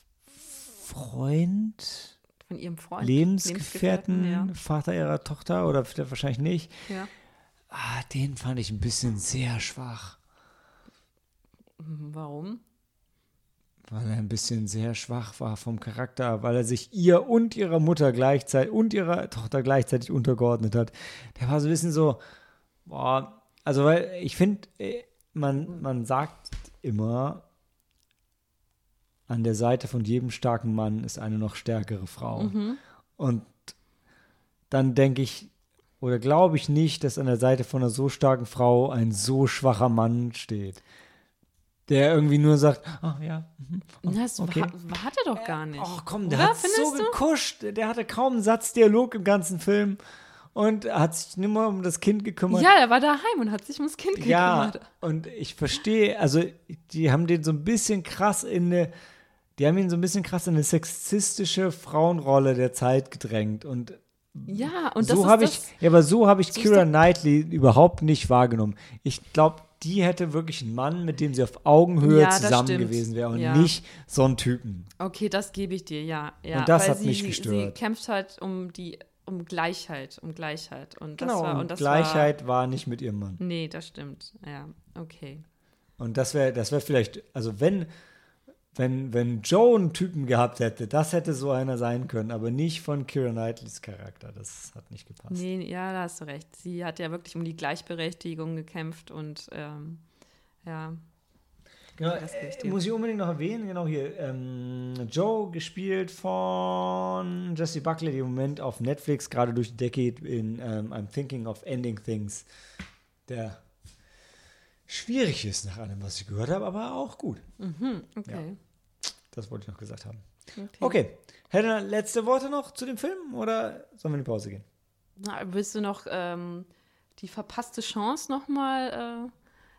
Freund, von ihrem Freund. Lebensgefährten, ja. Vater ihrer Tochter oder wahrscheinlich nicht. ja. Ah, den fand ich ein bisschen sehr schwach. Warum? Weil er ein bisschen sehr schwach war vom Charakter, weil er sich ihr und ihrer Mutter gleichzeitig und ihrer Tochter gleichzeitig untergeordnet hat. Der war so ein bisschen so, boah, also weil ich finde, äh, man, man sagt immer, an der Seite von jedem starken Mann ist eine noch stärkere Frau. Mhm. Und dann denke ich, oder glaube ich nicht, dass an der Seite von einer so starken Frau ein so schwacher Mann steht. Der irgendwie nur sagt, ah ja, mhm, oh, Das okay. war, hat er doch gar nicht. Oh komm, der Oder? hat so du? gekuscht. Der hatte kaum einen Satzdialog im ganzen Film und hat sich nicht mal um das Kind gekümmert. ja, er war daheim und hat sich ums Kind Ja, gekümmert. und ich verstehe, also die haben den so ein bisschen krass in eine, die haben ihn so ein bisschen krass in eine sexistische Frauenrolle der Zeit gedrängt und Ja, und das so habe ich, das, ja, aber so habe ich so Kira Knightley überhaupt nicht wahrgenommen. Ich glaube, die hätte wirklich einen Mann, mit dem sie auf Augenhöhe Ja, das zusammen stimmt. gewesen wäre und Ja. nicht so einen Typen. Okay, das gebe ich dir, ja. ja Und das weil hat sie, mich gestört. Sie kämpft halt um die, um Gleichheit, um Gleichheit. Und das Genau, war, und, das Gleichheit war, nicht mit ihrem Mann. War, nee, das stimmt. Ja, okay. Und das wäre, das wäre vielleicht, also wenn, wenn, wenn Joe einen Typen gehabt hätte, das hätte so einer sein können, aber nicht von Kira Knightleys Charakter. Das hat nicht gepasst. Nee, ja, da hast du recht. Sie hat ja wirklich um die Gleichberechtigung gekämpft und ähm, ja. Genau, äh, muss ich unbedingt noch erwähnen, genau hier. Ähm, Joe, gespielt von Jesse Buckley, die im Moment auf Netflix gerade durch die Decke geht in ähm, I'm Thinking of Ending Things. Der schwierig ist nach allem, was ich gehört habe, aber auch gut. Okay. Das wollte ich noch gesagt haben. okay. Okay. Hätte er letzte Worte noch zu dem Film oder sollen wir in die Pause gehen? Na, willst du noch ähm, die verpasste Chance nochmal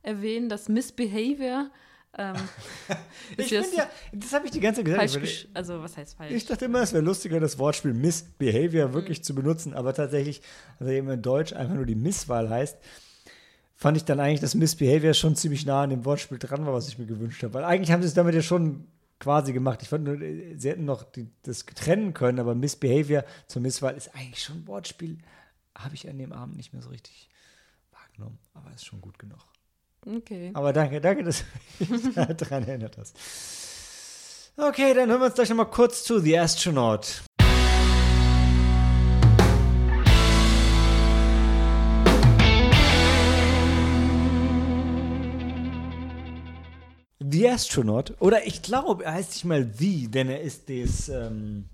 äh, erwähnen, das Missbehavior? Ähm, Ich finde ja, das habe ich die ganze Zeit gesagt. also was heißt falsch? ich dachte immer, es wäre lustiger, das Wortspiel Missbehavior wirklich zu benutzen, aber tatsächlich, also eben in Deutsch einfach nur die Misswahl heißt, fand ich dann eigentlich, dass Missbehavior schon ziemlich nah an dem Wortspiel dran war, was ich mir gewünscht habe. Weil eigentlich haben sie es damit ja schon quasi gemacht. Ich fand nur, äh, sie hätten noch die, das trennen können, aber Missbehavior zur Misswahl ist eigentlich schon ein Wortspiel. Habe ich an dem Abend nicht mehr so richtig wahrgenommen, aber ist schon gut genug. okay. Aber danke, danke, dass du mich daran erinnert hast. Okay, dann hören wir uns gleich nochmal kurz zu The Astronaut. The Astronaut, oder ich glaube, er heißt nicht mal The, denn er ist des, ähm,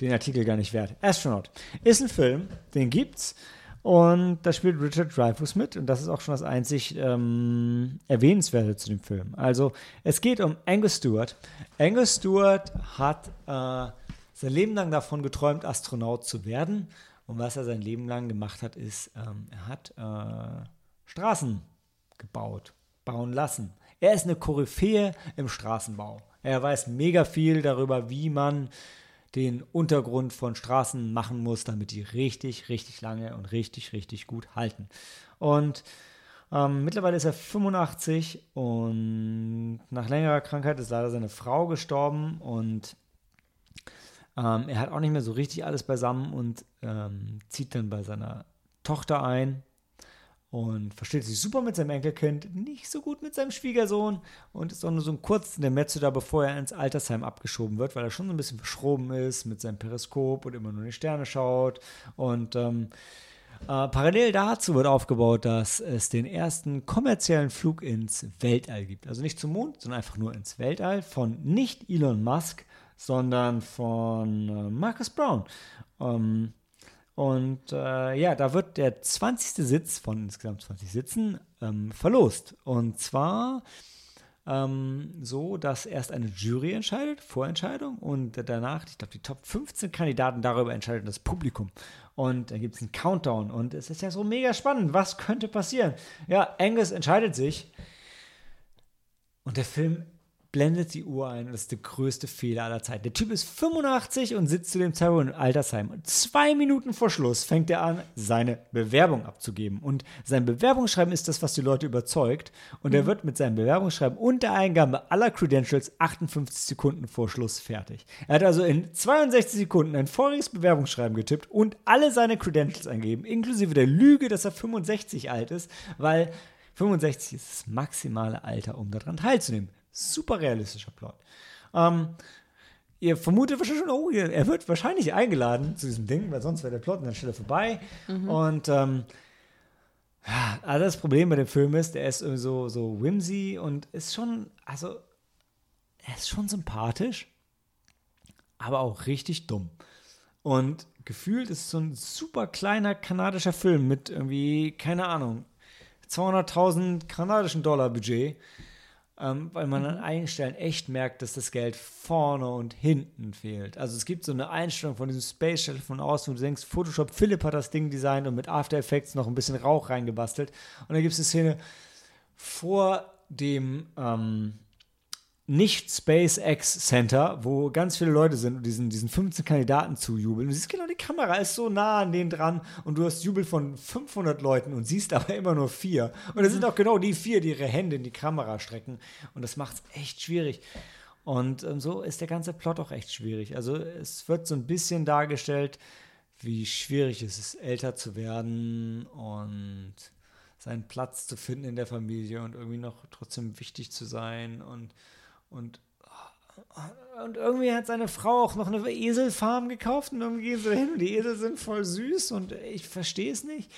den Artikel gar nicht wert. Astronaut ist ein Film, den gibt's. Und da spielt Richard Dreyfuss mit. Und das ist auch schon das einzig ähm, Erwähnenswerte zu dem Film. Also, es geht um Angus Stewart. Angus Stewart hat äh, sein Leben lang davon geträumt, Astronaut zu werden. Und was er sein Leben lang gemacht hat, ist, ähm, er hat äh, Straßen gebaut, bauen lassen. Er ist eine Koryphäe im Straßenbau. Er weiß mega viel darüber, wie man den Untergrund von Straßen machen muss, damit die richtig, richtig lange und richtig, richtig gut halten. Und ähm, mittlerweile ist er 85 und nach längerer Krankheit ist leider seine Frau gestorben und ähm, er hat auch nicht mehr so richtig alles beisammen und ähm, zieht dann bei seiner Tochter ein und versteht sich super mit seinem Enkelkind, nicht so gut mit seinem Schwiegersohn und ist auch nur so ein kurz in der Metze da, bevor er ins Altersheim abgeschoben wird, weil er schon so ein bisschen verschroben ist mit seinem Periskop und immer nur in die Sterne schaut. Und ähm, äh, parallel dazu wird aufgebaut, dass es den ersten kommerziellen Flug ins Weltall gibt. Also nicht zum Mond, sondern einfach nur ins Weltall von nicht Elon Musk, sondern von äh, Marcus Brown. Ähm, und äh, ja, da wird der 20. Sitz von insgesamt 20 Sitzen ähm, verlost. Und zwar ähm, so, dass erst eine Jury entscheidet, Vorentscheidung, und danach, ich glaube, die Top 15 Kandidaten darüber entscheidet das Publikum. Und dann gibt es einen Countdown. Und es ist ja so mega spannend. Was könnte passieren? Ja, Angus entscheidet sich. Und der Film blendet die Uhr ein und das ist der größte Fehler aller Zeiten. Der Typ ist 85 und sitzt zu dem Zeitpunkt im Altersheim. Und zwei Minuten vor Schluss fängt er an, seine Bewerbung abzugeben. Und sein Bewerbungsschreiben ist das, was die Leute überzeugt. Und er wird mit seinem Bewerbungsschreiben und der Eingabe aller Credentials 58 Sekunden vor Schluss fertig. Er hat also in 62 Sekunden ein voriges Bewerbungsschreiben getippt und alle seine Credentials eingegeben, inklusive der Lüge, dass er 65 alt ist, weil 65 ist das maximale Alter, um daran teilzunehmen. Super realistischer Plot. Ähm, ihr vermutet wahrscheinlich schon, oh, er wird wahrscheinlich eingeladen zu diesem Ding, weil sonst wäre der Plot an der Stelle vorbei. Und ähm, ja, also das Problem bei dem Film ist, der ist so, so whimsy und ist schon, also, er ist schon sympathisch, aber auch richtig dumm. Und gefühlt ist es so ein super kleiner kanadischer Film mit irgendwie, keine Ahnung, 200.000 kanadischen Dollar Budget, ähm, weil man an einigen Stellen echt merkt, dass das Geld vorne und hinten fehlt. Also es gibt so eine Einstellung von diesem Space Shuttle von außen, wo du denkst, Photoshop Philipp hat das Ding designt und mit After Effects noch ein bisschen Rauch reingebastelt. Und dann gibt es eine Szene vor dem ähm, nicht SpaceX Center, wo ganz viele Leute sind und diesen, diesen 15 Kandidaten zujubeln. Du siehst genau, die Kamera ist so nah an denen dran und du hast Jubel von 500 Leuten und siehst aber immer nur vier. Und es sind auch genau die vier, die ihre Hände in die Kamera strecken. Und das macht es echt schwierig. Und ähm, so ist der ganze Plot auch echt schwierig. Also es wird so ein bisschen dargestellt, wie schwierig es ist, älter zu werden und seinen Platz zu finden in der Familie und irgendwie noch trotzdem wichtig zu sein und und, und irgendwie hat seine Frau auch noch eine Eselfarm gekauft und irgendwie gehen sie dahin und die Esel sind voll süß und ich verstehe es nicht.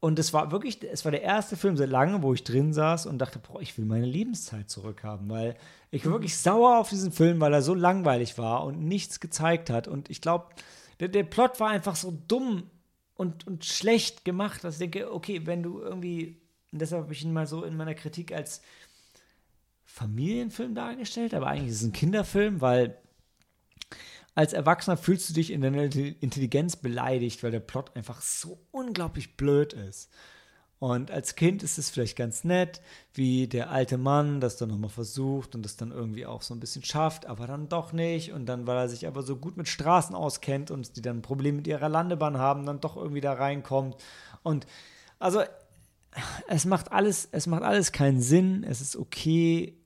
und es war wirklich, es war der erste Film seit langem, wo ich drin saß und dachte, boah, ich will meine Lebenszeit zurückhaben, weil ich war wirklich sauer auf diesen Film, weil er so langweilig war und nichts gezeigt hat. Und ich glaube, der, der Plot war einfach so dumm und, und schlecht gemacht, dass ich denke, okay, wenn du irgendwie, und deshalb habe ich ihn mal so in meiner Kritik als Familienfilm dargestellt, aber eigentlich ist es ein Kinderfilm, weil als Erwachsener fühlst du dich in deiner Intelligenz beleidigt, weil der Plot einfach so unglaublich blöd ist. Und als Kind ist es vielleicht ganz nett, wie der alte Mann das dann nochmal versucht und das dann irgendwie auch so ein bisschen schafft, aber dann doch nicht. Und dann, weil er sich aber so gut mit Straßen auskennt und die dann ein Problem mit ihrer Landebahn haben, dann doch irgendwie da reinkommt. Und also es macht alles, es macht alles keinen Sinn. Es ist okay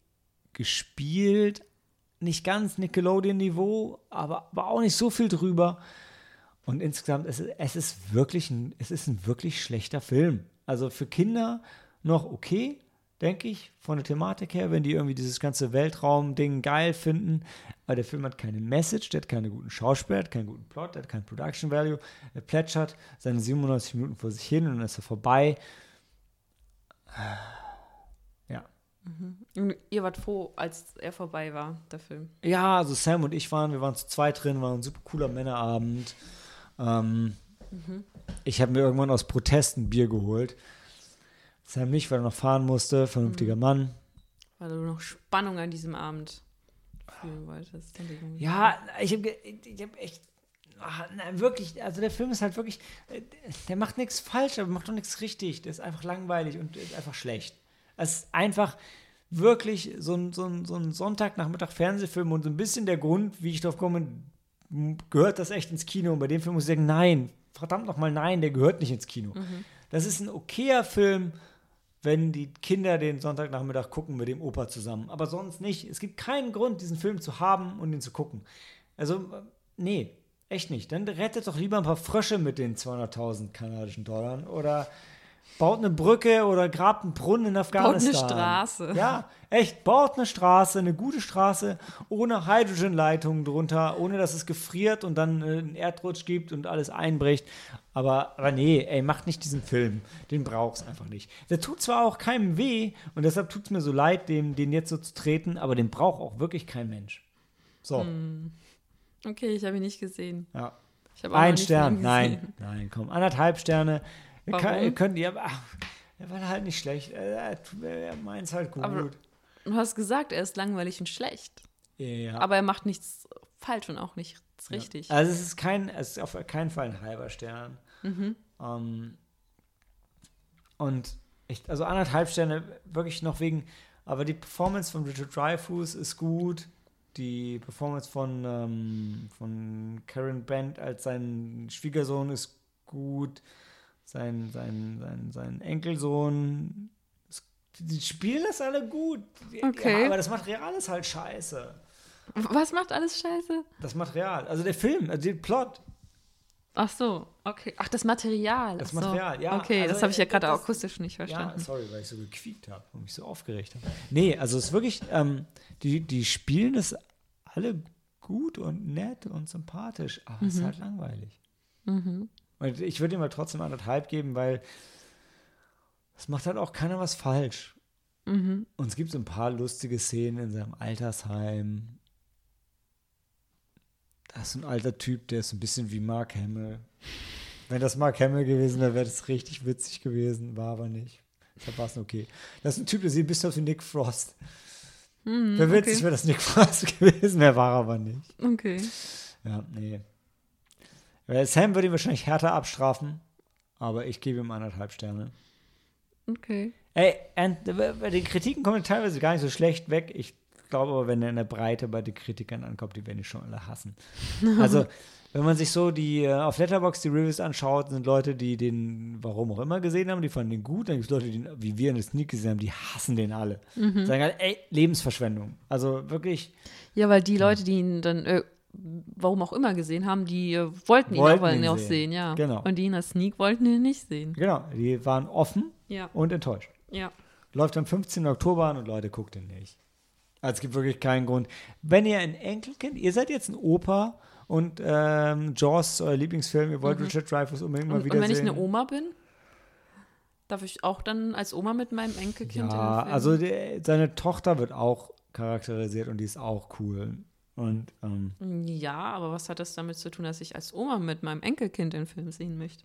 gespielt, nicht ganz Nickelodeon-Niveau, aber, aber auch nicht so viel drüber. Und insgesamt, es, es, ist wirklich ein, es ist ein wirklich schlechter Film. Also für Kinder noch okay, denke ich, von der Thematik her, wenn die irgendwie dieses ganze Weltraum-Ding geil finden. Aber der Film hat keine Message, der hat keine guten Schauspieler, hat keinen guten Plot, der hat keinen Production Value. Er plätschert seine 97 Minuten vor sich hin und dann ist er vorbei. Und ihr wart froh, als er vorbei war, der Film. Ja, also Sam und ich waren, wir waren zu zweit drin, war ein super cooler Männerabend. Ähm, mhm. Ich habe mir irgendwann aus Protest ein Bier geholt. Sam nicht, weil er noch fahren musste, vernünftiger mhm. Mann. Weil du noch Spannung an diesem Abend fühlen wolltest. Ja, ich habe ich hab echt Ach, nein, wirklich, also der Film ist halt wirklich, äh, der macht nichts falsch, aber macht doch nichts richtig. Der ist einfach langweilig und einfach schlecht. Es ist einfach wirklich so ein, so ein, so ein Sonntagnachmittag Fernsehfilm und so ein bisschen der Grund, wie ich drauf komme, gehört das echt ins Kino? Und bei dem Film muss ich sagen, nein, verdammt nochmal, nein, der gehört nicht ins Kino. Mhm. Das ist ein okayer Film, wenn die Kinder den Sonntagnachmittag gucken mit dem Opa zusammen. Aber sonst nicht. Es gibt keinen Grund, diesen Film zu haben und ihn zu gucken. Also, nee, echt nicht. Dann rettet doch lieber ein paar Frösche mit den 200.000 kanadischen Dollar oder baut eine Brücke oder grabt einen Brunnen in Afghanistan. Baut eine Straße. Ja, echt, baut eine Straße, eine gute Straße, ohne Hydrogen-Leitungen drunter, ohne dass es gefriert und dann äh, einen Erdrutsch gibt und alles einbricht. Aber, aber nee, ey, macht nicht diesen Film. Den brauchst einfach nicht. Der tut zwar auch keinem weh und deshalb tut es mir so leid, dem, den jetzt so zu treten, aber den braucht auch wirklich kein Mensch. So. Hm. Okay, ich habe ihn nicht gesehen. Ja. Ein Stern, nein, nein, komm, anderthalb Sterne. Warum? Kann, könnt ihr, ach, er war halt nicht schlecht. Er, er meint es halt gut. Aber du hast gesagt, er ist langweilig und schlecht. Ja. Aber er macht nichts falsch und auch nichts richtig. Ja. Also es ist kein, es ist auf keinen Fall ein halber Stern. Mhm. Um, ähm, und ich, also anderthalb Sterne wirklich noch wegen, aber die Performance von Richard Dreyfuss ist gut. Die Performance von, ähm, von Karen Bent als sein Schwiegersohn ist gut sein, sein, sein, sein Enkelsohn. Die spielen das alle gut. Okay. Ja, aber das Material ist halt scheiße. Was macht alles scheiße? Das Material. Also der Film, also der Plot. Ach so, okay. Ach, das Material. Das so. Material, ja. Okay, also, das habe ich ja gerade akustisch nicht verstanden. Ja, sorry, weil ich so gequiekt habe und mich so aufgeregt habe. Nee, also es ist wirklich, ähm, die, die spielen das alle gut und nett und sympathisch, aber mhm. es ist mhm. halt langweilig. Mhm. Und ich würde ihm halt trotzdem anderthalb geben, weil es macht halt auch keiner was falsch. Mhm. Und es gibt so ein paar lustige Szenen in seinem Altersheim. Da ist so ein alter Typ, der ist ein bisschen wie Mark Hamill. Wenn das Mark Hamill gewesen wäre, wäre das richtig witzig gewesen. War aber nicht. Deshalb war es okay. Das ist ein Typ, der sieht ein bisschen aus wie Nick Frost. Mhm, wäre witzig, okay. wäre das Nick Frost gewesen, der war aber nicht. Okay. Ja, nee. Sam würde ihn wahrscheinlich härter abstrafen, aber ich gebe ihm anderthalb Sterne. Okay. Ey, bei den Kritiken kommen teilweise gar nicht so schlecht weg. Ich glaube aber, wenn er in der Breite bei den Kritikern ankommt, die werden ihn schon alle hassen. Also, wenn man sich so die äh, auf Letterbox die Reviews anschaut, sind Leute, die den, warum auch immer, gesehen haben, die fanden den gut. Dann gibt es Leute, die, wie wir in der Sneak gesehen haben, die hassen den alle. Mhm. Sagen halt, ey, Lebensverschwendung. Also wirklich. Ja, weil die Leute, die ihn dann äh, warum auch immer gesehen haben, die äh, wollten ihn wollten ihn auch sehen. sehen, ja. Genau. Und die in der Sneak wollten ihn nicht sehen. Genau, die waren offen ja. und enttäuscht. Ja. Läuft am 15. Oktober an und Leute, guckt ihn nicht. Also es gibt wirklich keinen Grund. Wenn ihr ein Enkelkind, ihr seid jetzt ein Opa und ähm, Jaws euer Lieblingsfilm, ihr wollt mhm. Richard Dreyfuss unbedingt mal und, wiedersehen. Und wenn ich eine Oma bin? Darf ich auch dann als Oma mit meinem Enkelkind Ja, also der, seine Tochter wird auch charakterisiert und die ist auch cool. Und ähm, Ja, aber was hat das damit zu tun, dass ich als Oma mit meinem Enkelkind den Film sehen möchte?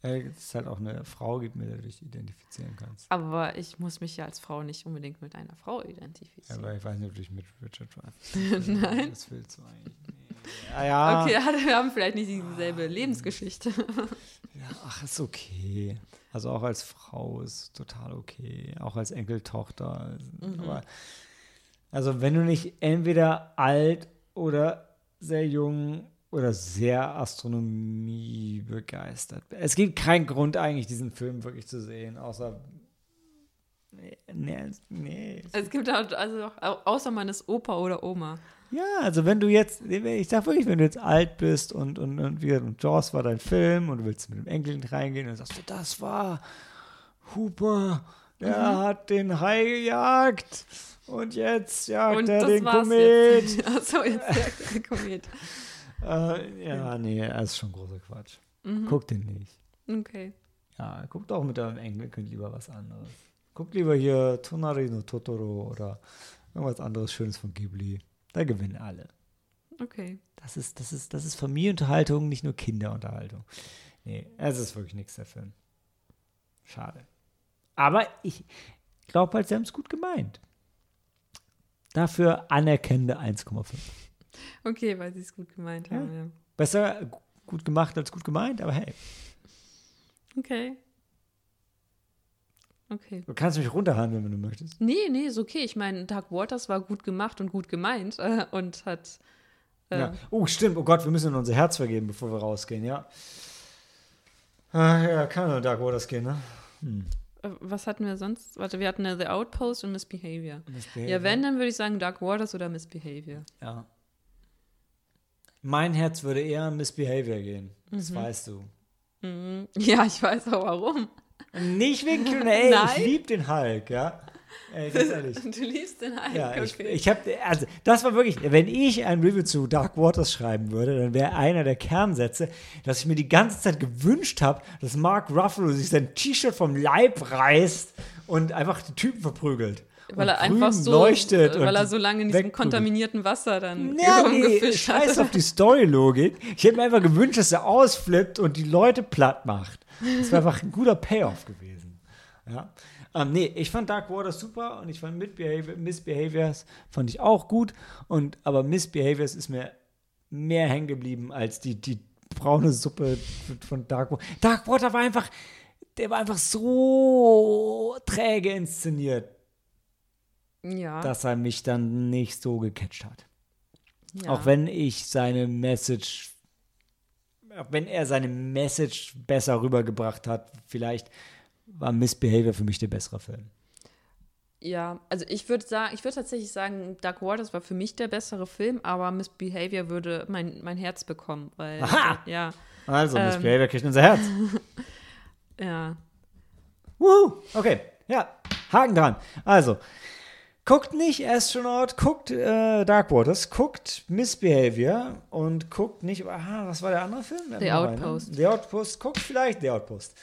es ist halt auch eine Frau gibt, mit der du dich identifizieren kannst. Aber ich muss mich ja als Frau nicht unbedingt mit einer Frau Ja, identifizieren. aber ich weiß nicht, ob du dich mit Richard Dreyfuss. Nein. Das willst du eigentlich. Nee. Ja, ja. Okay, ja, wir haben vielleicht nicht dieselbe Lebensgeschichte. ja. Ach, ist okay. Also auch als Frau ist total okay. Auch als Enkeltochter. Mhm. Aber, also wenn du nicht entweder alt oder sehr jung oder sehr Astronomie begeistert bist. Es gibt keinen Grund eigentlich, diesen Film wirklich zu sehen, außer. Nee, nee, nee. Es gibt auch, also außer man ist Opa oder Oma. Ja, also wenn du jetzt, ich sag wirklich, wenn du jetzt alt bist und, und, und, wie, und Jaws war dein Film und du willst mit dem Enkelkind reingehen, dann sagst du, das war Hooper, der Mhm. hat den Hai gejagt und jetzt jagt Und er den Komet. jetzt. Achso, jetzt sagt der Komet. Äh, ja, nee, das ist schon großer Quatsch. Mhm. Guck den nicht. Okay. Ja, guck doch mit deinem Enkelkind lieber was anderes. Guck lieber hier Tonari no Totoro oder irgendwas anderes Schönes von Ghibli. Da gewinnen alle. Okay. Das ist, das ist, das ist Familienunterhaltung, nicht nur Kinderunterhaltung. Nee, es ist wirklich nichts der Film. Schade. Aber ich glaube halt, sie haben es gut gemeint. Dafür anerkennende 1,5. Okay, weil sie es gut gemeint haben. Ja. Besser gu- gut gemacht als gut gemeint, aber hey, Okay. Okay. du kannst mich runterhandeln, wenn du möchtest. Nee, nee, ist okay. Ich meine, Dark Waters war gut gemacht und gut gemeint äh, und hat. Äh, Ja. Oh, stimmt. Oh Gott, wir müssen unser Herz vergeben, bevor wir rausgehen, ja. Ah, ja, kann nur Dark Waters gehen, ne? äh, Was hatten wir sonst? Warte, wir hatten äh, The Outpost und Misbehavior. Misbehavior. Ja, wenn, dann würde ich sagen Dark Waters oder Misbehavior. Ja. Mein Herz würde eher Misbehavior gehen. Mhm. Das weißt du. Ja, ich weiß auch warum. Nicht wegen Q&A, ich liebe den Hulk, ja. Ey, ganz ehrlich. Du liebst den Hulk. Ja, ich, ich habe, also das war wirklich, wenn ich ein Review zu Dark Waters schreiben würde, dann wäre einer der Kernsätze, dass ich mir die ganze Zeit gewünscht habe, dass Mark Ruffalo sich sein T-Shirt vom Leib reißt und einfach die Typen verprügelt. weil er einfach so, leuchtet weil er so lange in diesem wegprügelt. kontaminierten Wasser dann Ja, nee, rumgefischt scheiß hat. auf die Story-Logik. Ich hätte mir einfach gewünscht, dass er ausflippt und die Leute platt macht. Das wäre einfach ein guter Payoff gewesen. Ja. Ähm, nee, ich fand Dark Waters super und ich fand Misbehavior, Misbehaviors fand ich auch gut. Und, aber Misbehaviors ist mir mehr hängen geblieben als die, die braune Suppe von Dark Water. Dark Water war einfach, der war einfach so träge inszeniert, Ja, dass er mich dann nicht so gecatcht hat. ja. Auch wenn ich seine Message, auch wenn er seine Message besser rübergebracht hat, vielleicht war Misbehavior für mich der bessere Film. Ja, also ich würde sagen, ich würde tatsächlich sagen, Dark Waters war für mich der bessere Film, aber Misbehavior würde mein, mein Herz bekommen, weil Aha! ja, Also, Ähm. Misbehavior kriegt unser Herz. ja. Wuhu! Okay, ja, Haken dran. Also, guckt nicht Astronaut, guckt äh, Dark Waters, guckt Misbehavior und guckt nicht, aha, was war der andere Film? The einen, ne? Outpost. The Outpost, guckt vielleicht The Outpost.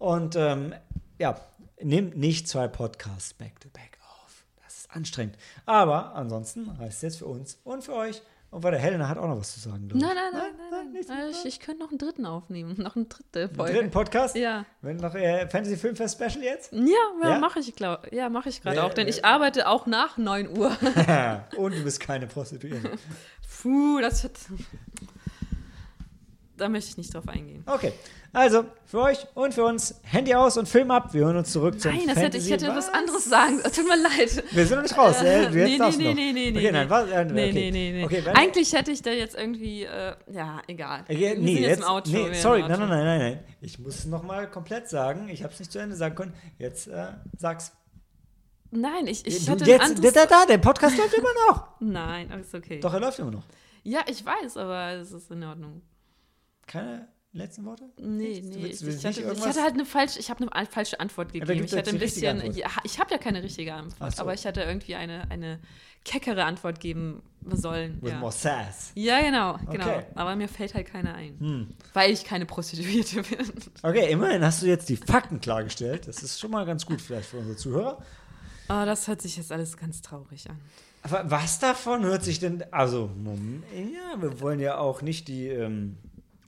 Und ähm, ja, nehmt nicht zwei Podcasts back-to-back auf. Das ist anstrengend. Aber ansonsten heißt es jetzt für uns und für euch. Und weil der Helena hat auch noch was zu sagen. Nein, nein, nein, nein, nein. nichts Äh, Ich, ich könnte noch einen dritten aufnehmen, noch Einen Folge. dritten Podcast? Ja. Wenn noch äh, Fantasy Filmfest Special jetzt? Ja, ja, Ja? mache ich, glaube Ja, mache ich gerade Wer- auch, denn ich arbeite auch nach 9 Uhr. und du bist keine Prostituierte. Puh, das wird. Da möchte ich nicht drauf eingehen. Okay, also für euch und für uns Handy aus und Film ab. Wir hören uns zurück zum Nein, das hätte, ich hätte was anderes sagen. Tut mir leid. Wir sind noch nicht raus. Äh, du nee, jetzt nee, du nee, noch. nee, nee, Okay, nein, was? Äh, Nee, okay. nee, nee, nee. Okay, Eigentlich hätte ich da jetzt irgendwie, äh, ja, egal. Okay, Wir nee, sind jetzt, im Auto. nee, sorry, nein, nein, nein, nein, nein. Ich muss es nochmal komplett sagen. Ich habe es nicht zu Ende sagen können. Jetzt äh, sag's. Nein, ich, ich Du, hatte jetzt, anderes... da, da, der Podcast läuft immer noch. Nein, alles okay. Doch, er läuft immer noch. Ja, ich weiß, aber es ist in Ordnung. Keine Letzten Worte? Nee, nee. willst- ich, willst ich, hatte, ich hatte halt eine falsche, ich habe eine falsche Antwort gegeben. ich hatte ein bisschen, ich habe ja keine richtige Antwort, so. aber ich hatte irgendwie eine, eine keckere Antwort geben sollen. With Ja. more sass. ja, genau, genau. Okay. Aber mir fällt halt keine ein, Hm. weil ich keine Prostituierte bin. Okay, immerhin hast du jetzt die Fakten klargestellt. Das ist schon mal ganz gut vielleicht für unsere Zuhörer. Oh, das hört sich jetzt alles ganz traurig an. Aber was davon hört sich denn. Also, Moment, ja, wir wollen ja auch nicht die, ähm,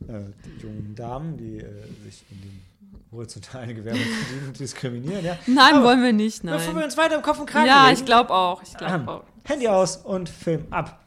äh, die jungen Damen, die äh, sich in den horizontalen Gewerbe diskriminieren. Ja? Nein, Aber wollen wir nicht, Bevor wir nein. uns weiter im Kopf und Kragen Ja, reden, ich glaube auch. Ich glaube ähm, auch. Handy aus und Film ab.